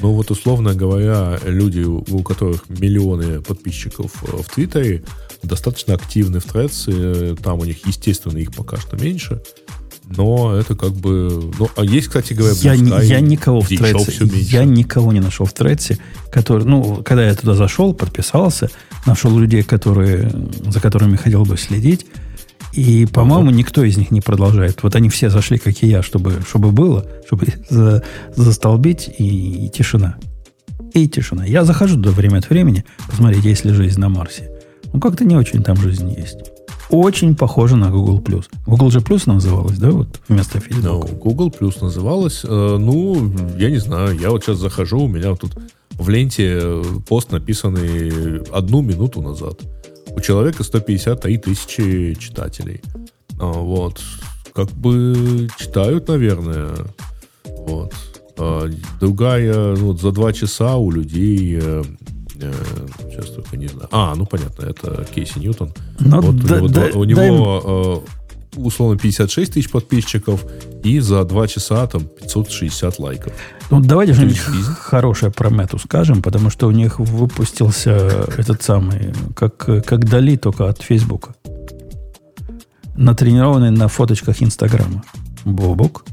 Ну вот, условно говоря, люди, у которых миллионы подписчиков э, в Твиттере, достаточно активны в Threads, э, там у них, естественно, их пока что меньше, но это как бы... Ну, а есть, кстати говоря, Я, Blue не- Sky, я никого в меньше. я никого не нашел в Threads, который, ну, когда я туда зашел, подписался, нашел людей, которые, за которыми хотел бы следить, и, по-моему, никто из них не продолжает. Вот они все зашли, как и я, чтобы, чтобы было, чтобы за- застолбить, и, и тишина. И тишина. Я захожу туда время от времени, посмотреть, есть ли жизнь на Марсе. Ну, как-то не очень там жизнь есть. Очень похоже на Google+. Google же Плюс называлось, да, вот вместо Ну, Facebook. Google Plus называлось. Э, ну, я не знаю, я вот сейчас захожу, у меня вот тут в ленте э, пост написанный одну минуту назад. У человека 153 тысячи читателей. А, вот. Как бы читают, наверное. Вот. А, другая, ну, вот за два часа у людей... э, сейчас только не знаю. А, ну понятно, это Кейси Ньютон. Ну, Вот да- у него, да- у дай него э, условно 56 тысяч подписчиков и за 2 часа там 560 лайков. Ну, давайте То что-нибудь хорошее про Мету скажем, потому что у них выпустился этот самый, как, как Дали, только от Фейсбука. Натренированный на фоточках Инстаграма. Бобок.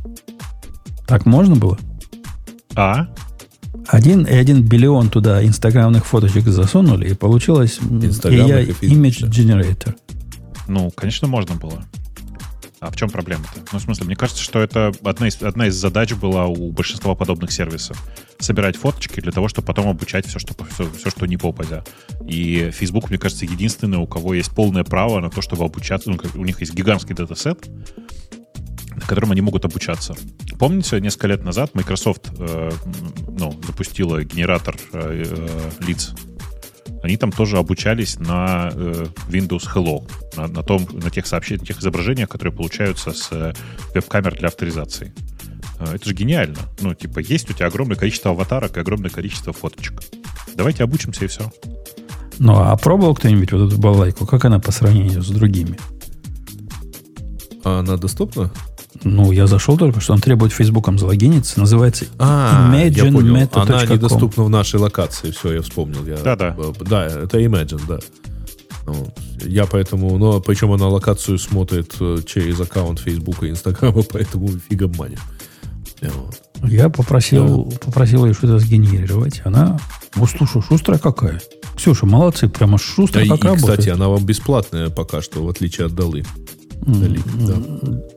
Так можно было? А? Один и один биллион туда инстаграмных фоточек засунули, и получилось и AI фейсбучных. Image Generator. Ну, конечно, можно было. А в чем проблема-то? Ну, в смысле, мне кажется, что это одна из, одна из задач была у большинства подобных сервисов. Собирать фоточки для того, чтобы потом обучать все, что, все, все, что не попадя. И Facebook, мне кажется, единственный, у кого есть полное право на то, чтобы обучаться. Ну, у них есть гигантский датасет, на котором они могут обучаться. Помните, несколько лет назад Microsoft э, ну, запустила генератор э, э, лиц они там тоже обучались на э, Windows Hello, на, на том, на тех сообщениях, тех изображениях, которые получаются с э, веб-камер для авторизации. Э, это же гениально. Ну, типа, есть у тебя огромное количество аватарок и огромное количество фоточек. Давайте обучимся и все. Ну, а пробовал кто-нибудь вот эту балайку? Как она по сравнению с другими? А она доступна? Ну, я зашел только что, он требует Фейсбуком залогиниться. Называется А, я Imagine понял. Meta.com. Она недоступна в нашей локации. Все, я вспомнил. Я, Да-да. э, Да, это Imagine, да. Вот. Я поэтому, но причем она локацию смотрит э, через аккаунт Фейсбука и Инстаграма, поэтому фиг обманешь. Вот. Я попросил, попросил ее что-то сгенерировать. Она, ну, слушай, шустрая какая. Ксюша, молодцы, прямо шустро Да, как и, работает. кстати, она вам бесплатная пока что, в отличие от Далы. Дали, да.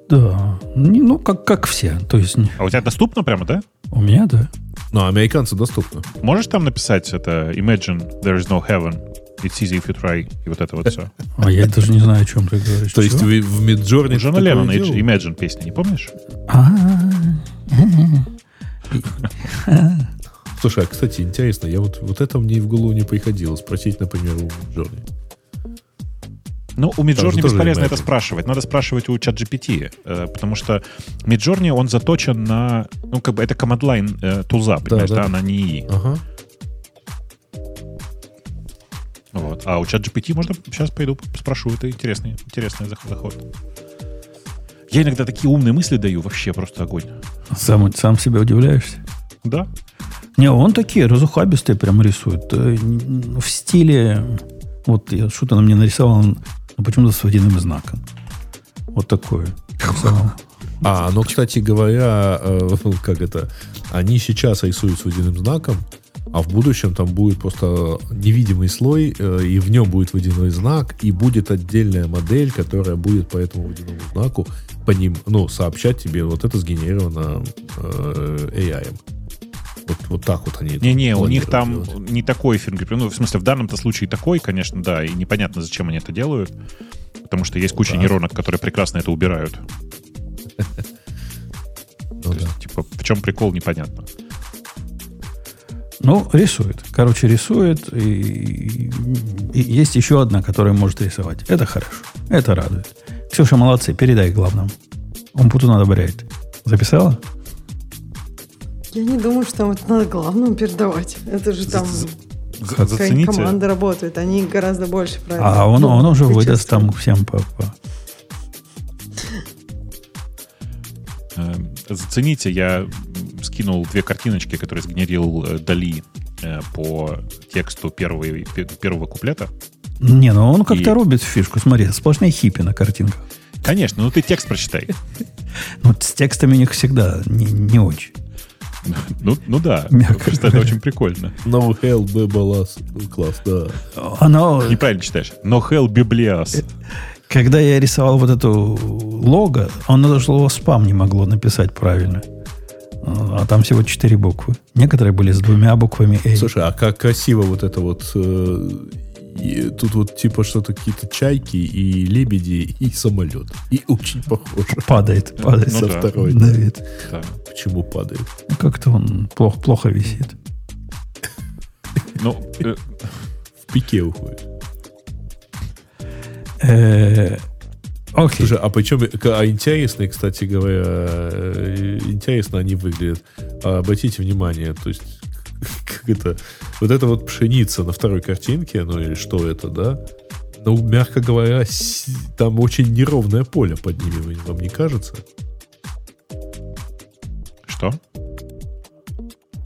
Да. Не, Ну, как, как все. То есть А у тебя доступно прямо, да? у меня, да. Но американцы доступно. Можешь там написать это Imagine there is no heaven, it's easy if you try, и вот это вот все. А я даже не знаю, о чем ты говоришь. То есть вы в Миджорни У Джона Леннона Imagine песня, не помнишь? А, Слушай, а, кстати, интересно, я вот, вот это мне и в голову не приходило спросить, например, у Джорни. Ну, у Midjourney бесполезно это спрашивать. Надо спрашивать у ChatGPT, э, потому что Midjourney, он заточен на... Ну, как бы это command-line э, тулза, понимаешь, да. да, она не ИИ. Ага. Вот. А у ChatGPT можно... Сейчас пойду спрошу. Это интересный, интересный зах- заход. Я иногда такие умные мысли даю, вообще просто огонь. сам, сам себя удивляешься. Да? Не, он такие разухабистые прям рисует. Э, В стиле... Вот я что-то на мне нарисовал, ну, почему-то с водяным знаком. Вот такое. А, ну, кстати говоря, э, как это, они сейчас рисуют с водяным знаком, а в будущем там будет просто невидимый слой, э, и в нем будет водяной знак, и будет отдельная модель, которая будет по этому водяному знаку по ним, ну, сообщать тебе, вот это сгенерировано э, AI. Вот, вот так вот они. это Не-не, у них там делать. не такой фингерпринт. Ну, в смысле, в данном-то случае такой, конечно, да, и непонятно, зачем они это делают. Потому что есть куча Да. нейронок, которые прекрасно это убирают. Ну да. есть, типа, в чем прикол, непонятно. Ну, рисует. Короче, рисует. И, и есть еще одна, которая может рисовать. Это хорошо. Это радует. Ксюша, молодцы. Передай главному. Он Путун одобряет. Записала? Я не думаю, что там это надо главному передавать. Это же там Зацените. команда работает. Они гораздо больше правильно. А он, ну, он уже выдаст там всем по, по- Э, Зацените, я скинул две картиночки, которые сгенерил э, Дали э, по тексту первого, пе- первого куплета. Не, ну он как-то И- рубит фишку. Смотри, сплошные хиппи на картинках. Конечно, ну ты текст прочитай. Ну, с текстами у них всегда не, не очень. Ну, ну да, Мягко просто это говоря. очень прикольно. No hell, балас. Класс, да. Оно, Неправильно читаешь. No hell biblias. когда я рисовал вот эту лого, оно даже слово спам не могло написать правильно. А там всего четыре буквы. Некоторые были с двумя буквами A. Слушай, а как красиво вот это вот... э, и тут вот типа что-то какие-то чайки и лебеди и самолет. И очень похоже. Падает, падает Ну Со да. второй. на вид. Да. Почему падает? Ну, Как-то он плохо, плохо висит. Ну, э, В пике уходит. Э, Окей. Слушай, а причем, а интересные, кстати говоря, э, интересно они выглядят. А Обратите внимание, то есть, как это, вот это вот пшеница на второй картинке, ну или что это, да? Ну, мягко говоря, там очень неровное поле под ними, вам не кажется? Что?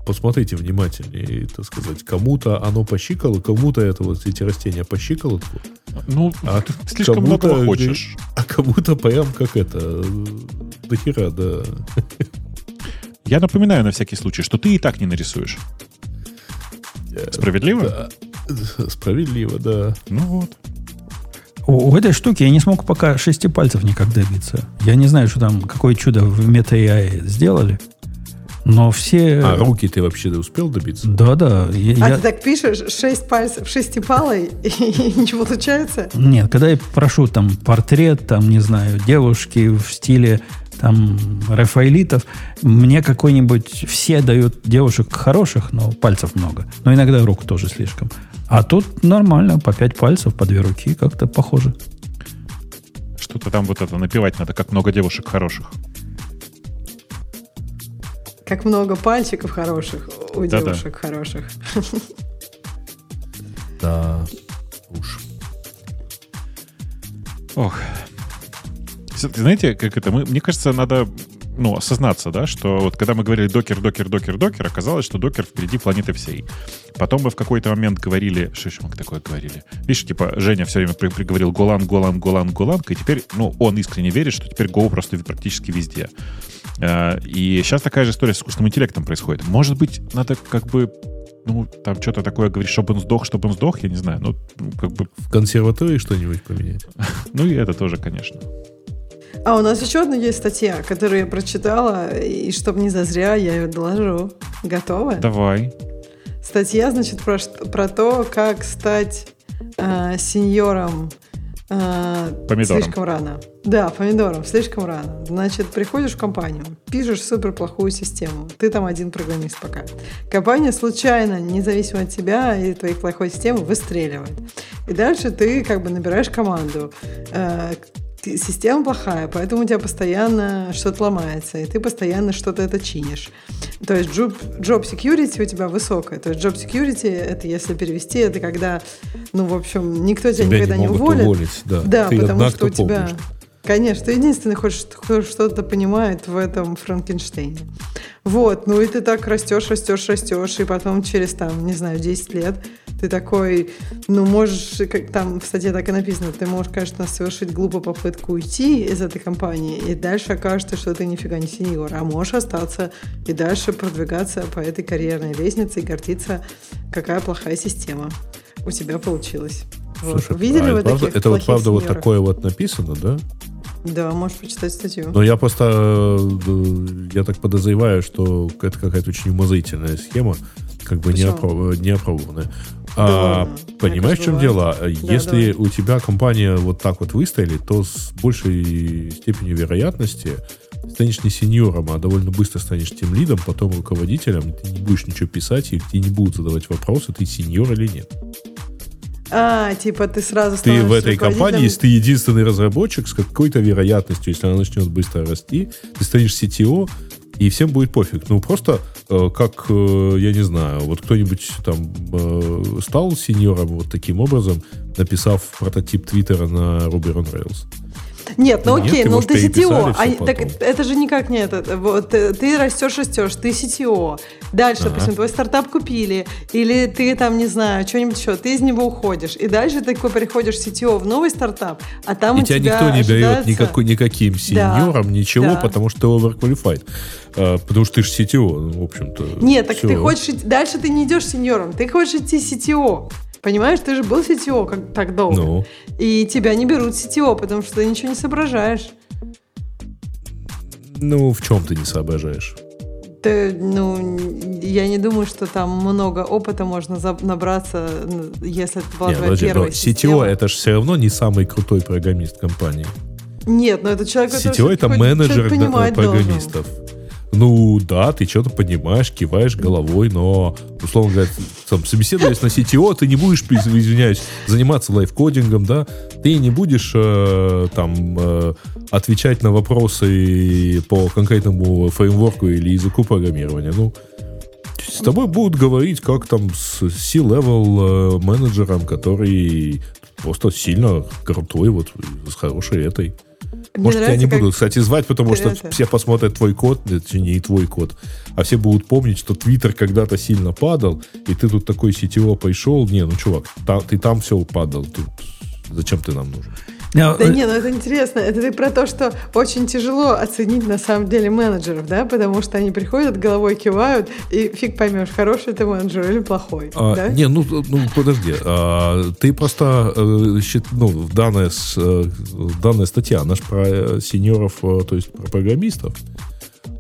Посмотрите внимательнее, так сказать. Кому-то оно по щиколотку, кому-то это вот эти растения по щиколотку, Ну, а ты слишком э, хочешь. а кому-то прям как это, э, до хера, да. Я напоминаю на всякий случай, что ты и так не нарисуешь. Справедливо? Да. Справедливо, да. Ну вот. У, у этой штуки я не смог пока шести пальцев никак добиться. Я не знаю, что там, какое чудо в мета AI сделали. Но все... А руки ты вообще успел добиться? Да-да. я- А я- ты так пишешь, шесть пальцев шестипалой, и ничего получается? Нет, когда я прошу там портрет, там, не знаю, девушки в стиле там рафаэлитов, мне какой-нибудь... Все дают девушек хороших, но пальцев много. Но иногда рук тоже слишком. А тут нормально, по пять пальцев, по две руки, как-то похоже. Что-то там вот это напевать надо, как много девушек хороших. Как много пальчиков хороших у Да-да. девушек хороших. Да. Уж. Ох. Знаете, как это? Мы, мне кажется, надо ну, осознаться, да, что вот когда мы говорили докер, докер, докер, докер, оказалось, что докер впереди планеты всей. Потом мы в какой-то момент говорили, что еще мы такое говорили? Видишь, типа, Женя все время при- приговорил Голан, Голан, Голан, Голан, и теперь, ну, он искренне верит, что теперь Go просто практически везде. Э, И сейчас такая же история с искусственным интеллектом происходит. Может быть, надо как бы Ну, там что-то такое говоришь, чтобы он сдох, чтобы он сдох, я не знаю. Ну, как бы, В консерватории что-нибудь поменять? ну и это тоже, конечно. А у нас еще одна есть статья, которую я прочитала, и чтобы не зазря, я ее доложу. Готовы? Давай. Статья, значит, про, про то, как стать э, сеньором э, Помидором. слишком рано. Да, помидором, слишком рано. Значит, приходишь в компанию, пишешь супер плохую систему. Ты там один программист пока. Компания случайно, независимо от тебя и твоей плохой системы, выстреливает. И дальше ты как бы набираешь команду. Э, система плохая, поэтому у тебя постоянно что-то ломается, и ты постоянно что-то это чинишь. То есть job, job security у тебя высокая. То есть job security, это если перевести, это когда, ну, в общем, никто тебя, Тебя никогда не не, уволит. уволить, да. Да, Ты потому что у тебя... помнишь. Конечно, ты единственный, хоть кто что-то понимает в этом Франкенштейне. Вот, ну и ты так растешь, растешь, растешь, и потом через, там, не знаю, 10 лет ты такой, ну, можешь, как там в статье так и написано, ты можешь, конечно, совершить глупую попытку уйти из этой компании, и дальше окажется, что ты нифига не сеньор, а можешь остаться и дальше продвигаться по этой карьерной лестнице и гордиться, какая плохая система у тебя получилась. Вот. Слушай, Видели а вы это правда, таких это вот правда вот сеньоров? такое вот написано, да? Да, можешь почитать статью. Но я просто, э, я так подозреваю, что это какая-то очень умозрительная схема, как бы не, Почему? опро- не опробованная. Да А, понимаешь, в чем дело? Если давай. у тебя компания вот так вот выстрелит, то с большей степенью вероятности станешь не сеньором, а довольно быстро станешь тем лидом, потом руководителем, ты не будешь ничего писать, и тебе не будут задавать вопросы, ты сеньор или нет. А, типа ты сразу Ты в этой компании, если ты единственный разработчик, с какой-то вероятностью, если она начнет быстро расти, ты станешь CTO, и всем будет пофиг. Ну, просто э, как, э, я не знаю, вот кто-нибудь там э, стал сеньором вот таким образом, написав прототип Твиттера на Ruby on Rails. Нет, ну окей, ну ты CTO. а, так это же никак не это. Вот, э, ты растешь, растешь, ты CTO. Дальше, Ага. допустим, твой стартап купили, или ты там, не знаю, что-нибудь еще, ты из него уходишь. И дальше ты такой приходишь CTO в новый стартап, а там и у тебя тебя никто не ожидается- никакой, никаким сеньором, ничего, да. потому что ты overqualified. Э, потому что ты же CTO, ну, в общем-то. Нет, так ты хочешь. Дальше ты не идешь сеньором, ты хочешь идти CTO. Понимаешь, ты же был CTO как, так долго. Ну, И тебя не берут CTO, потому что ты ничего не соображаешь. ну, в чем ты не соображаешь? Ты, ну, я не думаю, что там много опыта можно набраться, если это была Не, твоя подожди, но первая CTO это же все равно не самый крутой программист компании. Нет, но это человек, который CTO это менеджер программистов. Ну да, ты что-то понимаешь, киваешь головой, но, условно говоря, там, собеседуясь на CTO, ты не будешь, из- извиняюсь, заниматься лайфкодингом, да, ты не будешь э, там э, отвечать на вопросы по конкретному фреймворку или языку программирования. Ну, с тобой будут говорить, как там с C-level э, менеджером, который просто сильно крутой, вот, с хорошей этой. Мне Может, тебя нравится, не как- будут, кстати, звать, потому что это- все посмотрят твой код, точнее, не твой код, а все будут помнить, что Твиттер когда-то сильно падал, и ты тут такой сетево пришел. Не, ну, чувак, та- ты там все падал. Тут зачем ты нам нужен? Я, Да э, не, ну это интересно. Это ты про то, что очень тяжело оценить на самом деле менеджеров, да? Потому что они приходят, головой кивают, и фиг поймешь, хороший ты менеджер или плохой. А, да? Не, ну, ну подожди. а, ты просто, э, ну, данная, э, данная статья, она ж про э, сеньоров, э, то есть про программистов.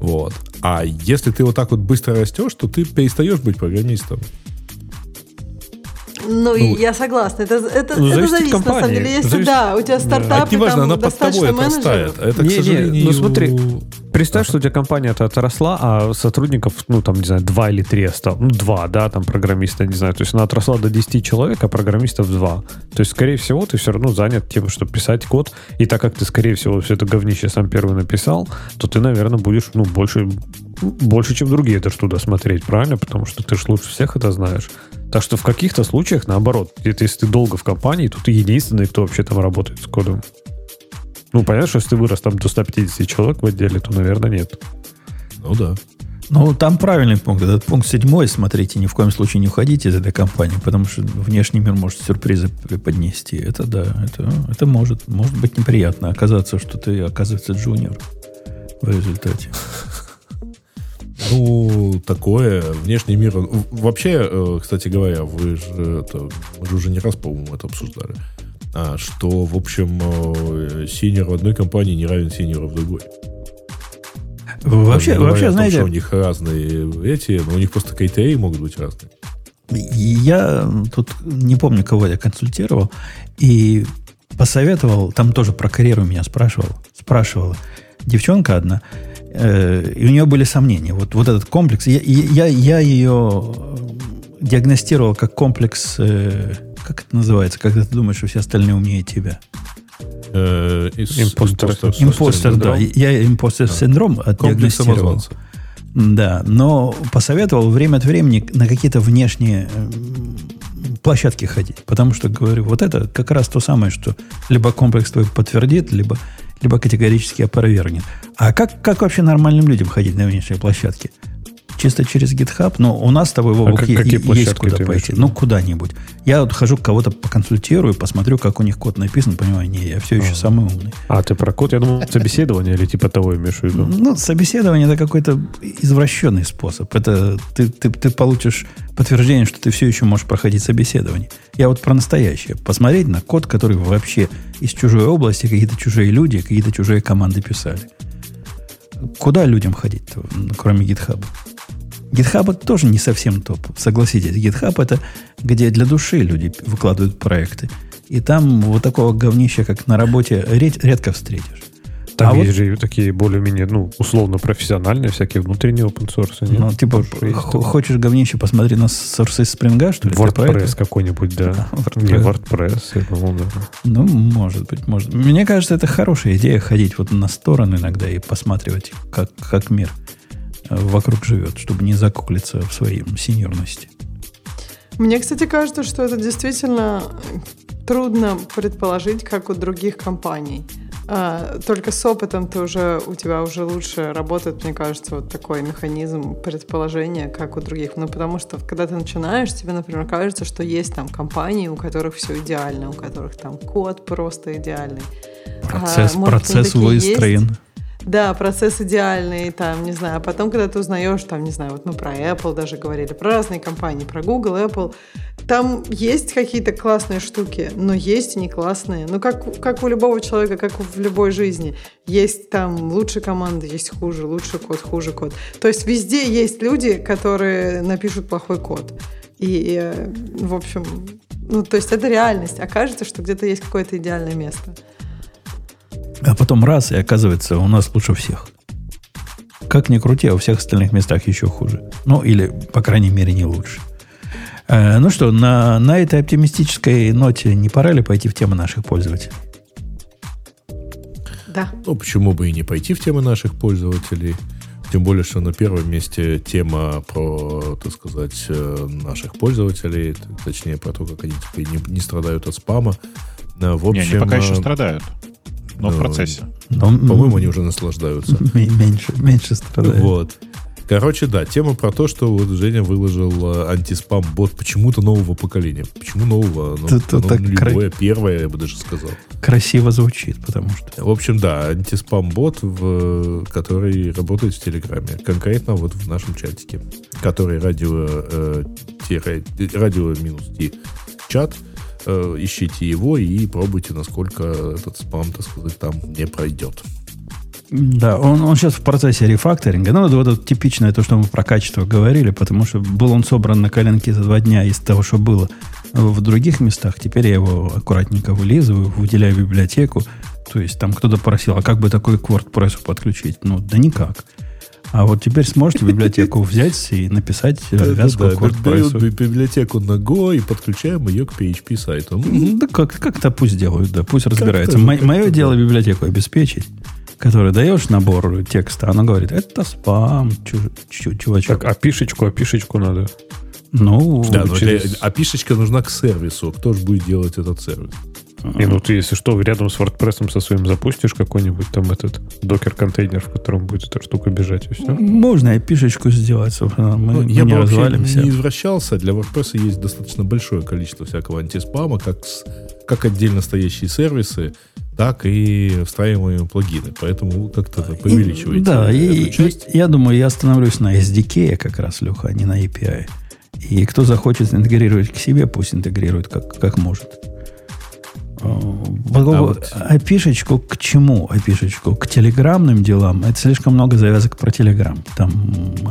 Вот. А если ты вот так вот быстро растешь, то ты перестаешь быть программистом. Ну, Ну, я согласна. Это, это, ну, это зависит от зависит, на самом компании. деле. Если Зависит- да, у тебя стартап, А это не важно, там она под тобой отрастает. Это, к Не, не, сожалению... ну смотри, Представь, что у тебя компания-то отросла, а сотрудников, ну, там, не знаю, два или три осталось. Ну, два, да, там, программиста, не знаю. То есть она отросла до 10 человек, а программистов два. То есть, скорее всего, ты все равно занят тем, чтобы писать код. И так как ты, скорее всего, все это говнище сам первый написал, то ты, наверное, будешь, ну, больше, больше, чем другие даже туда смотреть, правильно? Потому что ты же лучше всех это знаешь. Так что в каких-то случаях, наоборот, это если ты долго в компании, то ты единственный, кто вообще там работает с кодом. Ну, понятно, что если ты вырос там до 150 человек в отделе, то, наверное, нет. Ну да. Ну, там правильный пункт. Этот пункт седьмой, смотрите, ни в коем случае не уходите из этой компании, потому что внешний мир может сюрпризы преподнести. Это да, это, это может, может быть неприятно оказаться, что ты, оказывается, джуниор в результате. Ну, такое. Внешний мир... Вообще, э, кстати говоря, вы же, это, мы же уже не раз, по-моему, это обсуждали. А, что, в общем, э, senior в одной компании не равен senior у в другой. Вообще, вообще том, знаете, что у них разные эти, но у них просто критерии могут быть разные. Я тут не помню, кого я консультировал, и посоветовал, там тоже про карьеру меня спрашивал, спрашивала девчонка одна, э, и у нее были сомнения. Вот, вот этот комплекс, я, я, я ее диагностировал как комплекс, э, как это называется, когда ты думаешь, что все остальные умнее тебя. Э, из- Импостер. Импостер, да. Я импостер синдром Комплекс диагностировал. самозванца. Да, но посоветовал время от времени на какие-то внешние площадки ходить. Потому что, говорю, вот это как раз то самое, что либо комплекс твой подтвердит, либо, либо категорически опровергнет. А как, как вообще нормальным людям ходить на внешние площадки? Чисто через GitHub? Ну, у нас с тобой, Вовок, как- е- какие есть площадки куда пойти. Ну, куда-нибудь. Я вот хожу, кого-то поконсультирую, посмотрю, как у них код написан, понимаю, не, я все еще А. самый умный. А, ты про код? Я думал, собеседование или типа того имеешь в виду? Ну, собеседование это какой-то извращенный способ. Это ты, ты, ты получишь подтверждение, что ты все еще можешь проходить собеседование. Я вот про настоящее. Посмотреть на код, который вообще из чужой области, какие-то чужие люди, какие-то чужие команды писали. Куда людям ходить, кроме GitHub? GitHub это тоже не совсем топ, согласитесь. GitHub это где для души люди выкладывают проекты. И там вот такого говнища, как на работе, ред- редко встретишь. Там а есть же и такие более-менее, ну, условно профессиональные, всякие внутренние open source. нет? Ну, типа, Тоже хочешь говнище посмотреть на сорсы спринга, что ли? WordPress какой-нибудь, да. WordPress. Не, WordPress, я думал, да. Ну, может быть, может. Мне кажется, это хорошая идея ходить вот на стороны иногда и посматривать, как, как мир вокруг живет, чтобы не закуклиться в своей сеньорности. Мне, кстати, кажется, что это действительно трудно предположить, как у других компаний. А, Только с опытом ты уже, у тебя уже лучше работает, мне кажется, вот такой механизм предположения, как у других. Ну, потому что когда ты начинаешь, тебе, например, кажется, что есть там компании, у которых все идеально, у которых там код просто идеальный. Процесс, А, может, процесс такие есть? Да, процесс идеальный, там, не знаю, а потом, когда ты узнаешь, там, не знаю, вот мы про Apple даже говорили, про разные компании, про Google, Apple, там есть какие-то классные штуки, но есть и не классные. Ну, как, как у любого человека, как в любой жизни. Есть там лучшие команды, есть хуже, лучший код, хуже код. То есть везде есть люди, которые напишут плохой код. И, э, в общем, ну, то есть это реальность. А кажется, что где-то есть какое-то идеальное место. А потом раз, и оказывается, у нас лучше всех. Как ни крути, а у всех остальных местах еще хуже. Ну, или, по крайней мере, не лучше. Э, ну что, на, на этой оптимистической ноте не пора ли пойти в тему наших пользователей? Да. Ну, почему бы и не пойти в темы наших пользователей? Тем более, что на первом месте тема про, так сказать, э, наших пользователей, точнее, про то, как они теперь не, не страдают от спама. Э, В Не, общем, они пока еще э, страдают. Но в ну, процессе. Ну, по-моему, они уже наслаждаются. меньше, меньше страдают. Вот. Короче, да, тема про то, что вот Женя выложил э, антиспам-бот почему-то нового поколения. Почему нового? Ну, тут оно так нулевое, первое, я бы даже сказал. Красиво звучит, потому что... В общем, да, антиспам-бот, в, который работает в Телеграме. Конкретно вот в нашем чатике, который радио, э, радио минус Т чат. Э, ищите его и пробуйте, насколько этот спам, так сказать, там не пройдет. Да, он, он сейчас в процессе рефакторинга. Ну, вот, вот это типичное то, что мы про качество говорили, потому что был он собран на коленке за два дня из того, что было в других местах. Теперь я его аккуратненько вылизываю, выделяю библиотеку. То есть там кто-то просил, а как бы такой к WordPress подключить? Ну, да никак. А вот теперь сможете библиотеку взять и написать э, вязку Да-да-да, к берут WordPress. би- библиотеку на Go и подключаем ее к PHP сайту. Мгм. Да как, как-то пусть делают, да, пусть разбираются. как-то Мое дело библиотеку обеспечить, который даешь набор текста, она говорит, это спам, чу- чу- чувачок. Так, а пишечку, а пишечку надо. ну, Да, для- через- а пишечка нужна к сервису. Кто же будет делать этот сервис? И ну ты, если что, рядом с WordPress со своим запустишь какой-нибудь там этот докер-контейнер, в котором будет эта штука бежать, и все. можно и пишечку сделать, собственно, мы, Ну, мы я не бы развалимся. не извращался. Для WordPress есть достаточно большое количество всякого антиспама, как, с- как отдельно стоящие сервисы, так и встраиваемые плагины. Поэтому как-то преувеличиваете. Да, эту и, часть. и я думаю, я остановлюсь на SDK как раз, Леха, а не на API. И кто захочет интегрировать к себе, пусть интегрирует как, как может. А, вот- API-шечку к чему? API-шечку к телеграммным делам. Это слишком много завязок про телеграм. Там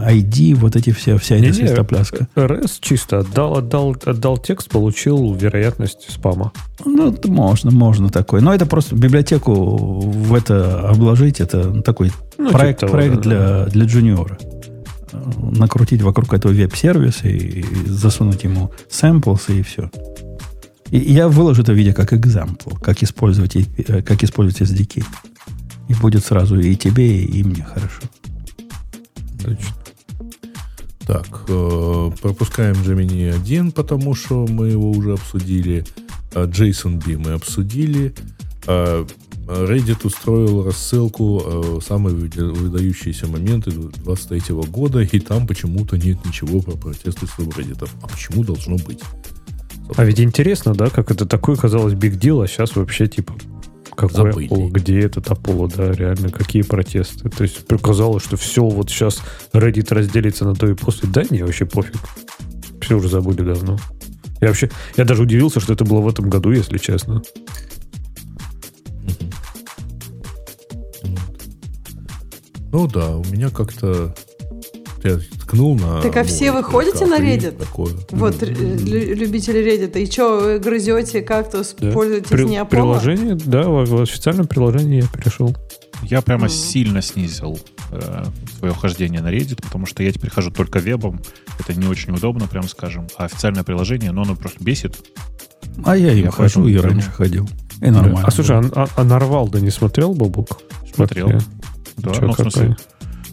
ID, вот эти все, вся эта Не-не, свистопляска. RS чисто отдал, отдал, отдал текст, получил вероятность спама. Ну, можно, можно такое. Но это просто библиотеку в это обложить. Это такой Ну, проект, типа того, проект да, для, для джуниора. Накрутить вокруг этого веб-сервиса и, и засунуть ему samples и все. И я выложу это видео как example, как использовать, э, как использовать SDK. И будет сразу и тебе, и мне хорошо. Точно. Так, э, пропускаем Gemini 1, потому что мы его уже обсудили. JSON B мы обсудили. А Reddit устроил рассылку э, самые выда- выдающиеся моменты 23 года, и там почему-то нет ничего про протесты субреддитов. А почему должно быть? А ведь интересно, да, как это такой, казалось, big deal, а сейчас вообще, типа, какой Забыли. Apollo, где этот Apollo, да, реально, какие протесты. То есть казалось, что все, вот сейчас Reddit разделится на то и после. Да, не, вообще пофиг. Все уже забыли давно. Я вообще, я даже удивился, что это было в этом году, если честно. Ну да, у меня как-то я ткнул на... Так а все вы ходите на Reddit? Такое. Вот, лю- любители Reddit. И что, вы грызете кактус, Да. пользуетесь При- не Apollo? приложение, да, в, официальном приложении я перешел. Я прямо сильно снизил э, свое хождение на Reddit, потому что я теперь хожу только вебом. Это не очень удобно, прям скажем. А официальное приложение, ну, оно просто бесит. А я им Я хожу думаю. раньше ходил. И нормально. А слушай, а, а, а Нарвалда не смотрел, Бабук? Смотрел. Да, Чё, ну, в смысле,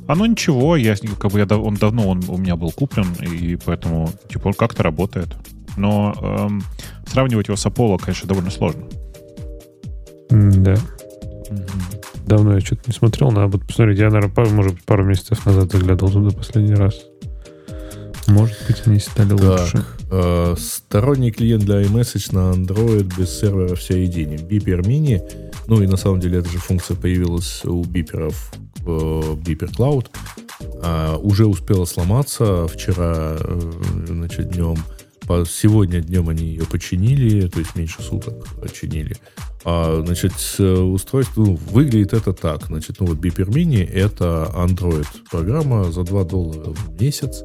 оно ничего, я, с ним, как бы, я, он давно он у меня был куплен, и поэтому, типа, он как-то работает. Но эм, сравнивать его с Apollo, конечно, довольно сложно. М, Да. Давно я что-то не смотрел, надо будет посмотреть. Я, наверное, пару, может быть, пару месяцев назад заглядывал туда последний раз. Может быть, они стали лучше. Так, э, сторонний клиент для iMessage на Android без сервера в середине. Beeper Mini. Ну и на самом деле эта же функция появилась у биперов Beeper Cloud. А, уже успела сломаться вчера, э, значит, днем. Сегодня днем они ее починили, то есть меньше суток починили. А, значит, э, устройство, ну, выглядит это так. Значит, ну вот Beeper Mini это Android программа за 2 доллара в месяц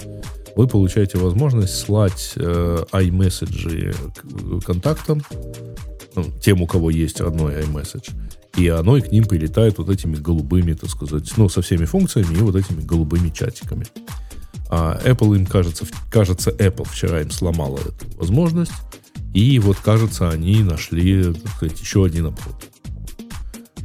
вы получаете возможность слать э, iMessage контактам, ну, тем, у кого есть родной iMessage, и оно и к ним прилетает вот этими голубыми, так сказать, ну, со всеми функциями и вот этими голубыми чатиками. А Apple им, кажется, кажется, Apple вчера им сломала эту возможность, и вот, кажется, они нашли, так сказать, еще один обход.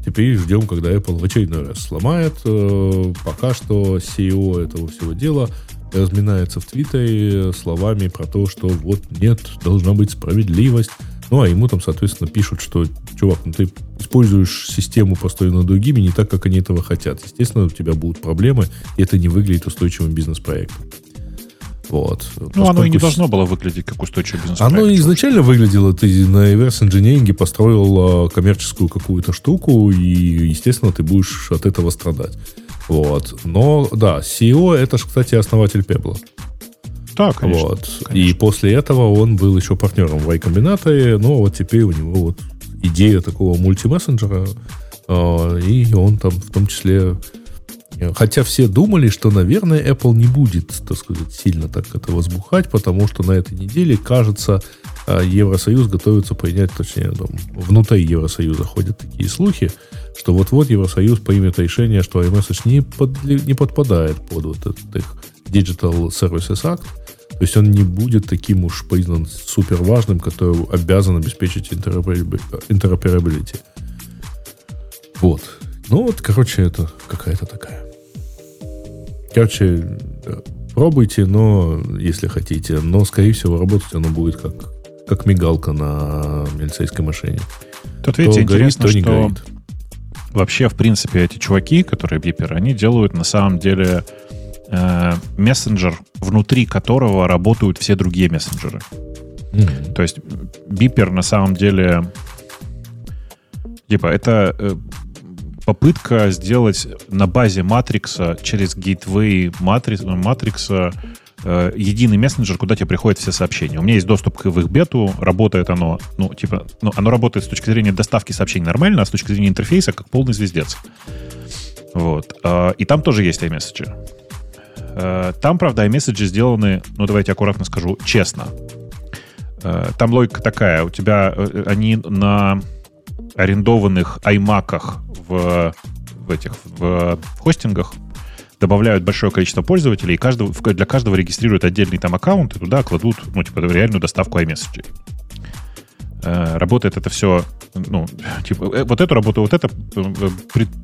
Теперь ждем, когда Apple в очередной раз сломает. Э, Пока что CEO этого всего дела разминается в Твиттере словами про то, что вот нет, должна быть справедливость. Ну, а ему там, соответственно, пишут, что, чувак, ну ты используешь систему, построенную другими, не так, как они этого хотят. Естественно, у тебя будут проблемы, и это не выглядит устойчивым бизнес-проектом. Вот. Ну, оно и не должно было выглядеть как устойчивый бизнес оно изначально выглядело, ты на reverse engineering построил а, коммерческую какую-то штуку, и, естественно, ты будешь от этого страдать. Вот. Но, да, CEO это же, кстати, основатель Pebble. Да, конечно. вот. И конечно. после этого он был еще партнером в iCombinate, но вот теперь у него вот идея такого мультимессенджера, а, и он там в том числе... э, Хотя все думали, что, наверное, Apple не будет, так сказать, сильно так это возбухать, потому что на этой неделе, кажется, а, Евросоюз готовится принять, точнее, там, внутри Евросоюза ходят такие слухи, что вот-вот Евросоюз примет решение, что iMessage не, подли- не подпадает под вот этот их Digital Services Act, то есть он не будет таким уж признан супер важным, который обязан обеспечить interoperabi- interoperability. Вот. Ну вот, короче, это какая-то такая. Короче, пробуйте, но если хотите, но, скорее всего, работать оно будет как, как мигалка на милицейской машине. Тут, видите, то горит, интересно, то не что горит. вообще, в принципе, эти чуваки, которые биперы, они делают на самом деле э, мессенджер, внутри которого работают все другие мессенджеры. Мгм. То есть бипер на самом деле... Типа, это э, попытка сделать на базе матрикса через гейтвей матрикс, матрикса э, единый мессенджер, куда тебе приходят все сообщения. У меня есть доступ к в их бету, работает оно, ну, типа, ну, оно работает с точки зрения доставки сообщений нормально, а с точки зрения интерфейса как полный звездец. Вот. Э, и там тоже есть iMessage. Э, там, правда, iMessage сделаны, ну, давайте аккуратно скажу, честно. Э, там логика такая, у тебя э, они на арендованных iMac'ах в, в этих в хостингах добавляют большое количество пользователей, и каждого, для каждого регистрируют отдельный там аккаунт, и туда кладут, ну, типа, реальную доставку iMessage. Работает это все, ну, типа, вот эту работу, вот это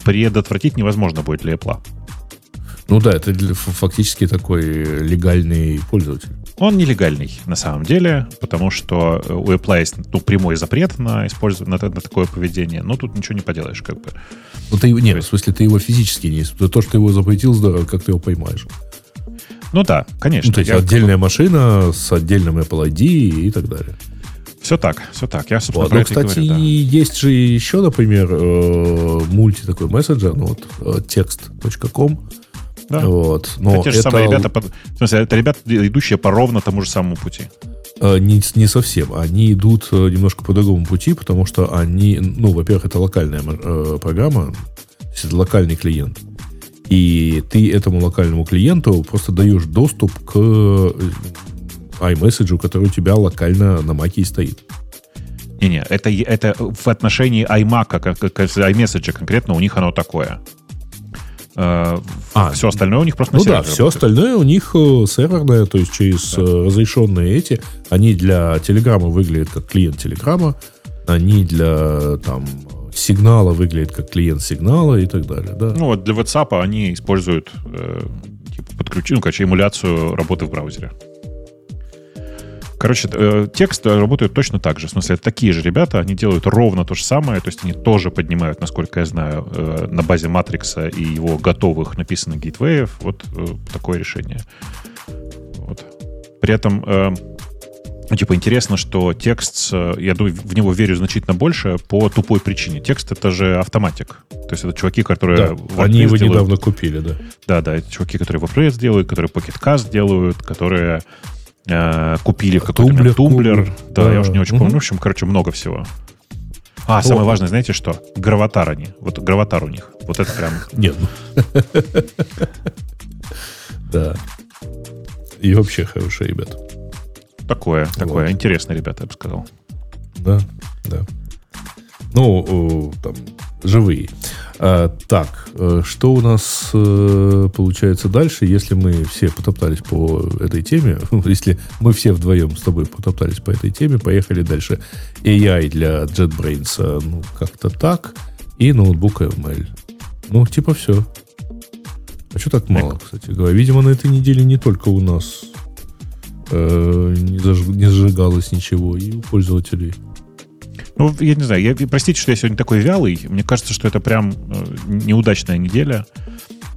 предотвратить невозможно будет для Apple. Ну да, это фактически такой легальный пользователь. Он нелегальный на самом деле, потому что у Apple есть ну, прямой запрет на использование на, на такое поведение. Но тут ничего не поделаешь, как бы. Ну ты нет, есть... в смысле ты его физически не то, что ты его запретил, здорово, как ты его поймаешь. Ну да, конечно. Ну, то есть я отдельная как... машина с отдельным Apple ID и так далее. Все так, все так. Я, собственно, вот, про ну, кстати, говорю, да. есть же еще, например, э, мульти такой мессенджер, ну вот, э, text.com, да. Вот. Но это те же это... самые ребята, в смысле, это ребята, идущие по ровно тому же самому пути. Э, не, не совсем. Они идут э, немножко по другому пути, потому что они, ну, во-первых, это локальная э, программа, это локальный клиент. И ты этому локальному клиенту просто даешь доступ к iMessage, который у тебя локально на маке и стоит. Не-не, это, это в отношении iMac, как, как iMessage конкретно, у них оно такое. А, все остальное у них просто Ну да, все остальное у них э, серверное, то есть через да. Э, разрешенные эти. Они для Телеграма выглядят как клиент Телеграма, они для там сигнала выглядят как клиент сигнала и так далее. Да. Ну вот для WhatsApp они используют э, типа, подключение, ну, короче, эмуляцию работы в браузере. Короче, э, текст работает точно так же. В смысле, это такие же ребята, они делают ровно то же самое, то есть они тоже поднимают, насколько я знаю, э, на базе Матрикса и его готовых написанных гейтвеев вот э, такое решение. Вот. При этом ну, типа, интересно, что текст, я думаю, в него верю значительно больше по тупой причине. Текст — это же автоматик. То есть это чуваки, которые... Да, они его делают. недавно купили, да. Да, да, это чуваки, которые WordPress делают, которые Pocket Cast делают, которые э, купили в какой-то тумблер, тумблер. Да, да, я уже не очень угу. помню. В общем, короче, много всего. А, О. самое важное, знаете что? Граватар они. Вот граватар у них. Вот это прям... Нет. Да. И вообще хорошие ребята. Такое, такое. Интересные ребята, я бы сказал. Да, да. Ну, там, живые. А, так, э, что у нас э, получается дальше, если мы все потоптались по этой теме, если мы все вдвоем с тобой потоптались по этой теме, поехали дальше. AI для JetBrains, э, ну, как-то так, и ноутбук ML. Ну, типа все. А что так мало, кстати говоря? Видимо, на этой неделе не только у нас э, не, заж, не зажигалось ничего, и у пользователей. Ну, я не знаю, я, простите, что я сегодня такой вялый. Мне кажется, что это прям э, неудачная неделя.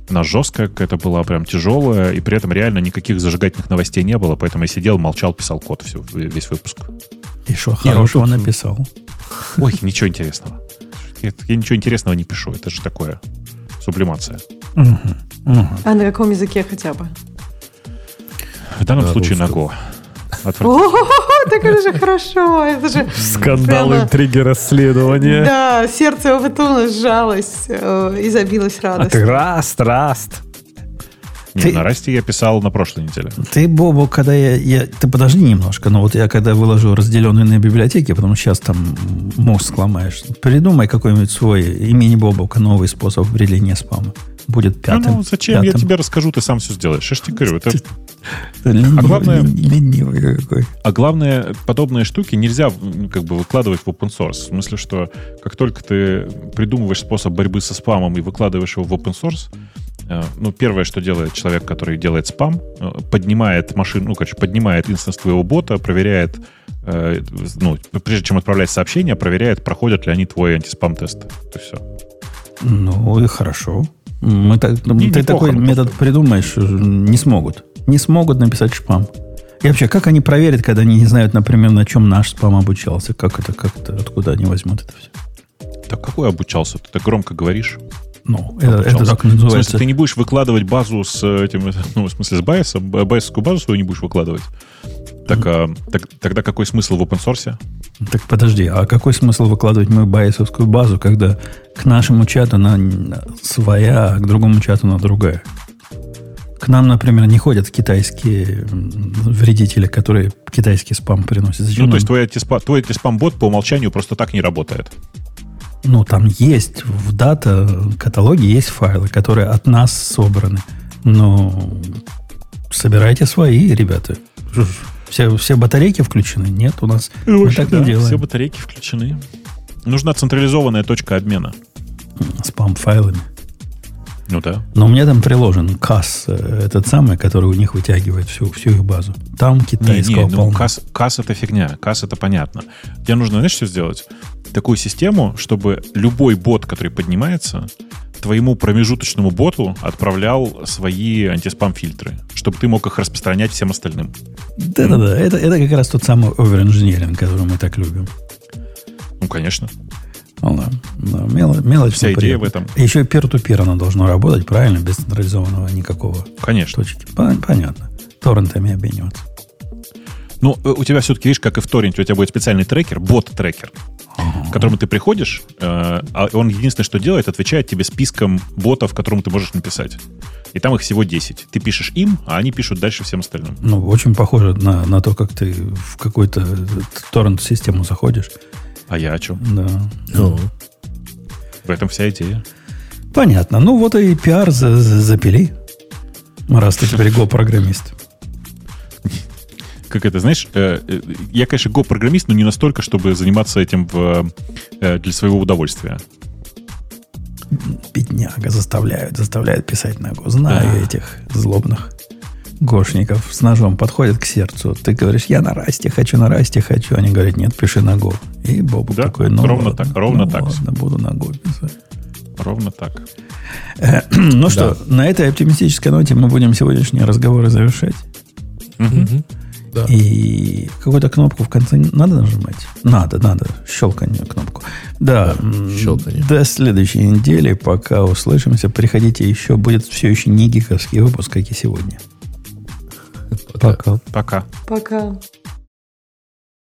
Она жесткая какая-то была, прям тяжелая, и при этом реально никаких зажигательных новостей не было, поэтому я сидел, молчал, писал код всю, весь выпуск. И что, хорошего не, ну, написал? Ой, ничего интересного. Я, я ничего интересного не пишу, это же такое сублимация. Угу, угу. А на каком языке хотя бы? В данном на случае русском. на Go. О, так это же хорошо. Это же Скандал, прямо... интриги, расследования. Да, сердце Оватуна сжалось э, и забилось радостью. А ты раст, раст. Не, ты, на Расте я писал на прошлой неделе. Ты, Бобу, когда я, я... Ты подожди немножко, но вот я когда выложу разделенные на библиотеки, потому что сейчас там мозг ломаешь, придумай какой-нибудь свой имени Бобука новый способ определения спама. Будет пятым. Ну, ну зачем? Пятым. Я тебе расскажу, ты сам все сделаешь. Я же тебе говорю, это а главное, ленивый какой. А главное, подобные штуки нельзя как бы выкладывать в open source. В смысле, что как только ты придумываешь способ борьбы со спамом и выкладываешь его в open source, э, ну, первое, что делает человек, который делает спам, э, поднимает машину, ну, короче, поднимает инстанс твоего бота, проверяет, э, ну, прежде чем отправлять сообщение, проверяет, проходят ли они твой антиспам-тест. Это все. Ну, и хорошо. Мы так, не, ты такой метод придумаешь, не смогут не смогут написать спам. И вообще, как они проверят, когда они не знают, например, на чем наш спам обучался? Как это, как это, откуда они возьмут это все? Так как такое обучался? Ты так громко говоришь. Ну, это, это так В называется. смысле, ты не будешь выкладывать базу с этим, ну, в смысле, с байесом, б- байесовскую базу свою не будешь выкладывать. Так, а, так- тогда какой смысл в open source? Так подожди, а какой смысл выкладывать мою байесовскую базу, когда к нашему чату она своя, а к другому чату она другая? К нам, например, не ходят китайские вредители, которые китайский спам приносят. Зачем Ну, то есть твой, антиспа- твой антиспам-бот по умолчанию просто так не работает. Ну, там есть в дата-каталоге есть файлы, которые от нас собраны. Но собирайте свои, ребята. Все, все батарейки включены? Нет, у нас мы так не да, делаем. все батарейки включены. Нужна централизованная точка обмена. Спам-файлами. Ну да. Но у меня там приложен КАС, э, этот самый, который у них вытягивает всю, всю их базу. Там Не, китайского не, ну, полно. касс, касс это фигня, касс это понятно. Тебе нужно, знаешь, что сделать? Такую систему, чтобы любой бот, который поднимается, твоему промежуточному боту отправлял свои антиспам-фильтры, чтобы ты мог их распространять всем остальным. Да-да-да, это, это как раз тот самый оверинженеринг, который мы так любим. Ну, конечно. Ну, да, мело- мелочь, Вся идея в этом. Еще и пир-ту-пир оно должно работать, правильно? Без централизованного никакого Конечно. точки. Пон- Понятно. Торрентами обмениваться. Ну, э, у тебя все-таки, видишь, как и в торренте, у тебя будет специальный трекер, бот-трекер, к которому ты приходишь, э, а он единственное, что делает, отвечает тебе списком ботов, которому ты можешь написать. И там их всего 10. Ты пишешь им, а они пишут дальше всем остальным. Ну, очень похоже на, на то, как ты в какую-то э, торрент-систему заходишь. А я о чем? Да. Ну, В этом вся идея. Понятно. Ну, вот и пиар за- за- запили. Раз ты теперь го-программист. Как это, знаешь, э, э, я, конечно, го-программист, но не настолько, чтобы заниматься этим в, э, для своего удовольствия. Бедняга заставляют, заставляют писать на го. Знаю Да. этих злобных гошников с ножом подходят к сердцу. Ты говоришь, я на расте хочу, на расте хочу. Они говорят, нет, пиши на го. И Бобу Да, такой, ну ровно ладно, так, ровно ну так. ладно, буду на го писать. Ровно так. Э, Ну что, на этой оптимистической ноте мы будем сегодняшние разговоры завершать. мгм. Да. И какую-то кнопку в конце надо нажимать? Надо, надо. Щелканье кнопку. Да. м, щелканье. До следующей недели. Пока услышимся. Приходите еще. Будет все еще не гиковский выпуск, как и сегодня. Пока. Пока. Пока.